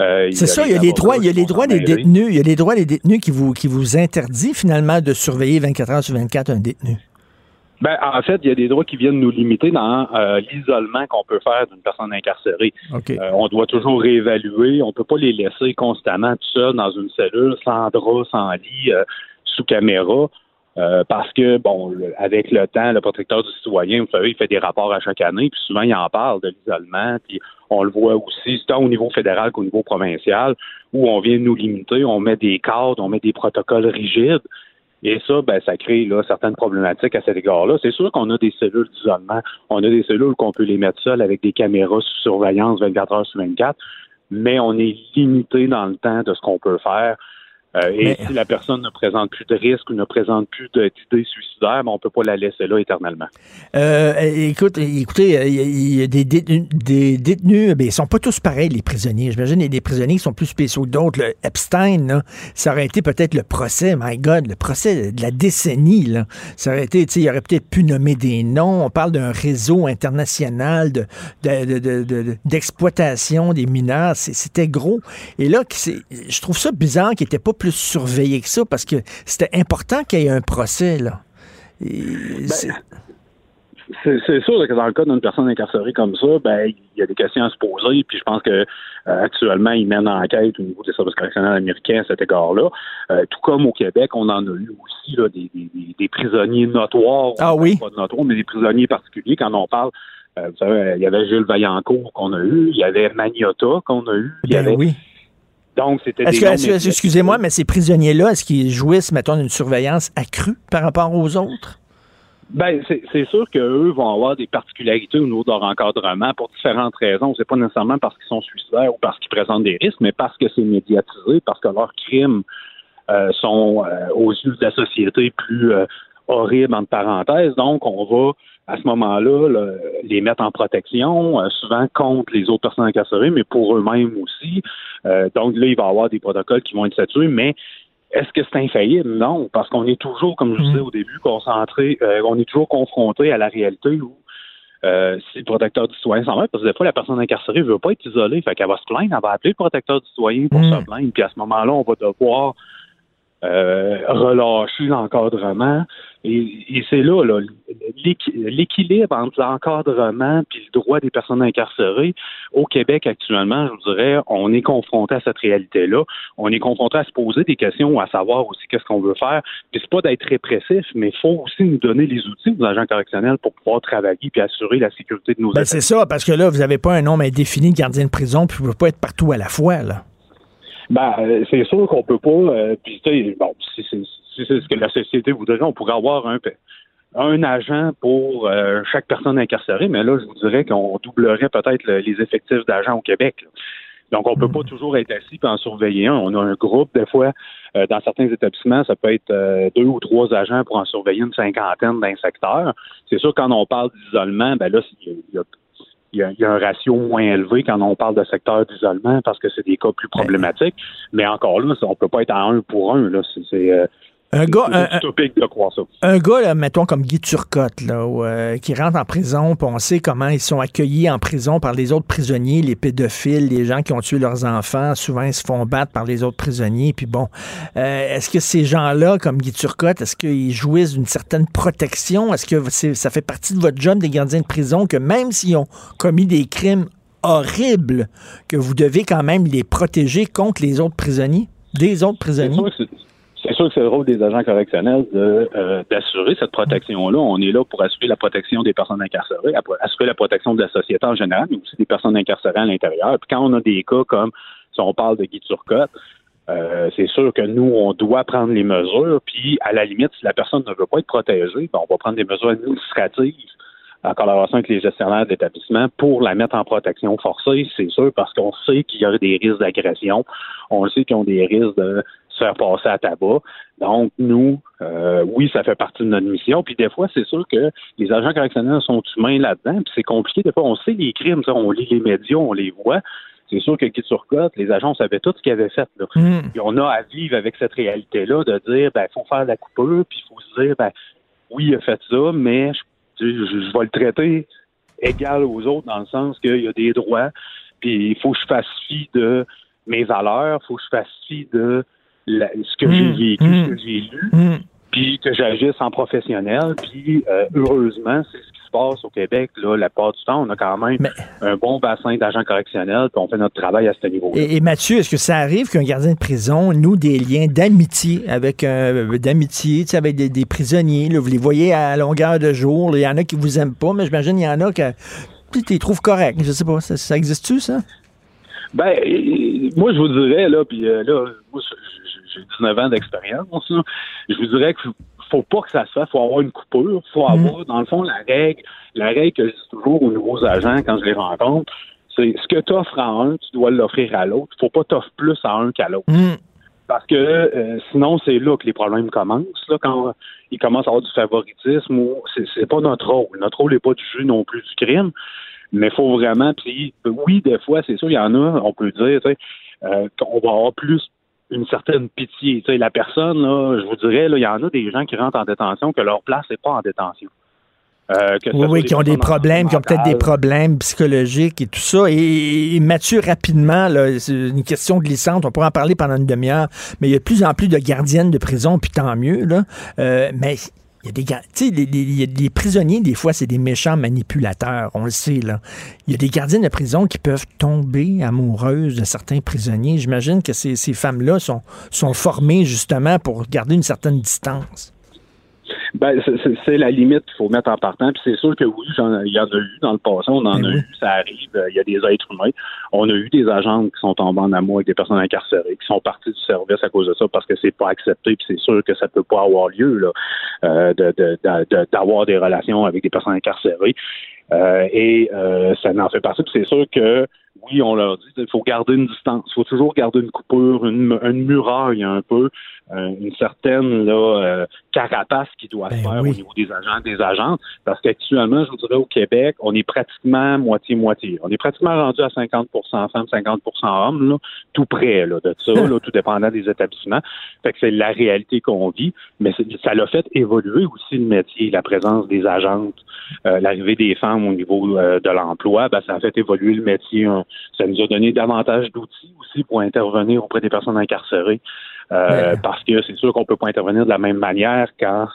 Euh, C'est ça, il y a les droits, il y a les droits des détenus. Il y a les droits des détenus qui vous, qui vous interdit finalement de surveiller 24 heures sur 24 un détenu. Ben, en fait, il y a des droits qui viennent nous limiter dans euh, l'isolement qu'on peut faire d'une personne incarcérée. Euh, on doit toujours réévaluer. On peut pas les laisser constamment tout seuls dans une cellule, sans drap, sans lit, sous caméra. Euh, parce que, bon, le- avec le temps, le protecteur du citoyen, vous savez, il fait des rapports à chaque année, puis souvent, il en parle de l'isolement, puis on le voit aussi, tant au niveau fédéral qu'au niveau provincial, où on vient nous limiter, on met des cadres, on met des protocoles rigides, et ça, ben, ça crée là, certaines problématiques à cet égard-là. C'est sûr qu'on a des cellules d'isolement, on a des cellules qu'on peut les mettre seules avec des caméras sous surveillance 24 heures sur 24, mais on est limité dans le temps de ce qu'on peut faire. Euh, et Mais- si la personne ne présente plus de risque ou ne présente plus d'idées suicidaires, ben, on peut pas la laisser là éternellement. Euh, écoute, écoutez, euh, il y, a- il y a des détenus, des détenus ben, ils sont pas tous pareils, les prisonniers. J'imagine qu'il y a des prisonniers qui sont plus spéciaux que d'autres. Epstein, là, ça aurait été peut-être le procès, my God, le procès de la décennie. Là. Ça aurait été, tu sais, il aurait peut-être pu nommer des noms. On parle d'un réseau international de, de- de- de- de- d'exploitation des mineurs. C'était gros. Et là, je trouve ça bizarre qu'il n'était pas plus surveillé que ça parce que c'était important qu'il y ait un procès. Là. Et c'est- sûr que dans le cas d'une personne incarcérée comme ça, ben il y a des questions à se poser. Puis je pense que euh, actuellement, ils mènent en enquête au niveau des services correctionnels américains à cet égard-là. Euh, tout comme au Québec, on en a eu aussi là, des, des- des- des prisonniers notoires. Ah oui? Pas de notoires, mais des prisonniers particuliers. Quand on parle, euh, vous savez, il y avait Jules Vaillancourt qu'on a eu, il y avait Magnotta qu'on a eu. Il y Ben avait... oui. Donc, c'était des que, que- excusez-moi, mais ces prisonniers-là, est-ce qu'ils jouissent, mettons, d'une surveillance accrue par rapport aux autres? Ben, c'est c'est sûr qu'eux vont avoir des particularités au niveau de leur encadrement pour différentes raisons. C'est pas nécessairement parce qu'ils sont suicidaires ou parce qu'ils présentent des risques, mais parce que c'est médiatisé, parce que leurs crimes euh, sont euh, aux yeux de la société plus euh, horribles entre parenthèses. Donc, on va à ce moment-là le- les mettre en protection, euh, souvent contre les autres personnes incarcérées, mais pour eux-mêmes aussi. Euh, donc là, il va y avoir des protocoles qui vont être statués, mais est-ce que c'est infaillible? Non, parce qu'on est toujours, comme je disais au début, concentré, euh, on est toujours confronté à la réalité où euh, si le protecteur du citoyen s'en va, parce que des fois, la personne incarcérée ne veut pas être isolée, fait qu'elle va se plaindre, elle va appeler le protecteur du citoyen pour se plaindre, puis à ce moment-là, on va devoir euh, relâcher l'encadrement. Et, et c'est là, là, l'équi- l'équilibre entre l'encadrement et le droit des personnes incarcérées au Québec actuellement, je vous dirais, on est confronté à cette réalité-là. On est confronté à se poser des questions, à savoir aussi qu'est-ce qu'on veut faire. Puis c'est pas d'être répressif, mais il faut aussi nous donner les outils aux agents correctionnels pour pouvoir travailler puis assurer la sécurité de nos Ben, agents. c'est ça, parce que là, vous n'avez pas un nombre indéfini de gardiens de prison, puis vous ne pouvez pas être partout à la fois, là. Ben, euh, c'est sûr qu'on peut pas. euh, puis, tu sais, bon, si c'est si c'est ce que la société voudrait, on pourrait avoir un, un agent pour euh, chaque personne incarcérée, mais là, je vous dirais qu'on doublerait peut-être le- les effectifs d'agents au Québec. là. Donc, on peut pas toujours être assis et en surveiller un. On a un groupe, des fois, euh, dans certains établissements, ça peut être euh, deux ou trois agents pour en surveiller une cinquantaine d'un secteur. C'est sûr, quand on parle d'isolement, ben là, il y a- il y a il y, a, il y a un ratio moins élevé quand on parle de secteur d'isolement parce que c'est des cas plus problématiques. Mais encore là, on peut pas être à un pour un. Là. C'est, euh, Un gars, un- utopique de croire ça. Un gars, là, mettons, comme Guy Turcotte, là, où, euh, qui rentre en prison, puis on sait comment ils sont accueillis en prison par les autres prisonniers, les pédophiles, les gens qui ont tué leurs enfants. Souvent, ils se font battre par les autres prisonniers. Puis bon, euh, est-ce que ces gens-là, comme Guy Turcotte, est-ce qu'ils jouissent d'une certaine protection? Est-ce que c'est- ça fait partie de votre job des gardiens de prison que même s'ils ont commis des crimes horribles, que vous devez quand même les protéger contre les autres prisonniers? Des autres prisonniers? C'est sûr que c'est- le rôle des agents correctionnels euh, d'assurer cette protection-là. On est là pour assurer la protection des personnes incarcérées, assurer la protection de la société en général, mais aussi des personnes incarcérées à l'intérieur. Puis quand on a des cas comme si on parle de Guy Turcotte, euh, c'est sûr que nous, on doit prendre les mesures, puis à la limite, si la personne ne veut pas être protégée, ben, on va prendre des mesures administratives en collaboration avec les gestionnaires d'établissement pour la mettre en protection forcée, c'est sûr, parce qu'on sait qu'il y aurait des risques d'agression, on sait qu'ils ont des risques de se faire passer à tabac. Donc, nous, euh, oui, ça fait partie de notre mission. Puis des fois, c'est sûr que les agents correctionnels sont humains là-dedans, puis c'est compliqué. Des fois, on sait les crimes, ça, on lit les médias, on les voit. C'est sûr que Guy Turcotte, les agents savaient tout ce qu'ils avaient fait. Là. Puis on a à vivre avec cette réalité-là de dire, ben, faut faire la coupure, puis il faut se dire, ben, oui, il a fait ça, mais je, je, je vais le traiter égal aux autres dans le sens qu'il y a des droits, puis il faut que je fasse fi de mes valeurs, il faut que je fasse fi de la- ce que j'ai vécu, ce que j'ai lu, puis que j'agisse en professionnel, puis euh, heureusement, c'est ce qui se passe au Québec, là, la part du temps, on a quand même un bon bassin d'agents correctionnels, puis on fait notre travail à ce niveau Et, et Mathieu, est-ce que ça arrive qu'un gardien de prison noue des liens d'amitié avec euh, d'amitié, avec des, des prisonniers, là, vous les voyez à longueur de jour, il y en a qui vous aiment pas, mais j'imagine il y en a que tu les trouves corrects. Je sais pas, ça, ça existe-tu, ça? Ben, moi, je vous dirais, là, puis euh, là, moi, j'ai 19 ans d'expérience, je vous dirais qu'il faut pas que ça se fasse, faut avoir une coupure, faut avoir, dans le fond, la règle, la règle que je dis toujours aux nouveaux agents quand je les rencontre, c'est ce que tu offres à un, tu dois l'offrir à l'autre. Faut pas t'offrir plus à un qu'à l'autre. Parce que euh, sinon, c'est là que les problèmes commencent. Là, quand il commence à avoir du favoritisme, c'est, pas notre rôle. Notre rôle n'est pas du jeu non plus du crime. Mais il faut vraiment. Puis, oui, des fois, c'est sûr, il y en a, on peut dire, tu sais, euh, qu'on va avoir plus une certaine pitié. Tu sais, la personne, là, je vous dirais, il y en a des gens qui rentrent en détention que leur place n'est pas en détention. Euh, que Oui, oui, qui ont des problèmes, qui ont peut-être des problèmes psychologiques et tout ça. Et, et Mathieu, rapidement, c'est une question glissante, on pourra en parler pendant une demi-heure, mais il y a de plus en plus de gardiennes de prison, puis tant mieux, là. Euh, mais il y a des gar- tu sais, les, les- les- prisonniers, des fois, c'est des méchants manipulateurs, on le sait, là. Il y a des gardiennes de prison qui peuvent tomber amoureuses de certains prisonniers. J'imagine que ces, ces femmes-là sont, sont formées justement pour garder une certaine distance. Ben, c'est- la limite qu'il faut mettre en partant. Puis c'est sûr que oui, il y en a eu dans le passé, on en a eu, ça arrive, euh, il y a des êtres humains. On a eu des agents qui sont tombés en amour avec des personnes incarcérées, qui sont partis du service à cause de ça parce que c'est pas accepté, puis c'est sûr que ça peut pas avoir lieu là, euh, de- de- de- de- d'avoir des relations avec des personnes incarcérées. Euh, et euh, ça n'en fait partie. Puis c'est sûr que oui, on leur dit il faut garder une distance, il faut toujours garder une coupure, une, une muraille un peu, euh, une certaine là, euh, carapace qui doit se faire au niveau des agents des agentes, parce qu'actuellement, je vous dirais au Québec, on est pratiquement moitié-moitié. On est pratiquement rendu à 50% femmes, 50% hommes, là, tout près là, de ça, là, tout dépendant des établissements. Fait que c'est la réalité qu'on vit, mais ça l'a fait évoluer aussi le métier, la présence des agentes, euh, l'arrivée des femmes au niveau euh, de l'emploi, ben, ça a fait évoluer le métier. hein. Ça nous a donné davantage d'outils aussi pour intervenir auprès des personnes incarcérées. Euh, Parce que c'est sûr qu'on peut pas intervenir de la même manière quand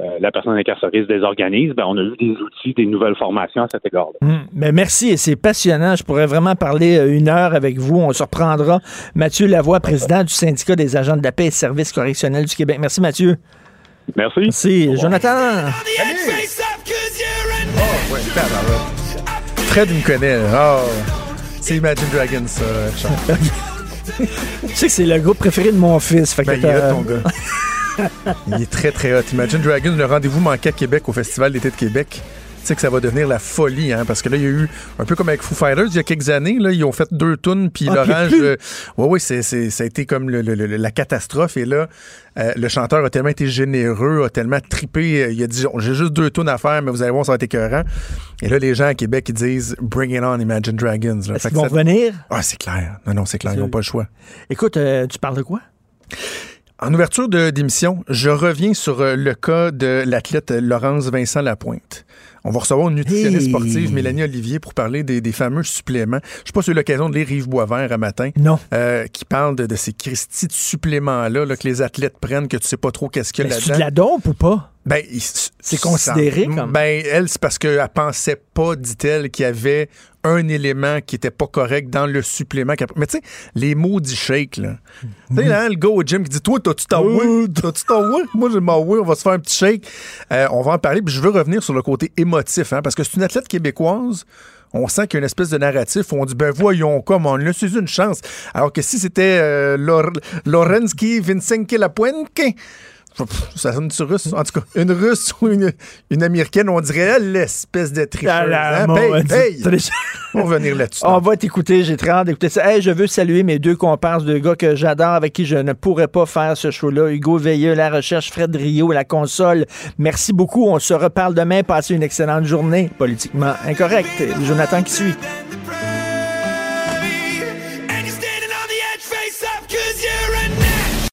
euh, la personne incarcérée se désorganise. Ben, on a eu des outils, des nouvelles formations à cet égard-là. Hum, Mais merci, et c'est passionnant. Je pourrais vraiment parler euh, une heure avec vous. On se reprendra. Mathieu Lavoie, président du syndicat des agents de la paix et services correctionnels du Québec. Merci, Mathieu. Merci. Merci. Jonathan. Ouais, tabarouette. Fred, il me connaît. Oh, c'est Imagine Dragons, ça, Richard. Tu sais que c'est le groupe préféré de mon fils. Fait que Ben, il est t'as- hot, ton gars. il est très, très hot. Imagine Dragons, le rendez-vous manqué à Québec au Festival d'été de Québec. Sais que ça va devenir la folie, hein, parce que là, il y a eu, un peu comme avec Foo Fighters, il y a quelques années, là, ils ont fait deux tunes, puis Ah, l'orage, euh, ouais, ouais, c'est, c'est- ça a été comme le- le- le- la catastrophe, et là, euh, le chanteur a tellement été généreux, a tellement tripé, euh, il a dit, j'ai juste deux tunes à faire, mais vous allez voir, ça va être écœurant. Et là, les gens à Québec, ils disent, bring it on, Imagine Dragons. là. Est-ce Fait qu'ils que vont ça- revenir? Ah, c'est clair. Non, non, c'est clair, ils n'ont pas le choix. Écoute, euh, tu parles de quoi? En ouverture de- d'émission, je reviens sur le cas de l'athlète Laurence Vincent Lapointe. On va recevoir une nutritionniste Hey! sportive, Mélanie Olivier, pour parler des, des fameux suppléments. Je sais pas si j'ai eu l'occasion de lire Yves Boisvert à matin. Non. Euh, qui parle de, de ces Christie de suppléments-là là, que les athlètes prennent, que tu sais pas trop qu'est-ce qu'il y a Ben, c'est là-dedans. de la dope ou pas? Ben, C'est considéré ça- comme- Ben, elle, c'est parce qu'elle pensait pas, dit-elle, qu'il y avait un élément qui était pas correct dans le supplément. qu'elle- Mais tu sais, les maudits shakes, là. Tu sais, là, le gars au gym qui dit Toi, t'as-tu ta oui? T'as-tu ta oui? Moi, j'ai ma oui, on va se faire un petit shake. Euh, on va en parler, puis je veux revenir sur le côté émotif, hein, parce que c'est une athlète québécoise. On sent qu'il y a une espèce de narratif où on dit ben voyons comme on a su une chance. Alors que si c'était euh, Lor- Lorenzki ça sonne sur russe? En tout cas, une russe ou une, une américaine, on dirait l'espèce de tricheuse. Ah hein? mon. On va revenir là-dessus. On va t'écouter, j'ai très hâte d'écouter ça. Hey, je veux saluer mes deux comparses, deux gars que j'adore, avec qui je ne pourrais pas faire ce show-là. Hugo Veilleux, La Recherche, Fred Rio, La Console. Merci beaucoup. On se reparle demain. Passez une excellente journée. Politiquement incorrect. Jonathan qui suit.